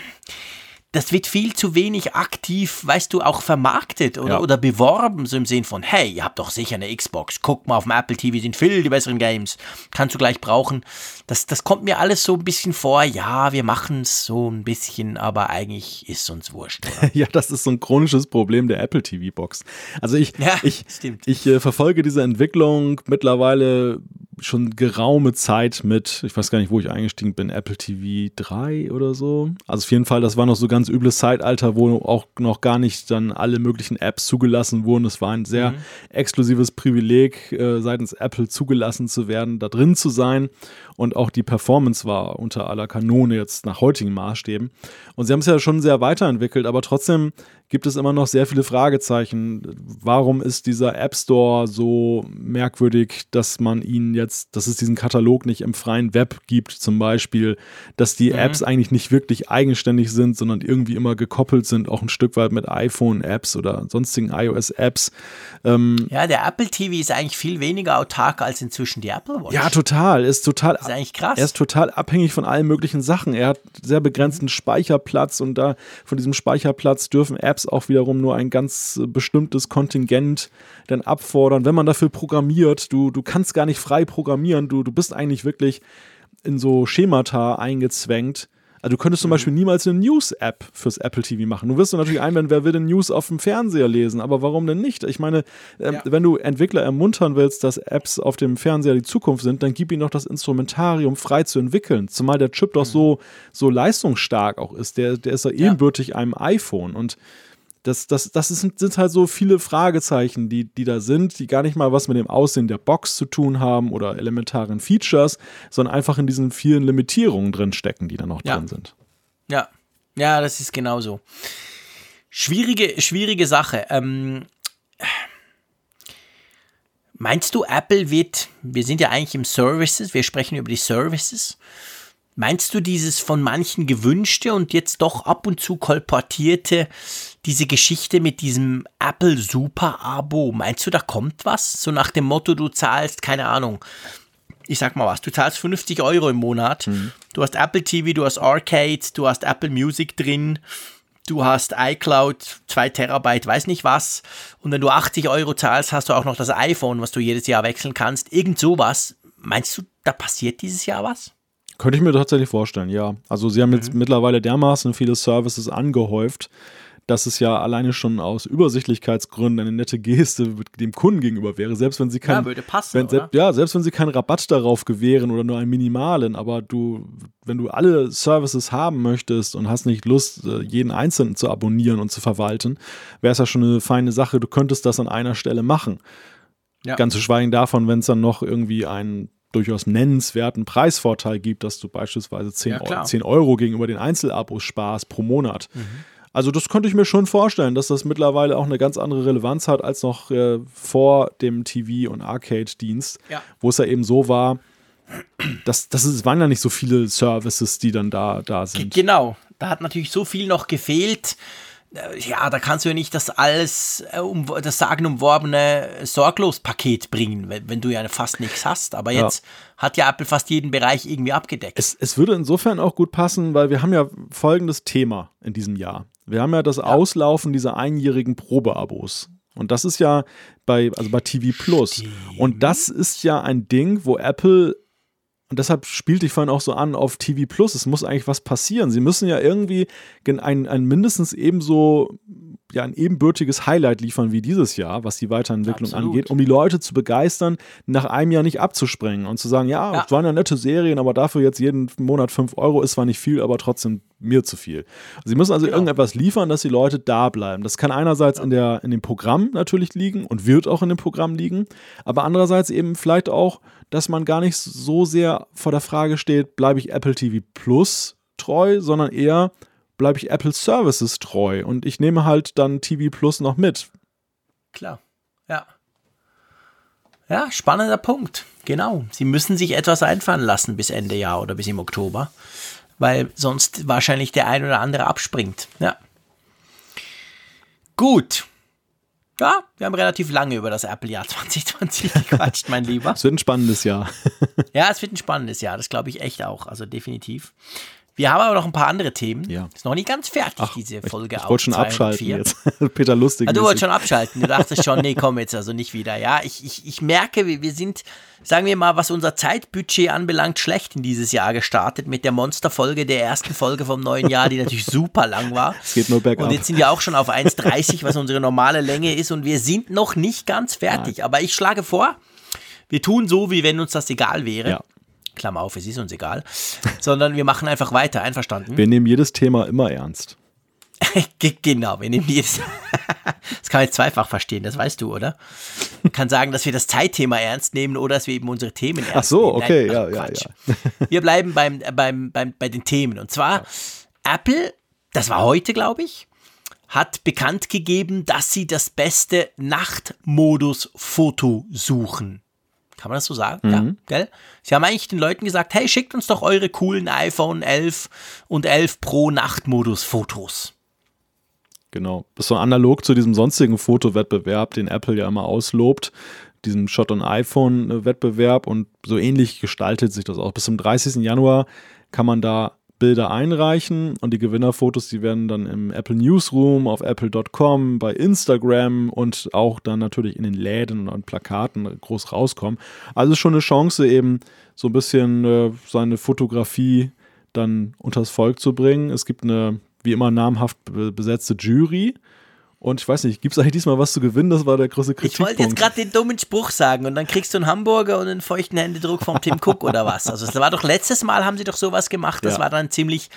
B: das wird viel zu wenig aktiv, weißt du, auch vermarktet oder, ja. oder beworben, so im Sinn von, hey, ihr habt doch sicher eine Xbox, guck mal auf dem Apple TV, sind viel die besseren Games, kannst du gleich brauchen. Das, das kommt mir alles so ein bisschen vor, ja, wir machen es so ein bisschen, aber eigentlich ist es uns wurscht.
C: ja, das ist so ein chronisches Problem der Apple TV-Box. Also ich, ja, ich, ich äh, verfolge diese Entwicklung mittlerweile schon geraume Zeit mit, ich weiß gar nicht, wo ich eingestiegen bin, Apple TV 3 oder so. Also auf jeden Fall, das war noch so ganz übles Zeitalter, wo auch noch gar nicht dann alle möglichen Apps zugelassen wurden. Es war ein sehr mhm. exklusives Privileg, äh, seitens Apple zugelassen zu werden, da drin zu sein. Und auch die Performance war unter aller Kanone jetzt nach heutigen Maßstäben. Und sie haben es ja schon sehr weiterentwickelt, aber trotzdem gibt es immer noch sehr viele Fragezeichen. Warum ist dieser App Store so merkwürdig, dass man ihn jetzt, dass es diesen Katalog nicht im freien Web gibt, zum Beispiel, dass die mhm. Apps eigentlich nicht wirklich eigenständig sind, sondern irgendwie immer gekoppelt sind, auch ein Stück weit mit iPhone-Apps oder sonstigen iOS-Apps.
B: Ähm, ja, der Apple TV ist eigentlich viel weniger autark als inzwischen die Apple Watch.
C: Ja, total. Ist total.
B: Ist eigentlich krass.
C: Er ist total abhängig von allen möglichen Sachen. Er hat sehr begrenzten Speicherplatz und da von diesem Speicherplatz dürfen Apps auch wiederum nur ein ganz bestimmtes Kontingent dann abfordern, wenn man dafür programmiert. Du, du kannst gar nicht frei programmieren, du, du bist eigentlich wirklich in so Schemata eingezwängt. Also du könntest zum mhm. Beispiel niemals eine News-App fürs Apple TV machen. Du wirst du natürlich einwenden, wer will denn News auf dem Fernseher lesen? Aber warum denn nicht? Ich meine, äh, ja. wenn du Entwickler ermuntern willst, dass Apps auf dem Fernseher die Zukunft sind, dann gib ihnen doch das Instrumentarium frei zu entwickeln. Zumal der Chip doch mhm. so, so leistungsstark auch ist. Der, der ist ja ebenbürtig einem iPhone. Und das, das, das ist, sind halt so viele Fragezeichen, die, die da sind, die gar nicht mal was mit dem Aussehen der Box zu tun haben oder elementaren Features, sondern einfach in diesen vielen Limitierungen drin stecken, die da noch ja. drin sind.
B: Ja, ja, das ist genauso. Schwierige, schwierige Sache. Ähm, meinst du, Apple wird, wir sind ja eigentlich im Services, wir sprechen über die Services. Meinst du dieses von manchen gewünschte und jetzt doch ab und zu kolportierte, diese Geschichte mit diesem Apple Super Abo, meinst du, da kommt was? So nach dem Motto, du zahlst, keine Ahnung, ich sag mal was, du zahlst 50 Euro im Monat, mhm. du hast Apple TV, du hast Arcade, du hast Apple Music drin, du hast iCloud, 2 Terabyte, weiß nicht was. Und wenn du 80 Euro zahlst, hast du auch noch das iPhone, was du jedes Jahr wechseln kannst. Irgend sowas. Meinst du, da passiert dieses Jahr was?
C: Könnte ich mir tatsächlich vorstellen, ja. Also sie haben jetzt mhm. mittlerweile dermaßen viele Services angehäuft, dass es ja alleine schon aus Übersichtlichkeitsgründen eine nette Geste dem Kunden gegenüber wäre, selbst wenn sie keinen,
B: ja, würde passen,
C: wenn, selbst, ja, selbst wenn sie keinen Rabatt darauf gewähren oder nur einen minimalen, aber du, wenn du alle Services haben möchtest und hast nicht Lust, äh, jeden einzelnen zu abonnieren und zu verwalten, wäre es ja schon eine feine Sache. Du könntest das an einer Stelle machen. Ja. Ganz zu schweigen davon, wenn es dann noch irgendwie ein durchaus nennenswerten Preisvorteil gibt, dass du beispielsweise 10, ja, Euro, 10 Euro gegenüber den Einzelabos sparst pro Monat. Mhm. Also das könnte ich mir schon vorstellen, dass das mittlerweile auch eine ganz andere Relevanz hat als noch äh, vor dem TV- und Arcade-Dienst, ja. wo es ja eben so war, dass das ist, waren ja nicht so viele Services, die dann da, da sind.
B: Genau, da hat natürlich so viel noch gefehlt. Äh, ja, da kannst du ja nicht das alles, äh, das sagenumworbene Sorglos-Paket bringen, wenn, wenn, du ja fast nichts hast. Aber jetzt ja. hat ja Apple fast jeden Bereich irgendwie abgedeckt.
C: Es, es, würde insofern auch gut passen, weil wir haben ja folgendes Thema in diesem Jahr. Wir haben ja das ja. Auslaufen dieser einjährigen Probeabos. Und das ist ja bei, also bei TV Plus. Und das ist ja ein Ding, wo Apple und deshalb spielte ich vorhin auch so an auf TV Plus. Es muss eigentlich was passieren. Sie müssen ja irgendwie ein, ein mindestens ebenso ja ein ebenbürtiges Highlight liefern wie dieses Jahr, was die Weiterentwicklung Absolut. angeht, um die Leute zu begeistern, nach einem Jahr nicht abzusprengen und zu sagen, ja, es waren ja nette Serien, aber dafür jetzt jeden Monat 5 Euro ist zwar nicht viel, aber trotzdem mir zu viel. Sie müssen also genau. irgendetwas liefern, dass die Leute da bleiben. Das kann einerseits ja. in, der, in dem Programm natürlich liegen und wird auch in dem Programm liegen, aber andererseits eben vielleicht auch, dass man gar nicht so sehr vor der Frage steht, bleibe ich Apple TV Plus treu, sondern eher, bleibe ich Apple Services treu und ich nehme halt dann TV Plus noch mit.
B: Klar, ja. Ja, spannender Punkt. Genau. Sie müssen sich etwas einfallen lassen bis Ende Jahr oder bis im Oktober, weil sonst wahrscheinlich der ein oder andere abspringt. Ja. Gut. Ja, wir haben relativ lange über das Apple-Jahr 2020 gequatscht, mein Lieber.
C: Es wird ein spannendes Jahr.
B: ja, es wird ein spannendes Jahr, das glaube ich echt auch. Also definitiv. Wir haben aber noch ein paar andere Themen. Ja. Ist noch nicht ganz fertig, Ach, diese Folge
C: Ich, ich wollte schon abschalten jetzt. Peter Lustig.
B: Ah, du wolltest schon abschalten. Du dachtest schon, nee, komm jetzt also nicht wieder. Ja, ich, ich, ich merke, wir sind, sagen wir mal, was unser Zeitbudget anbelangt, schlecht in dieses Jahr gestartet mit der Monsterfolge der ersten Folge vom neuen Jahr, die natürlich super lang war.
C: Es geht nur bergab.
B: Und jetzt sind wir auch schon auf 1,30, was unsere normale Länge ist und wir sind noch nicht ganz fertig. Nein. Aber ich schlage vor, wir tun so, wie wenn uns das egal wäre. Ja. Klammer auf, es ist uns egal, sondern wir machen einfach weiter, einverstanden?
C: Wir nehmen jedes Thema immer ernst.
B: genau, wir nehmen jedes. das kann man jetzt zweifach verstehen, das weißt du, oder? Man kann sagen, dass wir das Zeitthema ernst nehmen oder dass wir eben unsere Themen ernst nehmen.
C: Ach so, okay, Nein, ja, ja, ja.
B: Wir bleiben beim, beim, beim, bei den Themen. Und zwar, ja. Apple, das war heute, glaube ich, hat bekannt gegeben, dass sie das beste Nachtmodus-Foto suchen. Kann man das so sagen? Mhm. Ja, gell? Sie haben eigentlich den Leuten gesagt, hey, schickt uns doch eure coolen iPhone 11 und 11 Pro Nachtmodus-Fotos.
C: Genau. Das ist so analog zu diesem sonstigen Fotowettbewerb, den Apple ja immer auslobt, diesem Shot on iPhone-Wettbewerb und so ähnlich gestaltet sich das auch. Bis zum 30. Januar kann man da Bilder einreichen und die Gewinnerfotos, die werden dann im Apple Newsroom, auf apple.com, bei Instagram und auch dann natürlich in den Läden und Plakaten groß rauskommen. Also schon eine Chance, eben so ein bisschen äh, seine Fotografie dann unters Volk zu bringen. Es gibt eine, wie immer, namhaft besetzte Jury und ich weiß nicht, gibt es eigentlich diesmal was zu gewinnen? Das war der große Kritikpunkt.
B: Ich wollte jetzt gerade den dummen Spruch sagen und dann kriegst du einen Hamburger und einen feuchten Händedruck vom Tim Cook oder was. Also das war doch letztes Mal haben sie doch sowas gemacht. Das ja. war dann ziemlich,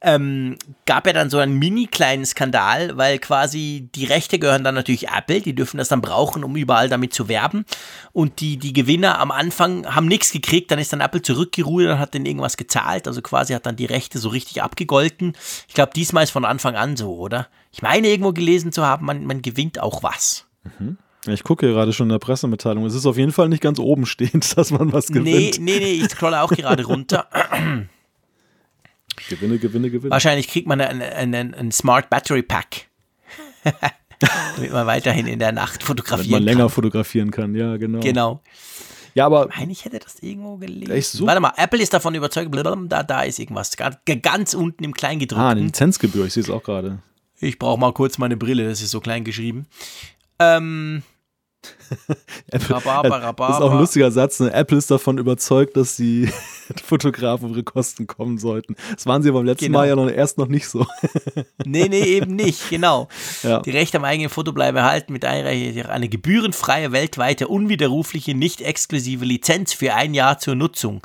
B: ähm, gab ja dann so einen mini kleinen Skandal, weil quasi die Rechte gehören dann natürlich Apple. Die dürfen das dann brauchen, um überall damit zu werben. Und die, die Gewinner am Anfang haben nichts gekriegt. Dann ist dann Apple zurückgerudert und hat denen irgendwas gezahlt. Also quasi hat dann die Rechte so richtig abgegolten. Ich glaube, diesmal ist von Anfang an so, oder? Ich meine, irgendwo gelesen zu haben, man, man gewinnt auch was.
C: Mhm. Ich gucke gerade schon in der Pressemitteilung. Es ist auf jeden Fall nicht ganz oben stehend, dass man was gewinnt.
B: Nee, nee, nee, ich scrolle auch gerade runter.
C: gewinne, gewinne, gewinne.
B: Wahrscheinlich kriegt man ein, ein, ein Smart Battery Pack. Damit man weiterhin in der Nacht fotografieren
C: Damit man länger fotografieren kann, ja, genau.
B: Genau.
C: Ja, aber.
B: Ich meine, ich hätte das irgendwo gelesen. Warte mal, Apple ist davon überzeugt, da, da ist irgendwas. Ganz unten im Kleingedruckten.
C: Ah, eine Lizenzgebühr, ich sehe es auch gerade.
B: Ich brauche mal kurz meine Brille, das ist so klein geschrieben. Ähm,
C: Apple, Rhabarber, Rhabarber. Das ist auch ein lustiger Satz. Ne? Apple ist davon überzeugt, dass die Fotografen auf ihre Kosten kommen sollten. Das waren sie beim letzten genau. Mal ja noch, erst noch nicht so.
B: nee, nee, eben nicht, genau. Ja. Die Rechte am eigenen Foto bleiben erhalten mit Einreichung eine gebührenfreie, weltweite, unwiderrufliche, nicht exklusive Lizenz für ein Jahr zur Nutzung.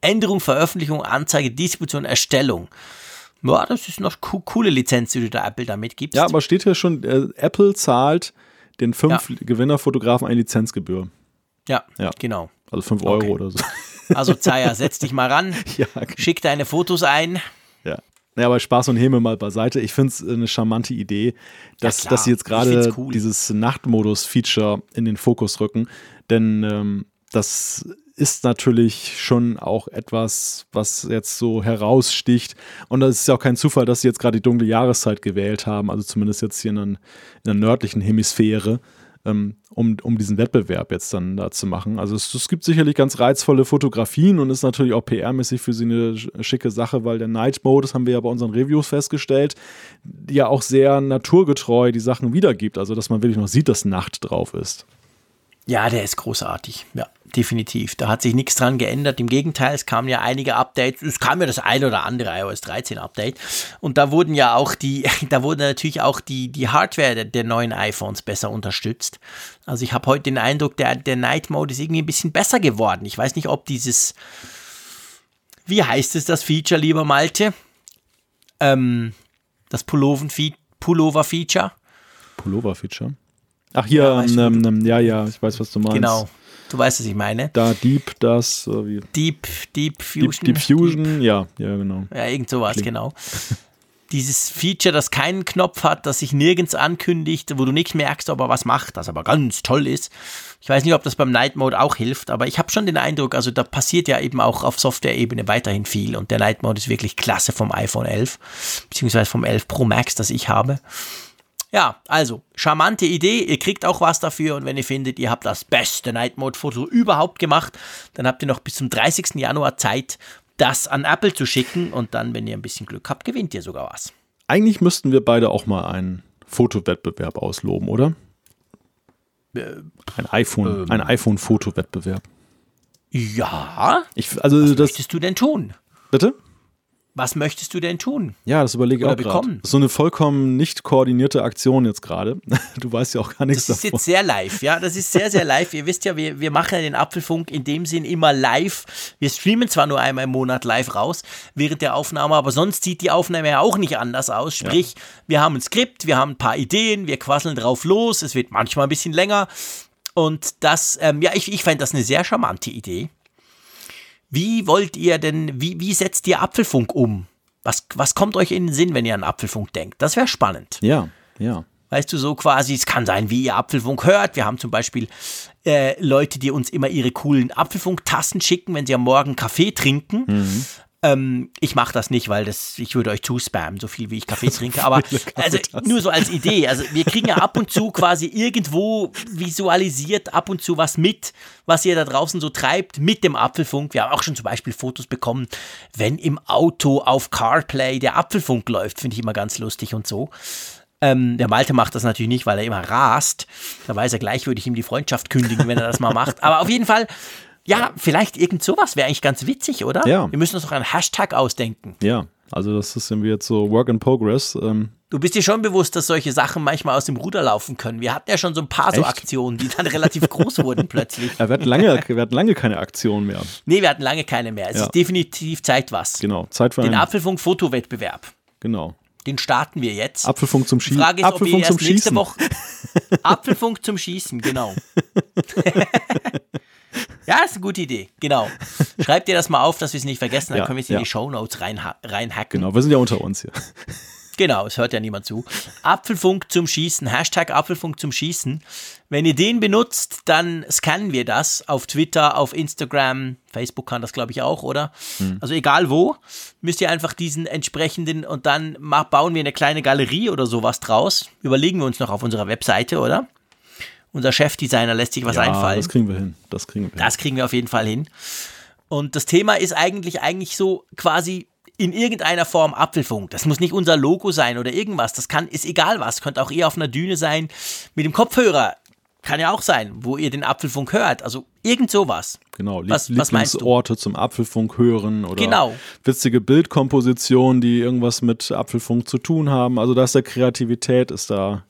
B: Änderung, Veröffentlichung, Anzeige, Distribution, Erstellung. Ja, das ist noch co coole Lizenz, die du da Apple damit gibst.
C: Ja, aber steht hier schon, äh, Apple zahlt den fünf ja. Gewinnerfotografen eine Lizenzgebühr.
B: Ja, ja, genau.
C: Also fünf Euro okay. oder so.
B: Also Zaya, setz dich mal ran,
C: Ja, genau.
B: schick deine Fotos ein.
C: Ja. Ja, aber Spaß und Häme mal beiseite. Ich finde es eine charmante Idee, dass,
B: klar.
C: dass sie jetzt gerade
B: cool.
C: dieses Nachtmodus-Feature in den Fokus rücken. Denn ähm, das ist natürlich schon auch etwas, was jetzt so heraussticht. Und das ist ja auch kein Zufall, dass sie jetzt gerade die dunkle Jahreszeit gewählt haben, also zumindest jetzt hier in, der- in der nördlichen Hemisphäre, ähm, um, um diesen Wettbewerb jetzt dann da zu machen. Also es, es gibt sicherlich ganz reizvolle Fotografien und ist natürlich auch PR-mäßig für sie eine sch- schicke Sache, weil der Night Mode, das haben wir ja bei unseren Reviews festgestellt, ja auch sehr naturgetreu die Sachen wiedergibt. Also dass man wirklich noch sieht, dass Nacht drauf ist.
B: Ja, der ist großartig. Ja, definitiv. Da hat sich nichts dran geändert. Im Gegenteil, es kamen ja einige Updates. Es kam ja das ein oder andere iOS 13 Update. Und da wurden ja auch die, da wurde natürlich auch die, die Hardware der, der neuen iPhones besser unterstützt. Also ich habe heute den Eindruck, der, der Night Mode ist irgendwie ein bisschen besser geworden. Ich weiß nicht, ob dieses, wie heißt es, das Feature, lieber Malte? Ähm, das Pulloven-Fe- Pullover-Feature.
C: Pullover-Feature. Ach hier,
B: Ja,
C: ähm, ähm, ja, ja, ich weiß, was du meinst.
B: Genau. Du weißt, was ich meine.
C: Da Deep, das, äh, wie,
B: Deep, Deep Fusion.
C: Deep, Deep Fusion, ja, ja, genau.
B: Ja, irgend sowas,
C: Klingt-
B: genau. Dieses Feature, das keinen Knopf hat, das sich nirgends ankündigt, wo du nicht merkst, ob er was macht, das aber ganz toll ist. Ich weiß nicht, ob das beim Night Mode auch hilft, aber ich habe schon den Eindruck, also da passiert ja eben auch auf Software-Ebene weiterhin viel und der Night Mode ist wirklich klasse vom iPhone 11, beziehungsweise vom 11 Pro Max, das ich habe. Ja, also, charmante Idee. Ihr kriegt auch was dafür und wenn ihr findet, ihr habt das beste Night Mode Foto überhaupt gemacht, dann habt ihr noch bis zum 30. Januar Zeit, das an Apple zu schicken und dann, wenn ihr ein bisschen Glück habt, gewinnt ihr sogar was.
C: Eigentlich müssten wir beide auch mal einen Fotowettbewerb ausloben, oder? Ein iPhone,
B: Ähm.
C: ein iPhone-Fotowettbewerb.
B: Ja,
C: Ich, also
B: was
C: das,
B: möchtest du denn tun?
C: bitte?
B: Was möchtest du denn tun?
C: Ja, das überlege ich
B: Oder
C: auch gerade. So eine vollkommen nicht koordinierte Aktion jetzt gerade. Du weißt ja auch gar nichts
B: Das ist
C: davon.
B: jetzt sehr live, ja, das ist sehr, sehr live. Ihr wisst ja, wir, wir machen ja den Apfelfunk in dem Sinn immer live. Wir streamen zwar nur einmal im Monat live raus während der Aufnahme, aber sonst sieht die Aufnahme ja auch nicht anders aus. Sprich, wir haben ein Skript, wir haben ein paar Ideen, wir quasseln drauf los, es wird manchmal ein bisschen länger. Und das, ähm, ja, ich, ich fände das eine sehr charmante Idee. Wie wollt ihr denn, wie, wie setzt ihr Apfelfunk um? Was, was kommt euch in den Sinn, wenn ihr an Apfelfunk denkt? Das wäre spannend.
C: Ja, ja.
B: Weißt du, so quasi, es kann sein, wie ihr Apfelfunk hört. Wir haben zum Beispiel äh, Leute, die uns immer ihre coolen Apfelfunk-Tassen schicken, wenn sie am Morgen Kaffee trinken.
C: Mhm.
B: Ähm, ich mache das nicht, weil das, ich würde euch zuspammen, so viel wie ich Kaffee trinke. Aber also, nur so als Idee. Also wir kriegen ja ab und zu quasi irgendwo visualisiert ab und zu was mit, was ihr da draußen so treibt mit dem Apfelfunk. Wir haben auch schon zum Beispiel Fotos bekommen, wenn im Auto auf CarPlay der Apfelfunk läuft. Finde ich immer ganz lustig und so. Ähm, der Malte macht das natürlich nicht, weil er immer rast. Da weiß er gleich, würde ich ihm die Freundschaft kündigen, wenn er das mal macht. Aber auf jeden Fall, ja, vielleicht irgend sowas wäre eigentlich ganz witzig, oder?
C: Ja.
B: Wir müssen uns noch einen Hashtag ausdenken.
C: Ja, also das ist irgendwie jetzt so Work in Progress. Ähm,
B: Du bist dir schon bewusst, dass solche Sachen manchmal aus dem Ruder laufen können. Wir hatten ja schon so ein paar so
C: Echt?
B: Aktionen, die dann relativ groß wurden plötzlich.
C: ja, wir, hatten lange, wir hatten lange keine Aktion mehr.
B: Nee, wir hatten lange keine mehr. Es
C: Ja.
B: ist definitiv Zeit was.
C: Genau, Zeit für
B: Den
C: einen.
B: Apfelfunk-Fotowettbewerb.
C: Genau.
B: Den starten wir jetzt.
C: Apfelfunk zum
B: Die
C: Schießen.
B: Frage ist, ob wir
C: Apfelfunk
B: erst
C: zum
B: nächste. Woche. Apfelfunk zum Schießen, genau. ja, ist eine gute Idee, genau. Schreibt ihr das mal auf, dass wir es nicht vergessen, dann
C: Ja,
B: können wir es in die Shownotes reinha reinhacken.
C: Genau, wir sind ja unter uns hier.
B: Genau, es hört ja niemand zu. Apfelfunk zum Schießen, Hashtag Apfelfunk zum Schießen. Wenn ihr den benutzt, dann scannen wir das auf Twitter, auf Instagram, Facebook kann das glaube ich auch, oder? Also egal wo, müsst ihr einfach diesen entsprechenden und dann bauen wir eine kleine Galerie oder sowas draus. Überlegen wir uns noch auf unserer Webseite, oder? Unser Chefdesigner lässt sich was
C: ja,
B: einfallen.
C: das kriegen wir hin. Das kriegen wir hin.
B: Das kriegen wir auf jeden Fall hin. Und das Thema ist eigentlich eigentlich so quasi in irgendeiner Form Apfelfunk. Das muss nicht unser Logo sein oder irgendwas. Das kann, ist egal was. Könnte auch eher auf einer Düne sein mit dem Kopfhörer. Kann ja auch sein, wo ihr den Apfelfunk hört. Also irgend sowas.
C: Genau,
B: Was- was?
C: Lieblingsorte zum Apfelfunk hören oder
B: Genau.
C: witzige Bildkompositionen, die irgendwas mit Apfelfunk zu tun haben. Also da ist der Kreativität, ist da,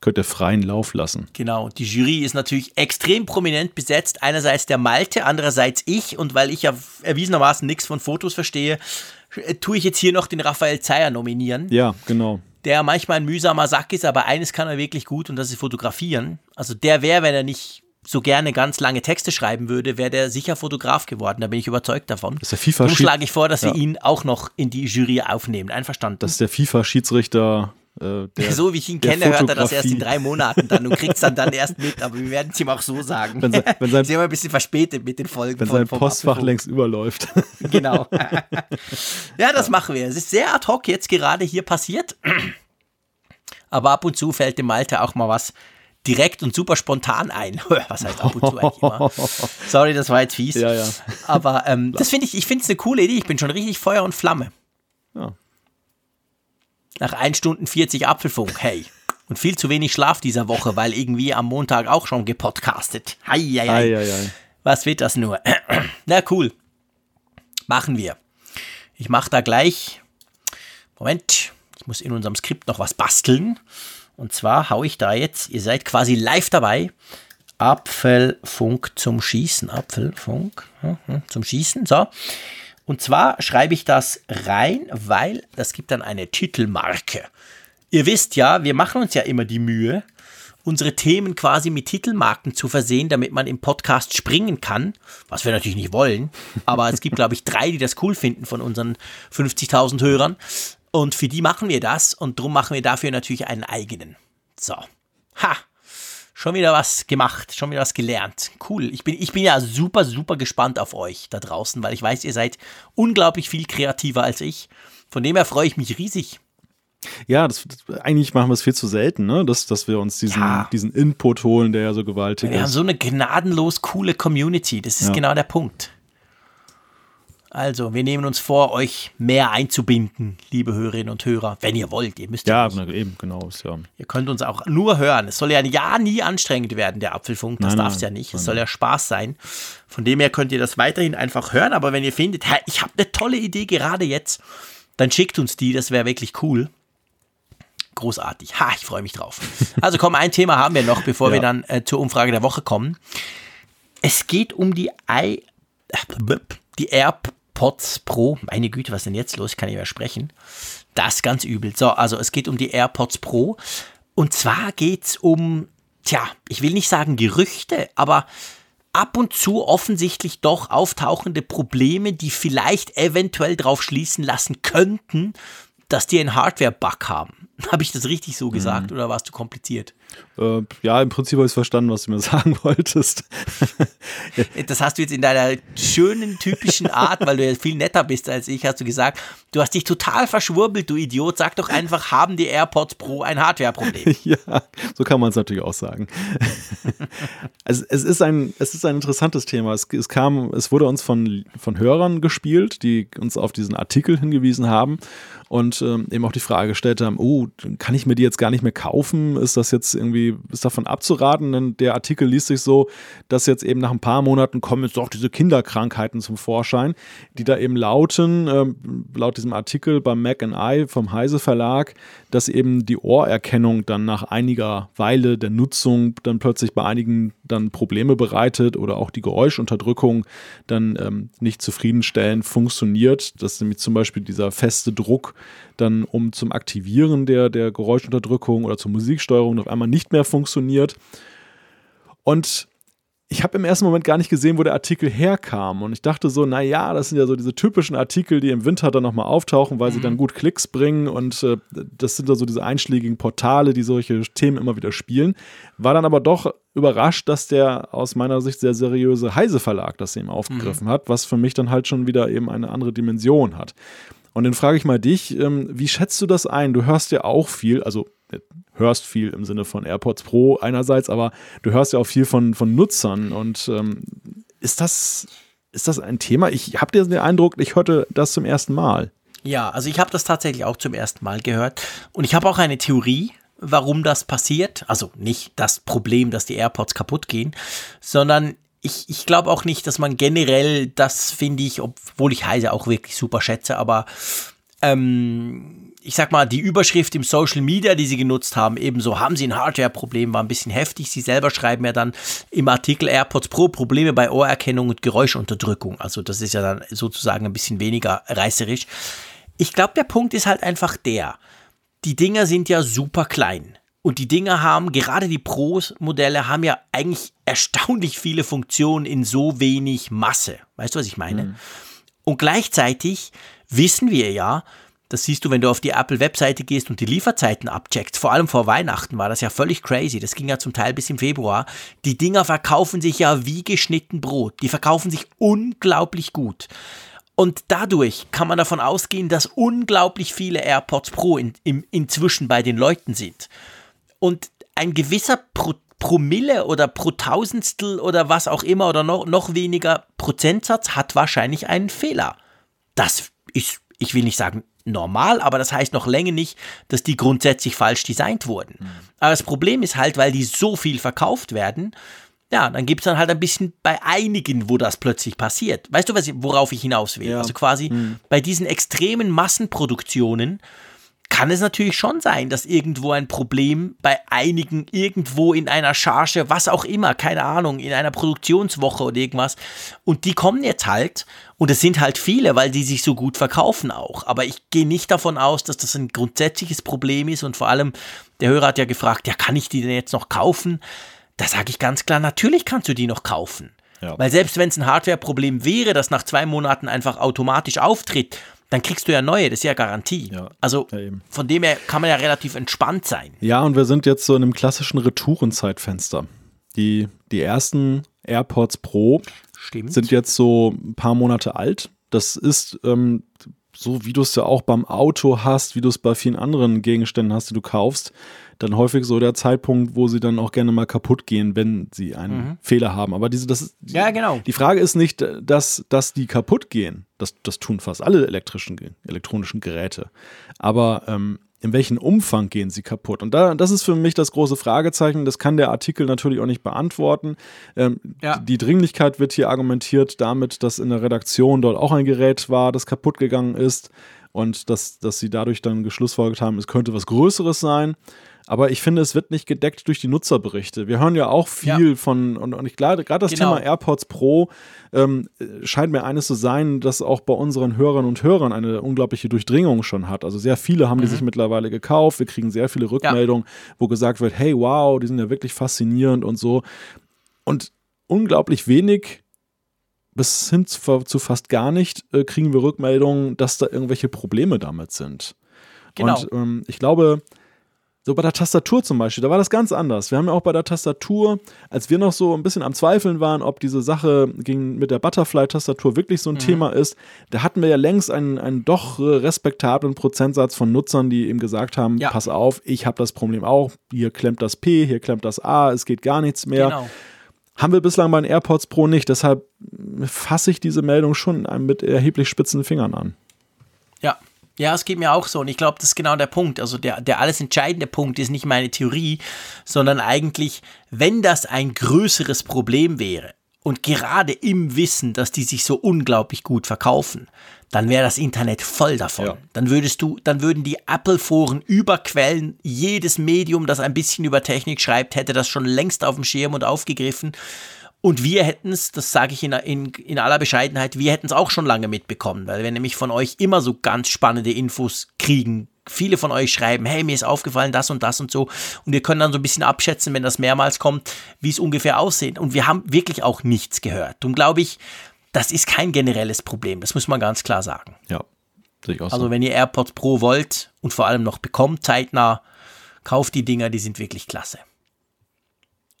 C: könnt ihr freien Lauf lassen.
B: Genau, die Jury ist natürlich extrem prominent besetzt. Einerseits der Malte, andererseits ich. Und weil ich ja erwiesenermaßen nichts von Fotos verstehe, äh, tue ich jetzt hier noch den Raphael Zeyer nominieren.
C: Ja, genau.
B: der manchmal ein mühsamer Sack ist, aber eines kann er wirklich gut und das ist fotografieren. Also der wäre, wenn er nicht so gerne ganz lange Texte schreiben würde, wäre der sicher Fotograf geworden. Da bin ich überzeugt davon.
C: Das ist der FIFA
B: Darum schlage ich vor, dass ja. wir ihn auch noch in die Jury aufnehmen. Einverstanden?
C: Das ist der FIFA-Schiedsrichter äh,
B: so wie ich ihn kenne, hört er das erst in drei Monaten dann und kriegt es dann, dann erst mit, aber wir werden es ihm auch so sagen. Wenn, sein, wenn sein, Sie haben ein bisschen verspätet mit den Folgen.
C: Wenn von, sein Postfach Apfelfunk. längst überläuft.
B: Genau. ja, das machen wir. Es ist sehr ad hoc jetzt gerade hier passiert. Aber ab und zu fällt dem Malte auch mal was direkt und super spontan ein. Was heißt ab und zu eigentlich immer? Sorry, das war jetzt fies.
C: Ja, ja.
B: Aber ähm, das finde ich, ich finde es eine coole Idee. Ich bin schon richtig Feuer und Flamme. Ja. Nach 1 Stunden 40 Apfelfunk, hey. Und viel zu wenig Schlaf dieser Woche, weil irgendwie am Montag auch schon gepodcastet. Hei, hei, hei. hei, hei. Was wird das nur? Na cool. Machen wir. Ich mache da gleich. Moment. Ich muss in unserem Skript noch was basteln. Und zwar haue ich da jetzt, ihr seid quasi live dabei. Apfelfunk zum Schießen. Apfelfunk hm, zum Schießen. So. Und zwar schreibe ich das rein, weil das gibt dann eine Titelmarke. Ihr wisst ja, wir machen uns ja immer die Mühe, unsere Themen quasi mit Titelmarken zu versehen, damit man im Podcast springen kann, was wir natürlich nicht wollen, aber es gibt, glaube ich, drei, die das cool finden von unseren 50.000 Hörern. Und für die machen wir das und drum machen wir dafür natürlich einen eigenen. So. Ha! Schon wieder was gemacht, schon wieder was gelernt. Cool. Ich bin, ich bin ja super, super gespannt auf euch da draußen, weil ich weiß, ihr seid unglaublich viel kreativer als ich. Von dem her freue ich mich riesig.
C: Ja, das, eigentlich machen wir es viel zu selten, ne? dass, dass wir uns diesen, ja. diesen Input holen, der ja so gewaltig
B: wir
C: ist. Wir
B: haben so eine gnadenlos coole Community. Das ist ja. genau der Punkt. Also, wir nehmen uns vor, euch mehr einzubinden, liebe Hörerinnen und Hörer, wenn ihr wollt. Ihr müsst
C: ja, ja eben, genau. Ja.
B: Ihr könnt uns auch nur hören. Es soll ja, ja nie anstrengend werden, der Apfelfunk. Das darf es ja nicht. Es soll ja Spaß sein. Von dem her könnt ihr das weiterhin einfach hören. Aber wenn ihr findet, ich habe eine tolle Idee gerade jetzt, dann schickt uns die. Das wäre wirklich cool. Großartig. Ha, ich freue mich drauf. Also komm, ein Thema haben wir noch, bevor ja. wir dann äh, zur Umfrage der Woche kommen. Es geht um die I, die Airp AirPods Pro. Meine Güte, was ist denn jetzt los? Ich kann nicht mehr sprechen. Das ist ganz übel. So, also es geht um die AirPods Pro. Und zwar geht es um, tja, ich will nicht sagen Gerüchte, aber ab und zu offensichtlich doch auftauchende Probleme, die vielleicht eventuell darauf schließen lassen könnten, dass die einen Hardware-Bug haben. Habe ich das richtig so gesagt mhm. oder war es zu kompliziert?
C: Äh, ja, im Prinzip habe ich verstanden, was du mir sagen wolltest.
B: das hast du jetzt in deiner schönen, typischen Art, weil du ja viel netter bist als ich, hast du gesagt, du hast dich total verschwurbelt, du Idiot. Sag doch einfach, haben die AirPods Pro ein Hardware-Problem?
C: ja, so kann man es natürlich auch sagen. also, es, ist ein, es ist ein interessantes Thema. Es, es, kam, es wurde uns von, von Hörern gespielt, die uns auf diesen Artikel hingewiesen haben und ähm, eben auch die Frage gestellt haben, oh, kann ich mir die jetzt gar nicht mehr kaufen? Ist das jetzt irgendwie, ist davon abzuraten? Denn der Artikel liest sich so, dass jetzt eben nach ein paar Monaten kommen jetzt doch diese Kinderkrankheiten zum Vorschein, die da eben lauten, ähm, laut diesem Artikel beim Mac and I vom Heise Verlag, dass eben die Ohrerkennung dann nach einiger Weile der Nutzung dann plötzlich bei einigen dann Probleme bereitet oder auch die Geräuschunterdrückung dann ähm, nicht zufriedenstellend funktioniert, dass nämlich zum Beispiel dieser feste Druck dann um zum Aktivieren der, der Geräuschunterdrückung oder zur Musiksteuerung auf einmal nicht mehr funktioniert. Und ich habe im ersten Moment gar nicht gesehen, wo der Artikel herkam. Und ich dachte so, naja, das sind ja so diese typischen Artikel, die im Winter dann nochmal auftauchen, weil mhm. sie dann gut Klicks bringen. Und äh, das sind da so diese einschlägigen Portale, die solche Themen immer wieder spielen. War dann aber doch überrascht, dass der aus meiner Sicht sehr seriöse Heise Verlag das eben aufgegriffen mhm. hat, was für mich dann halt schon wieder eben eine andere Dimension hat. Und dann frage ich mal dich, ähm, wie schätzt du das ein? Du hörst ja auch viel, also äh, hörst viel im Sinne von AirPods Pro einerseits, aber du hörst ja auch viel von, von Nutzern. Und ähm, ist, das, ist das ein Thema? Ich habe den Eindruck, ich hörte das zum ersten Mal.
B: Ja, also ich habe das tatsächlich auch zum ersten Mal gehört. Und ich habe auch eine Theorie, warum das passiert. Also nicht das Problem, dass die AirPods kaputt gehen, sondern ich, ich glaube auch nicht, dass man generell, das finde ich, obwohl ich Heise auch wirklich super schätze, aber ähm, ich sag mal, die Überschrift im Social Media, die sie genutzt haben, ebenso haben sie ein Hardware-Problem, war ein bisschen heftig. Sie selber schreiben ja dann im Artikel AirPods Pro Probleme bei Ohrerkennung und Geräuschunterdrückung. Also das ist ja dann sozusagen ein bisschen weniger reißerisch. Ich glaube, der Punkt ist halt einfach der, die Dinger sind ja super klein. Und die Dinger haben, gerade die Pro-Modelle haben ja eigentlich erstaunlich viele Funktionen in so wenig Masse. Weißt du, was ich meine? Mhm. Und gleichzeitig wissen wir ja, das siehst du, wenn du auf die Apple-Webseite gehst und die Lieferzeiten abcheckst. Vor allem vor Weihnachten war das ja völlig crazy. Das ging ja zum Teil bis im Februar. Die Dinger verkaufen sich ja wie geschnitten Brot. Die verkaufen sich unglaublich gut. Und dadurch kann man davon ausgehen, dass unglaublich viele AirPods Pro in, in, inzwischen bei den Leuten sind. Und ein gewisser Pro Promille oder pro Tausendstel oder was auch immer oder noch, noch weniger Prozentsatz hat wahrscheinlich einen Fehler. Das ist, ich will nicht sagen normal, aber das heißt noch länger nicht, dass die grundsätzlich falsch designt wurden. Mhm. Aber das Problem ist halt, weil die so viel verkauft werden, ja, dann gibt es dann halt ein bisschen bei einigen, wo das plötzlich passiert. Weißt du, worauf ich hinaus will? Ja. Also quasi mhm. bei diesen extremen Massenproduktionen kann es natürlich schon sein, dass irgendwo ein Problem bei einigen irgendwo in einer Charge, was auch immer, keine Ahnung, in einer Produktionswoche oder irgendwas. Und die kommen jetzt halt, und es sind halt viele, weil die sich so gut verkaufen auch. Aber ich gehe nicht davon aus, dass das ein grundsätzliches Problem ist. Und vor allem, der Hörer hat ja gefragt, ja, kann ich die denn jetzt noch kaufen? Da sage ich ganz klar, natürlich kannst du die noch kaufen. Ja. Weil selbst wenn es ein Hardware-Problem wäre, das nach zwei Monaten einfach automatisch auftritt, dann kriegst du ja neue, das ist ja Garantie. Ja, also ja von dem her kann man ja relativ entspannt sein.
C: Ja, und wir sind jetzt so in einem klassischen Retourenzeitfenster. Die, die ersten AirPods Pro Stimmt. sind jetzt so ein paar Monate alt. Das ist ähm, so, wie du es ja auch beim Auto hast, wie du es bei vielen anderen Gegenständen hast, die du kaufst dann häufig so der Zeitpunkt, wo sie dann auch gerne mal kaputt gehen, wenn sie einen mhm. Fehler haben. Aber diese, das ist,
B: ja, genau.
C: Die Frage ist nicht, dass, dass die kaputt gehen. Das, das tun fast alle elektrischen, elektronischen Geräte. Aber ähm, in welchem Umfang gehen sie kaputt? Und da, das ist für mich das große Fragezeichen. Das kann der Artikel natürlich auch nicht beantworten. Ähm, ja. Die Dringlichkeit wird hier argumentiert damit, dass in der Redaktion dort auch ein Gerät war, das kaputt gegangen ist und dass, dass sie dadurch dann geschlussfolgert haben, es könnte was Größeres sein. Aber ich finde, es wird nicht gedeckt durch die Nutzerberichte. Wir hören ja auch viel ja. von, und, und ich glaube, gerade das genau. Thema AirPods Pro ähm, scheint mir eines zu sein, das auch bei unseren Hörern und Hörern eine unglaubliche Durchdringung schon hat. Also sehr viele haben mhm. die sich mittlerweile gekauft. Wir kriegen sehr viele Rückmeldungen, ja. wo gesagt wird, hey, wow, die sind ja wirklich faszinierend und so. Und unglaublich wenig bis hin zu, zu fast gar nicht äh, kriegen wir Rückmeldungen, dass da irgendwelche Probleme damit sind. Genau. Und ähm, ich glaube, so bei der Tastatur zum Beispiel, da war das ganz anders. Wir haben ja auch bei der Tastatur, als wir noch so ein bisschen am Zweifeln waren, ob diese Sache gegen, mit der Butterfly-Tastatur wirklich so ein mhm. Thema ist, da hatten wir ja längst einen, einen doch respektablen Prozentsatz von Nutzern, die eben gesagt haben, ja. pass auf, ich habe das Problem auch, hier klemmt das P, hier klemmt das A, es geht gar nichts mehr. Genau. Haben wir bislang bei den AirPods Pro nicht, deshalb fasse ich diese Meldung schon mit erheblich spitzen Fingern an.
B: Ja, ja, es geht mir auch so und ich glaube, das ist genau der Punkt. Also der, der alles entscheidende Punkt ist nicht meine Theorie, sondern eigentlich, wenn das ein größeres Problem wäre und gerade im Wissen, dass die sich so unglaublich gut verkaufen, dann wäre das Internet voll davon. Ja. Dann würdest du, dann würden die Apple-Foren überquellen. Jedes Medium, das ein bisschen über Technik schreibt, hätte das schon längst auf dem Schirm und aufgegriffen. Und wir hätten es, das sage ich in, in, in aller Bescheidenheit, wir hätten es auch schon lange mitbekommen, weil wir nämlich von euch immer so ganz spannende Infos kriegen. Viele von euch schreiben, hey, mir ist aufgefallen das und das und so. Und wir können dann so ein bisschen abschätzen, wenn das mehrmals kommt, wie es ungefähr aussieht. Und wir haben wirklich auch nichts gehört. Darum glaube ich, das ist kein generelles Problem. Das muss man ganz klar sagen.
C: Ja,
B: sehe ich auch Also, so. wenn ihr AirPods Pro wollt und vor allem noch bekommt, zeitnah, kauft die Dinger, die sind wirklich klasse.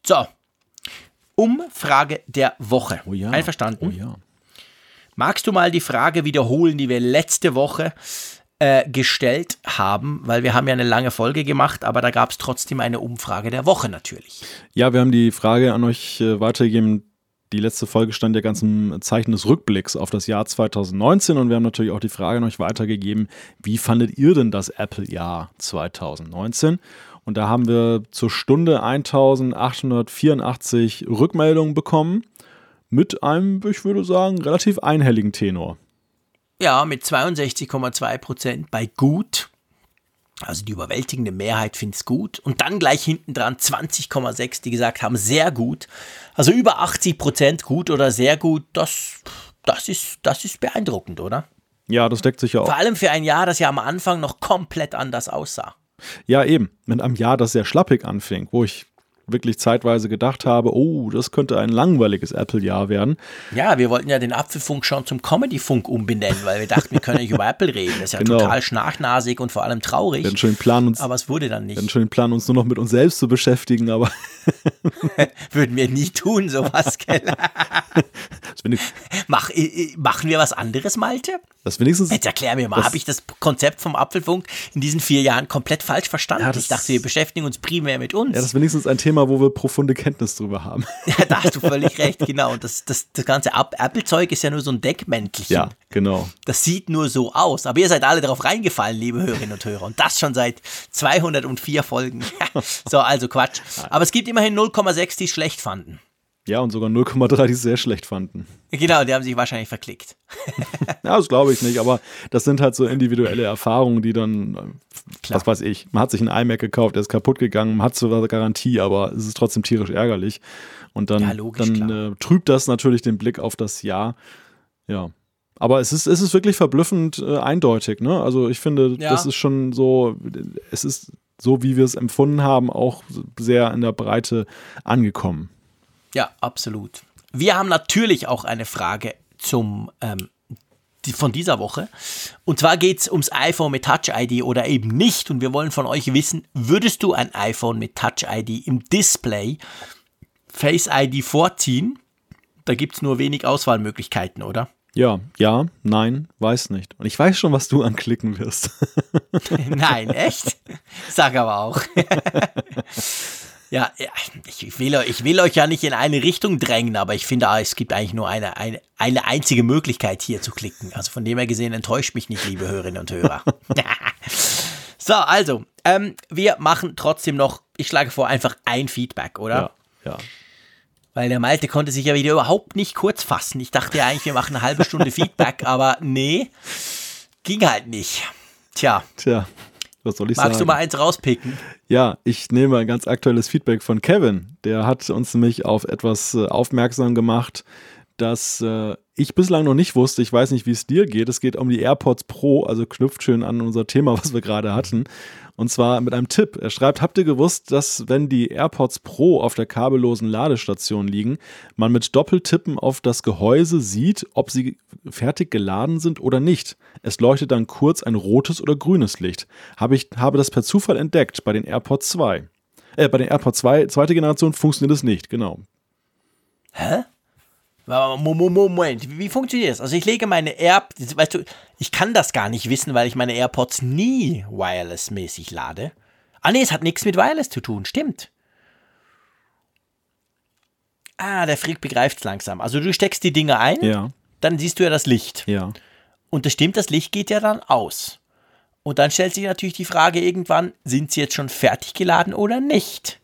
B: So, Umfrage der Woche. Oh ja. Einverstanden? Oh ja. Magst du mal die Frage wiederholen, die wir letzte Woche äh, gestellt haben, weil wir haben ja eine lange Folge gemacht, aber da gab es trotzdem eine Umfrage der Woche natürlich.
C: Ja, wir haben die Frage an euch äh, weitergegeben. Die letzte Folge stand ja ganz im Zeichen des Rückblicks auf das Jahr 2019 und wir haben natürlich auch die Frage an euch weitergegeben, wie fandet ihr denn das Apple-Jahr 2019? Und da haben wir zur Stunde 1884 Rückmeldungen bekommen mit einem, ich würde sagen, relativ einhelligen Tenor.
B: Ja, mit 62,2 Prozent bei gut. Also die überwältigende Mehrheit findet es gut. Und dann gleich hinten dran 20,6, die gesagt haben, sehr gut. Also über 80 Prozent gut oder sehr gut, das, das, ist, das ist beeindruckend, oder?
C: Ja, das deckt sich ja auch.
B: Vor allem für ein Jahr, das ja am Anfang noch komplett anders aussah.
C: Ja, eben. Mit einem Jahr, das sehr schlappig anfing, wo ich wirklich zeitweise gedacht habe, oh, das könnte ein langweiliges Apple-Jahr werden.
B: Ja, wir wollten ja den Apfelfunk schon zum Comedy-Funk umbenennen, weil wir dachten, wir können nicht über Apple reden. Das ist ja genau. total schnarchnasig und vor allem traurig.
C: Wir schon den Plan, uns,
B: aber es wurde dann nicht.
C: Wir den Plan, uns nur noch mit uns selbst zu beschäftigen, aber.
B: Würden wir nie tun, sowas, gell? Mach, machen wir was anderes, Malte?
C: Das wenigstens.
B: Jetzt erklär mir mal, habe ich das Konzept vom Apfelfunk in diesen vier Jahren komplett falsch verstanden? Ja, ich dachte, wir beschäftigen uns primär mit uns.
C: Ja, das ist wenigstens ein Thema, wo wir profunde Kenntnis drüber haben.
B: Ja, da hast du völlig recht, genau. Und das, das, das ganze Apple-Zeug ist ja nur so ein Deckmäntelchen.
C: Ja, genau.
B: Das sieht nur so aus. Aber ihr seid alle darauf reingefallen, liebe Hörerinnen und Hörer. Und das schon seit 204 Folgen. so, also Quatsch. Aber es gibt immerhin 0,6, die es schlecht fanden.
C: Ja, und sogar 0,3, die es sehr schlecht fanden.
B: Genau, die haben sich wahrscheinlich verklickt.
C: ja, das glaube ich nicht, aber das sind halt so individuelle Erfahrungen, die dann, Klar. was weiß ich, man hat sich einen iMac gekauft, der ist kaputt gegangen, man hat zwar Garantie, aber es ist trotzdem tierisch ärgerlich. Und dann, ja, logisch, dann äh, trübt das natürlich den Blick auf das Jahr. Ja. Aber es ist, es ist wirklich verblüffend äh, eindeutig, ne? Also ich finde, ja. das ist schon so, es ist so, wie wir es empfunden haben, auch sehr in der Breite angekommen.
B: Ja, absolut. Wir haben natürlich auch eine Frage zum ähm, die, von dieser Woche. Und zwar geht es ums iPhone mit Touch ID oder eben nicht. Und wir wollen von euch wissen, würdest du ein iPhone mit Touch ID im Display Face ID vorziehen? Da gibt es nur wenig Auswahlmöglichkeiten, oder?
C: Ja, ja, nein, weiß nicht. Und ich weiß schon, was du anklicken wirst.
B: nein, echt? Sag aber auch. Ja, ich will, ich will euch ja nicht in eine Richtung drängen, aber ich finde, ah, es gibt eigentlich nur eine, eine, eine einzige Möglichkeit hier zu klicken. Also von dem her gesehen enttäuscht mich nicht, liebe Hörerinnen und Hörer. so, also, ähm, wir machen trotzdem noch, ich schlage vor, einfach ein Feedback, oder?
C: Ja, ja.
B: Weil der Malte konnte sich ja wieder überhaupt nicht kurz fassen. Ich dachte ja eigentlich, wir machen eine halbe Stunde Feedback, aber nee, ging halt nicht. Tja.
C: Tja. Was soll ich
B: Magst
C: sagen?
B: du mal eins rauspicken?
C: Ja, ich nehme ein ganz aktuelles Feedback von Kevin. Der hat uns nämlich auf etwas äh, aufmerksam gemacht, das äh, ich bislang noch nicht wusste. Ich weiß nicht, wie es dir geht. Es geht um die AirPods Pro, also knüpft schön an unser Thema, was wir gerade hatten. Und zwar mit einem Tipp. Er schreibt, habt ihr gewusst, dass wenn die AirPods Pro auf der kabellosen Ladestation liegen, man mit Doppeltippen auf das Gehäuse sieht, ob sie fertig geladen sind oder nicht. Es leuchtet dann kurz ein rotes oder grünes Licht. Habe ich habe das per Zufall entdeckt bei den AirPods 2. Äh, bei den AirPods 2, zweite Generation funktioniert es nicht, genau.
B: Hä? Moment, wie funktioniert das? Also ich lege meine AirPods, weißt du, ich kann das gar nicht wissen, weil ich meine AirPods nie wireless-mäßig lade. Ah nee, es hat nichts mit Wireless zu tun, stimmt. Ah, der Freak begreift es langsam. Also du steckst die Dinger ein,
C: ja.
B: dann siehst du ja das Licht.
C: Ja.
B: Und das stimmt, das Licht geht ja dann aus. Und dann stellt sich natürlich die Frage irgendwann, sind sie jetzt schon fertig geladen oder nicht?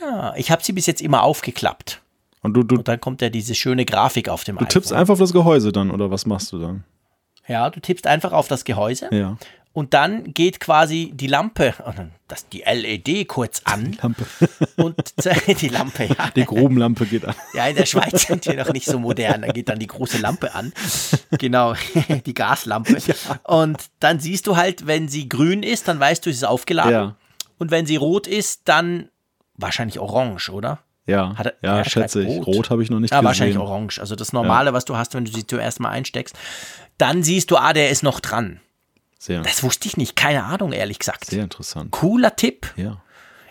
B: Ah, ich habe sie bis jetzt immer aufgeklappt.
C: Und, du, du,
B: und dann kommt ja diese schöne Grafik auf dem
C: Du tippst einfach auf das Gehäuse dann, oder was machst du dann?
B: Ja, du tippst einfach auf das Gehäuse.
C: Ja.
B: Und dann geht quasi die Lampe, das, die LED kurz an.
C: Die Lampe.
B: Und die Lampe, ja.
C: Die Grubenlampe geht an.
B: Ja, in der Schweiz sind wir noch nicht so modern. Da geht dann die große Lampe an. Genau, die Gaslampe. Ja. Und dann siehst du halt, wenn sie grün ist, dann weißt du, es ist aufgeladen. Ja. Und wenn sie rot ist, dann wahrscheinlich orange, oder?
C: Ja, er, ja schätze ich. Rot, rot habe ich noch nicht
B: ja,
C: gesehen.
B: wahrscheinlich orange. Also das Normale, ja. was du hast, wenn du sie zuerst mal einsteckst. Dann siehst du, ah, der ist noch dran.
C: Sehr.
B: Das wusste ich nicht. Keine Ahnung, ehrlich gesagt.
C: Sehr interessant.
B: Cooler Tipp.
C: Ja.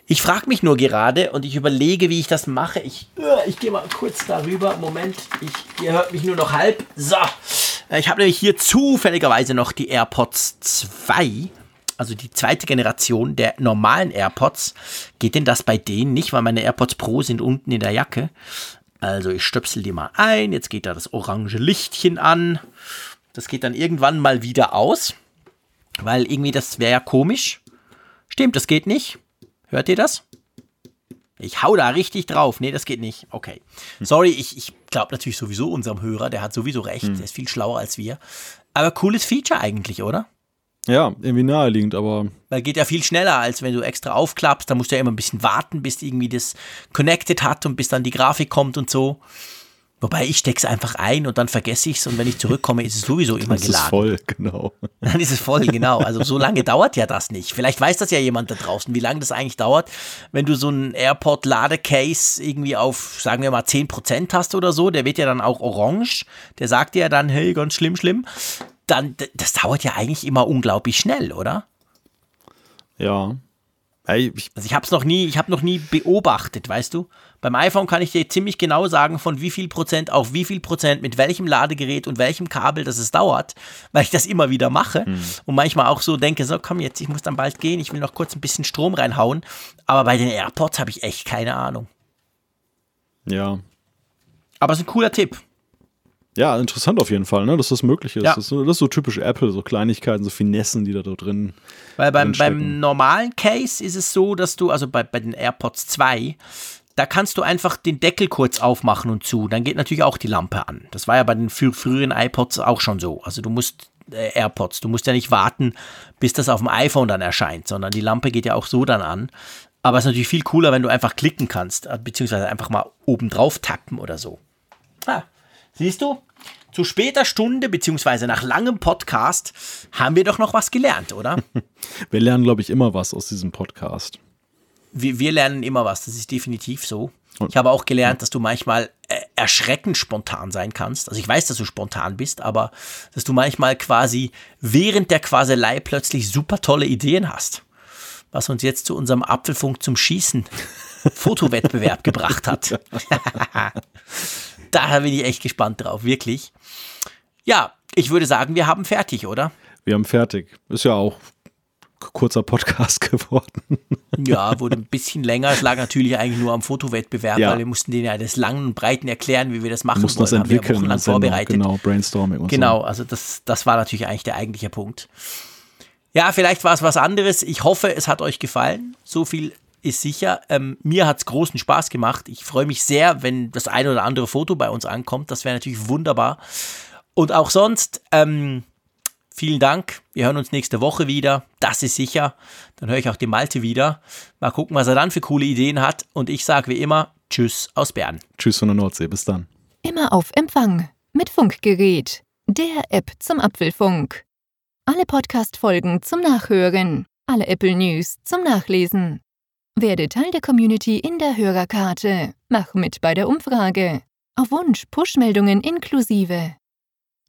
B: Ich frage mich nur gerade und ich überlege, wie ich das mache. Ich, äh, ich gehe mal kurz darüber. Moment, ich, ihr hört mich nur noch halb. So. Äh, ich habe nämlich hier zufälligerweise noch die AirPods 2 also die zweite Generation der normalen AirPods, geht denn das bei denen nicht, weil meine AirPods Pro sind unten in der Jacke. Also ich stöpsel die mal ein, jetzt geht da das orange Lichtchen an. Das geht dann irgendwann mal wieder aus, weil irgendwie das wäre ja komisch. Stimmt, das geht nicht. Hört ihr das? Ich hau da richtig drauf. Nee, das geht nicht. Okay. Sorry, ich, ich glaube natürlich sowieso unserem Hörer, der hat sowieso recht. Hm. Der ist viel schlauer als wir. Aber cooles Feature eigentlich, oder?
C: Ja, irgendwie naheliegend, aber.
B: Weil geht ja viel schneller, als wenn du extra aufklappst. Da musst du ja immer ein bisschen warten, bis irgendwie das connected hat und bis dann die Grafik kommt und so. Wobei ich stecke es einfach ein und dann vergesse ich es und wenn ich zurückkomme, ist es sowieso immer geladen. Dann ist es
C: voll, genau.
B: Dann ist es voll, genau. Also so lange dauert ja das nicht. Vielleicht weiß das ja jemand da draußen, wie lange das eigentlich dauert, wenn du so ein AirPod-Ladecase irgendwie auf, sagen wir mal, 10% hast oder so, der wird ja dann auch orange, der sagt dir ja dann, hey, ganz schlimm, schlimm. Dann, das dauert ja eigentlich immer unglaublich schnell, oder?
C: Ja.
B: Hey, ich also ich habe es noch nie, ich habe noch nie beobachtet, weißt du? Beim iPhone kann ich dir ziemlich genau sagen, von wie viel Prozent auf wie viel Prozent mit welchem Ladegerät und welchem Kabel das es dauert, weil ich das immer wieder mache hm. und manchmal auch so denke, so komm jetzt, ich muss dann bald gehen, ich will noch kurz ein bisschen Strom reinhauen, aber bei den AirPods habe ich echt keine Ahnung.
C: Ja.
B: Aber es ist ein cooler Tipp.
C: Ja, interessant auf jeden Fall, ne, dass das möglich ist. Ja. Das, ist das, ist so typisch Apple, so Kleinigkeiten, so Finessen, die da, da drin.
B: Weil beim, beim normalen Case ist es so, dass du, also bei, bei den AirPods 2, da kannst du einfach den Deckel kurz aufmachen und zu. Dann geht natürlich auch die Lampe an. Das war ja bei den früheren iPods auch schon so. Also du musst äh, AirPods, du musst ja nicht warten, bis das auf dem iPhone dann erscheint, sondern die Lampe geht ja auch so dann an. Aber es ist natürlich viel cooler, wenn du einfach klicken kannst, äh, beziehungsweise einfach mal oben drauf tappen oder so. Ah, siehst du? Zu später Stunde, beziehungsweise nach langem Podcast, haben wir doch noch was gelernt, oder?
C: Wir lernen, glaube ich, immer was aus diesem Podcast.
B: Wir, wir lernen immer was, das ist definitiv so. Ich habe auch gelernt, dass du manchmal äh, erschreckend spontan sein kannst. Also ich weiß, dass du spontan bist, aber dass du manchmal quasi während der Quaselei plötzlich super tolle Ideen hast. Was uns jetzt zu unserem Apfelfunk zum Schießen Fotowettbewerb gebracht hat. da bin ich echt gespannt drauf, wirklich. Ja, ich würde sagen, wir haben fertig, oder?
C: Wir haben fertig. Ist ja auch kurzer Podcast geworden.
B: Ja, wurde ein bisschen länger. Es lag natürlich eigentlich nur am Fotowettbewerb, ja. weil wir mussten denen ja das langen und breiten erklären, wie wir das machen
C: mussten wollen. Das entwickeln, haben wir vorbereitet. Genau,
B: Brainstorming und Genau, so. also das, das war natürlich eigentlich der eigentliche Punkt. Ja, vielleicht war es was anderes. Ich hoffe, es hat euch gefallen. So viel ist sicher. Ähm, mir hat es großen Spaß gemacht. Ich freue mich sehr, wenn das ein oder andere Foto bei uns ankommt. Das wäre natürlich wunderbar. Und auch sonst, ähm, vielen Dank. Wir hören uns nächste Woche wieder. Das ist sicher. Dann höre ich auch den Malte wieder. Mal gucken, was er dann für coole Ideen hat. Und ich sage wie immer, Tschüss aus Bern.
C: Tschüss von der Nordsee. Bis dann.
A: Immer auf Empfang mit Funkgerät, der App zum Apfelfunk. Alle Podcast-Folgen zum Nachhören, alle Apple News zum Nachlesen. Werde Teil der Community in der Hörerkarte. Mach mit bei der Umfrage. Auf Wunsch Push-Meldungen inklusive.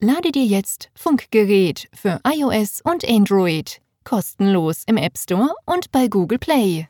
A: Lade dir jetzt Funkgerät für iOS und Android kostenlos im App Store und bei Google Play.